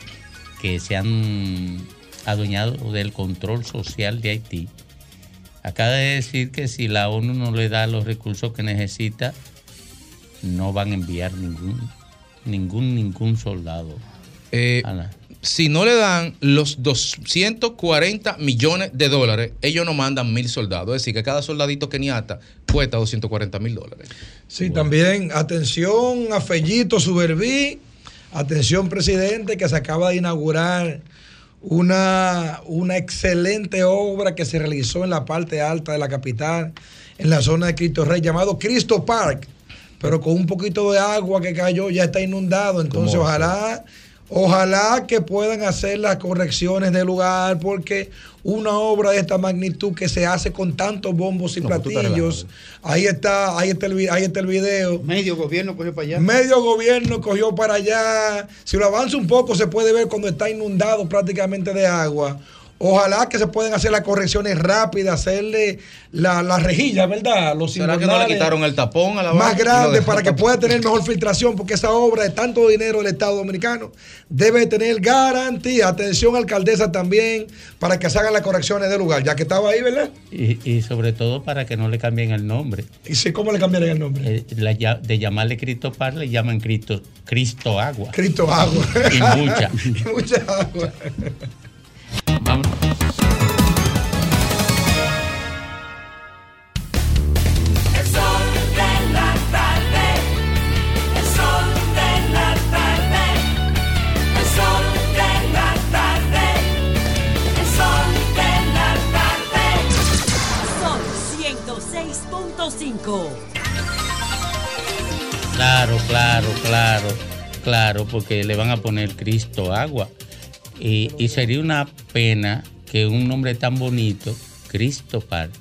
S2: que se han adueñado del control social de Haití. Acaba de decir que si la ONU no le da los recursos que necesita, no van a enviar ningún, ningún, ningún soldado.
S7: Eh, si no le dan los 240 millones de dólares, ellos no mandan mil soldados. Es decir, que cada soldadito keniata cuesta 240 mil dólares.
S8: Sí, también atención a Fellito Suberví, atención presidente que se acaba de inaugurar una, una excelente obra que se realizó en la parte alta de la capital, en la zona de Cristo Rey, llamado Cristo Park, pero con un poquito de agua que cayó ya está inundado, entonces
S7: ¿Cómo va a
S8: ojalá... Que puedan hacer las correcciones del lugar, porque una obra de esta magnitud que se hace con tantos bombos y
S5: No, pues
S8: platillos, ahí está, ahí está el, vi- ahí está el video.
S5: Medio gobierno cogió para allá.
S8: Medio gobierno cogió para allá. Si lo avanza un poco, se puede ver cuando está inundado prácticamente de agua. Ojalá que se puedan hacer las correcciones rápidas, hacerle la, la rejilla, ¿verdad? Los
S7: ¿Será que no le quitaron el tapón a la
S8: más grande para que pueda tener mejor filtración, porque esa obra de tanto dinero del Estado Dominicano debe tener garantía. Atención, alcaldesa, también, para que se hagan las correcciones del lugar, ya que estaba ahí, ¿verdad?
S2: Y, y sobre todo para que no le cambien el nombre.
S8: ¿Y si, cómo le cambiaron el nombre?
S2: Eh, la de llamarle Cristo Par le llaman Cristo, Cristo Agua.
S8: Cristo Agua.
S2: Y mucha.
S8: Y mucha agua.
S2: Vamos.
S19: El sol de la tarde, el sol de la tarde, el sol de la tarde, el sol de la tarde.
S1: Sol 106.5.
S2: Claro, claro, claro, claro, porque le van a poner Cristo Agua. Y, y sería una pena que un nombre tan bonito, Cristo Park,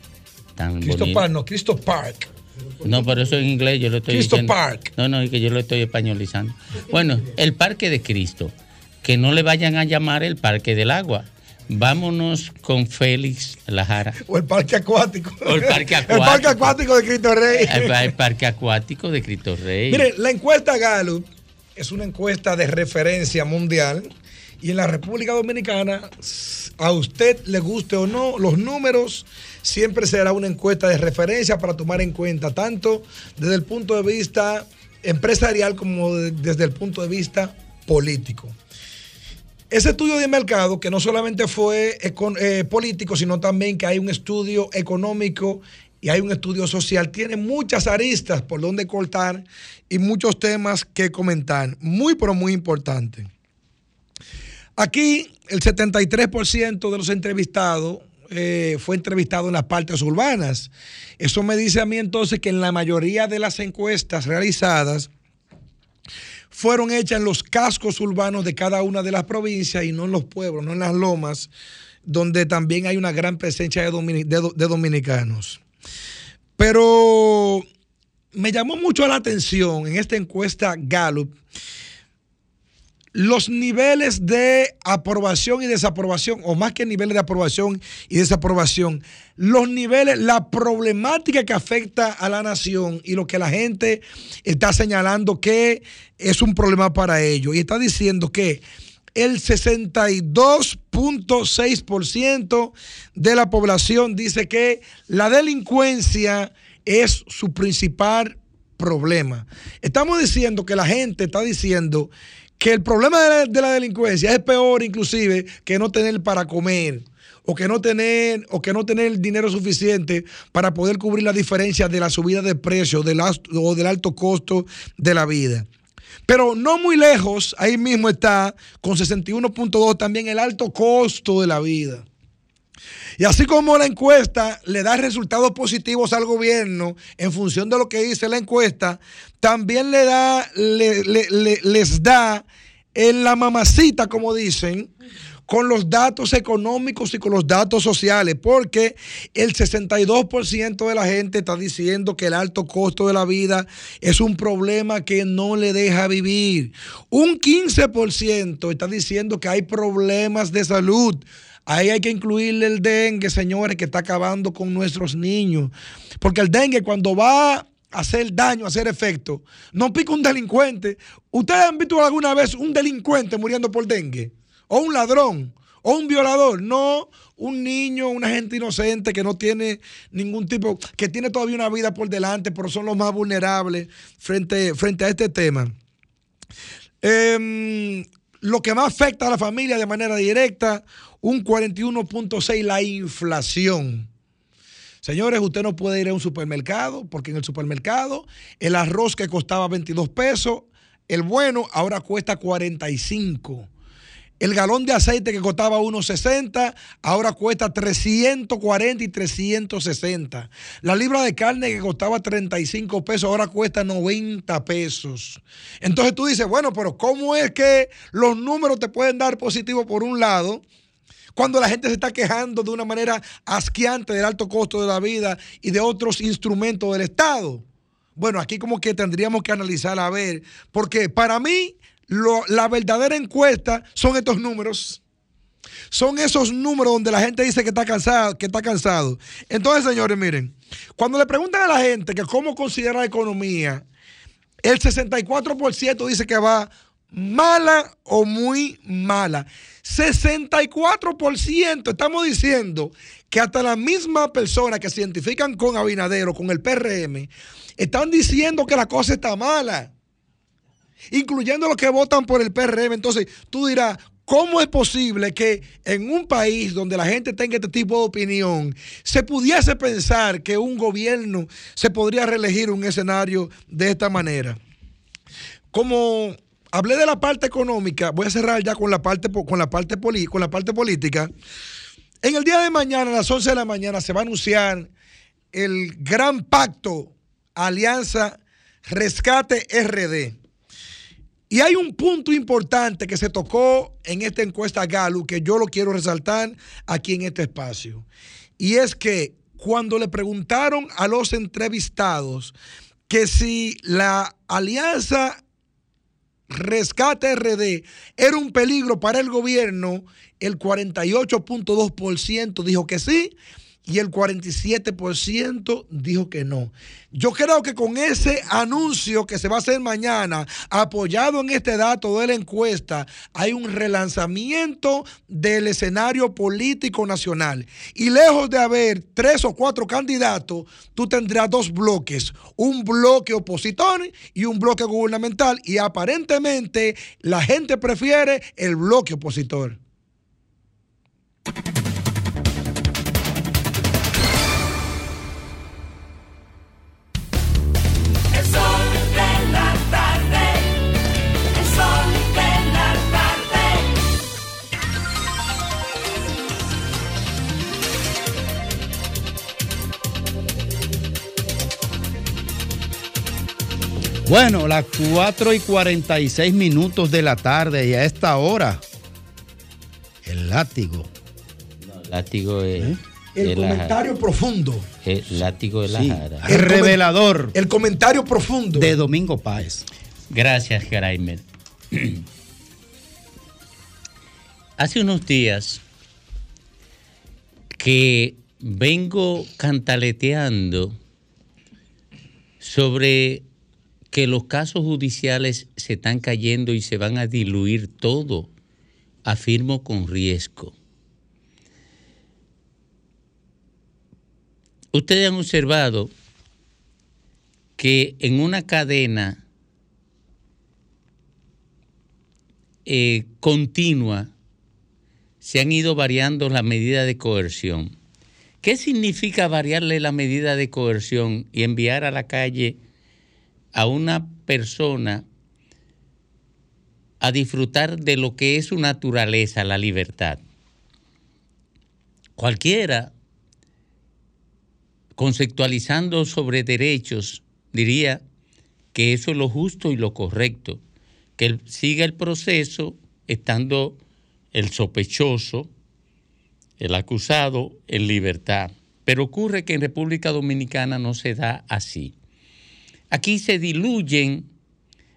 S2: tan
S8: Cristo
S2: bonito.
S8: Park, no, Cristo Park.
S2: No, pero eso en inglés yo lo estoy
S8: Cristo
S2: diciendo.
S8: Park.
S2: No, no, es que yo lo estoy españolizando. Bueno, el Parque de Cristo. Que no le vayan a llamar el Parque del Agua. Vámonos con Félix Lajara.
S8: O el parque acuático.
S2: O el parque
S8: El parque
S2: acuático.
S8: acuático de Cristo Rey.
S2: El, el Parque Acuático de Cristo Rey.
S8: Mire, la encuesta Gallup es una encuesta de referencia mundial y en la República Dominicana, a usted le guste o no, los números siempre será una encuesta de referencia para tomar en cuenta tanto desde el punto de vista empresarial como de- desde el punto de vista político. Ese estudio de mercado, que no solamente fue eh, político, sino también que hay un estudio económico y hay un estudio social, tiene muchas aristas por donde cortar y muchos temas que comentar. Muy, pero muy importante. Aquí el 73% de los entrevistados eh, fue entrevistado en las partes urbanas. Eso me dice a mí entonces que en la mayoría de las encuestas realizadas, fueron hechas en los cascos urbanos de cada una de las provincias y no en los pueblos, no en las lomas, donde también hay una gran presencia de, domini- de do- de dominicanos. Pero me llamó mucho la atención en esta encuesta Gallup los niveles de aprobación y desaprobación, o más que niveles de aprobación y desaprobación, los niveles, la problemática que afecta a la nación y lo que la gente está señalando que es un problema para ellos. Y está diciendo que el 62.6% de la población dice que la delincuencia es su principal problema. Estamos diciendo que la gente está diciendo que el problema de la, de la delincuencia es peor inclusive que no tener para comer o que no tener o que no tener dinero suficiente para poder cubrir la diferencia de la subida de precios o del alto costo de la vida. Pero no muy lejos, ahí mismo está con 61.2 también el alto costo de la vida. Y así como la encuesta le da resultados positivos al gobierno en función de lo que dice la encuesta, también le da, le- le- le- les da en la mamacita, como dicen, con los datos económicos y con los datos sociales, porque el 62% de la gente está diciendo que el alto costo de la vida es un problema que no le deja vivir. Un 15% está diciendo que hay problemas de salud. Ahí hay que incluirle el dengue, señores, que está acabando con nuestros niños. Porque el dengue cuando va a hacer daño, a hacer efecto, no pica un delincuente. ¿Ustedes han visto alguna vez un delincuente muriendo por dengue? ¿O un ladrón? ¿O un violador? No, un niño, una gente inocente que no tiene ningún tipo, que tiene todavía una vida por delante, pero son los más vulnerables frente, frente a este tema. Em, lo que más afecta a la familia de manera directa, un 41.6, la inflación. Señores, usted no puede ir a un supermercado porque en el supermercado el arroz que costaba 22 pesos, el bueno ahora cuesta 45. El galón de aceite que costaba 1.60, ahora cuesta 340 y 360. La libra de carne que costaba 35 pesos, ahora cuesta 90 pesos. Entonces tú dices, bueno, pero ¿cómo es que los números te pueden dar positivo por un lado? Cuando la gente se está quejando de una manera asqueante del alto costo de la vida y de otros instrumentos del Estado. Bueno, aquí como que tendríamos que analizar a ver, porque para mí lo- la verdadera encuesta son estos números. son esos números donde la gente dice que está cansado, que está cansado. Entonces, señores, miren, cuando le preguntan a la gente que cómo considera la economía, el 64% dice que va mala o muy mala. 64% estamos diciendo que hasta la misma persona que se identifican con Abinadero, con el PRM, están diciendo que la cosa está mala, incluyendo los que votan por el PRM. Entonces, tú dirás, ¿cómo es posible que en un país donde la gente tenga este tipo de opinión, se pudiese pensar que un gobierno se podría reelegir un escenario de esta manera? Como hablé de la parte económica, voy a cerrar ya con la parte, con la parte, poli- con la parte política. En el día de mañana, a las 11 de la mañana, se va a anunciar el gran pacto Alianza Rescate RD. Y hay un punto importante que se tocó en esta encuesta Gallup que yo lo quiero resaltar aquí en este espacio. Y es que cuando le preguntaron a los entrevistados que si la alianza Rescate RD era un peligro para el gobierno, el 48.2% dijo que sí y el 47% dijo que no. Yo creo que con ese anuncio que se va a hacer mañana, apoyado en este dato de la encuesta, hay un relanzamiento del escenario político nacional. Y lejos de haber tres o cuatro candidatos, tú tendrás dos bloques, un bloque opositor y un bloque gubernamental. Y aparentemente la gente prefiere el bloque opositor.
S5: Bueno, las 4 y 46 minutos de la tarde y a esta hora, el látigo.
S2: Látigo es.
S8: El
S2: es la
S8: comentario
S2: jara.
S8: profundo.
S2: El látigo de la
S5: Sí,
S2: jara.
S5: el revelador.
S8: El comentario profundo.
S5: De Domingo Páez.
S2: Gracias, Graimer. Hace unos días que vengo cantaleteando sobre que los casos judiciales se están cayendo y se van a diluir todo, afirmo con riesgo. Ustedes han observado que en una cadena eh, continua se han ido variando las medidas de coerción. ¿Qué significa variarle la medida de coerción y enviar a la calle a una persona a disfrutar de lo que es su naturaleza, la libertad? Cualquiera, conceptualizando sobre derechos, diría que eso es lo justo y lo correcto, que siga el proceso estando el sospechoso, el acusado en libertad. Pero ocurre que en República Dominicana no se da así. Aquí se diluyen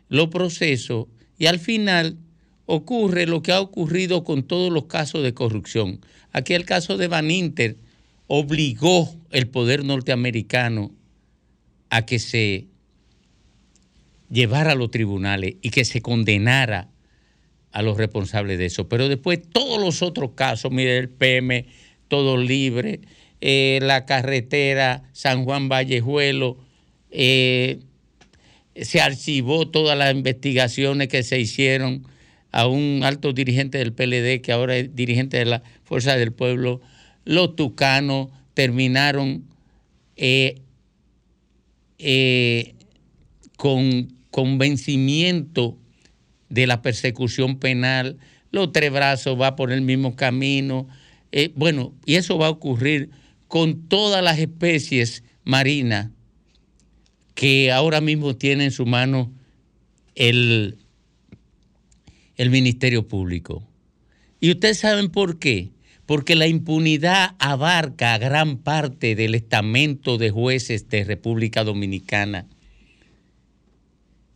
S2: los procesos y al final ocurre lo que ha ocurrido con todos los casos de corrupción. Aquí el caso de Van Inter obligó el poder norteamericano a que se llevara a los tribunales y que se condenara a los responsables de eso. Pero después todos los otros casos, mire el PM, todo libre, eh, la carretera San Juan Vallejuelo, eh, se archivó todas las investigaciones que se hicieron a un alto dirigente del PLD que ahora es dirigente de la Fuerza del Pueblo. Los tucanos terminaron eh, eh, con convencimiento de la persecución penal. Los tres brazos va por el mismo camino. Eh, bueno, y eso va a ocurrir con todas las especies marinas que ahora mismo tiene en su mano el, el Ministerio Público. ¿Y ustedes saben por qué? Porque la impunidad abarca a gran parte del estamento de jueces de República Dominicana.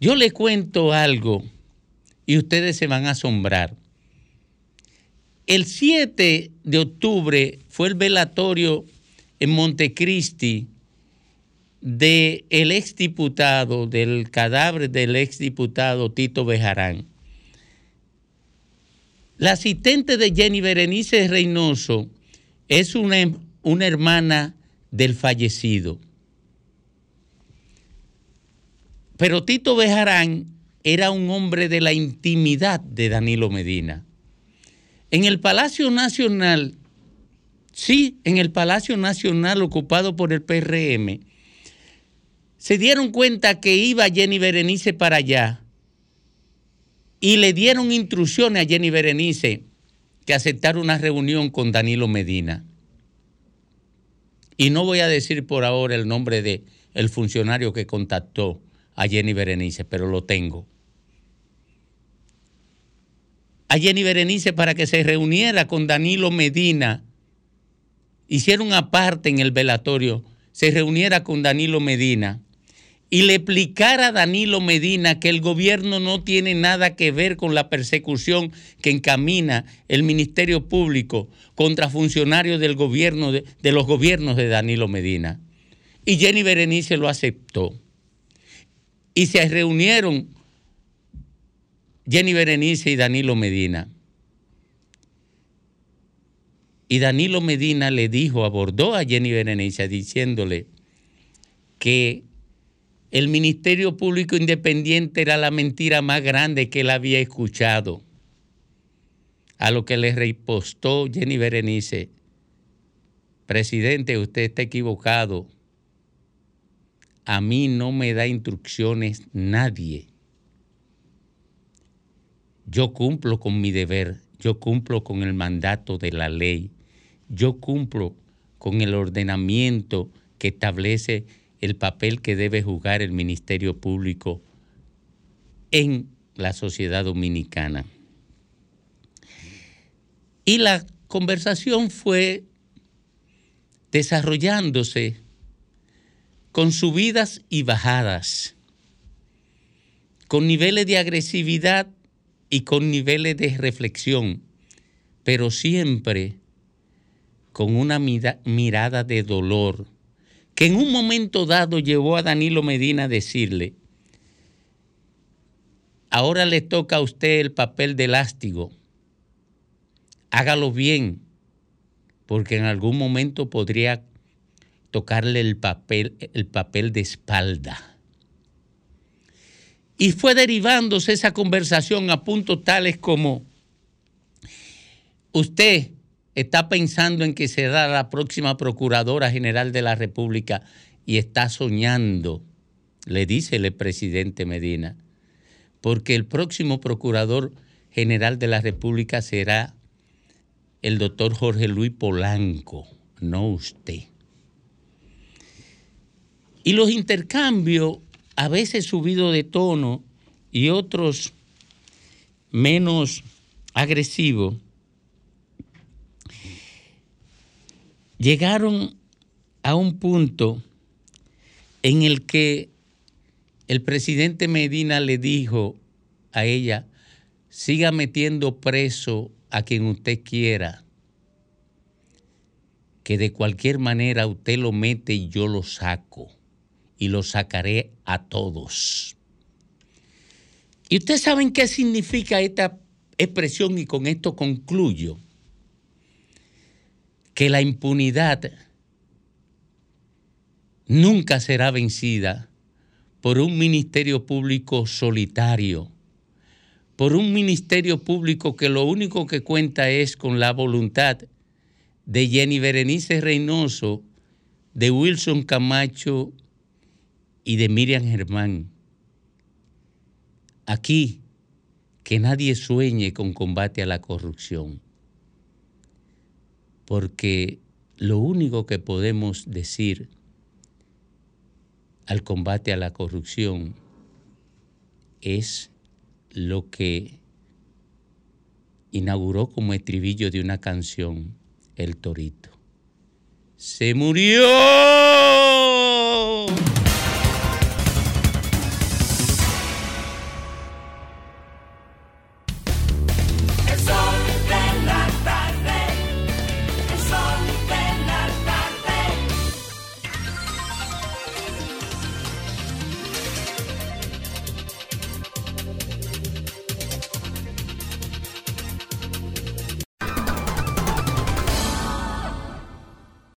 S2: Yo le cuento algo y ustedes se van a asombrar. El 7 de octubre fue el velatorio en Montecristi del el exdiputado, del cadáver del exdiputado Tito Bejarán. La asistente de Jenny Berenice Reynoso es una, una hermana del fallecido. Pero Tito Bejarán era un hombre de la intimidad de Danilo Medina. En el Palacio Nacional, sí, en el Palacio Nacional ocupado por el PRM, se dieron cuenta que iba Jenny Berenice para allá y le dieron instrucciones a Jenny Berenice que aceptara una reunión con Danilo Medina. Y no voy a decir por ahora el nombre de el funcionario que contactó a Jenny Berenice, pero lo tengo. A Jenny Berenice para que se reuniera con Danilo Medina, hiciera una parte en el velatorio, se reuniera con Danilo Medina y le explicara a Danilo Medina que el gobierno no tiene nada que ver con la persecución que encamina el Ministerio Público contra funcionarios del gobierno de, de los gobiernos de Danilo Medina. Y Jenny Berenice lo aceptó. Y se reunieron Jenny Berenice y Danilo Medina. Y Danilo Medina le dijo, abordó a Jenny Berenice diciéndole que el Ministerio Público Independiente era la mentira más grande que él había escuchado. A lo que le repostó Jenny Berenice, presidente, usted está equivocado. A mí no me da instrucciones nadie. Yo cumplo con mi deber, yo cumplo con el mandato de la ley, yo cumplo con el ordenamiento que establece el papel que debe jugar el Ministerio Público en la sociedad dominicana. Y la conversación fue desarrollándose con subidas y bajadas, con niveles de agresividad y con niveles de reflexión, pero siempre con una mirada de dolor que en un momento dado llevó a Danilo Medina a decirle, ahora le toca a usted el papel de lástigo, hágalo bien, porque en algún momento podría tocarle el papel, el papel de espalda. Y fue derivándose esa conversación a puntos tales como, usted está pensando en que será la próxima Procuradora General de la República y está soñando, le dice el presidente Medina, porque el próximo Procurador General de la República será el doctor Jorge Luis Polanco, no usted. Y los intercambios, a veces subidos de tono y otros menos agresivos, llegaron a un punto en el que el presidente Medina le dijo a ella, siga metiendo preso a quien usted quiera, que de cualquier manera usted lo mete y yo lo saco, y lo sacaré a todos. ¿Y ustedes saben qué significa esta expresión? Y con esto concluyo que la impunidad nunca será vencida por un ministerio público solitario, por un ministerio público que lo único que cuenta es con la voluntad de Jenny Berenice Reynoso, de Wilson Camacho y de Miriam Germán. Aquí, que nadie sueñe con combate a la corrupción porque lo único que podemos decir al combate a la corrupción es lo que inauguró como estribillo de una canción el torito. Se murió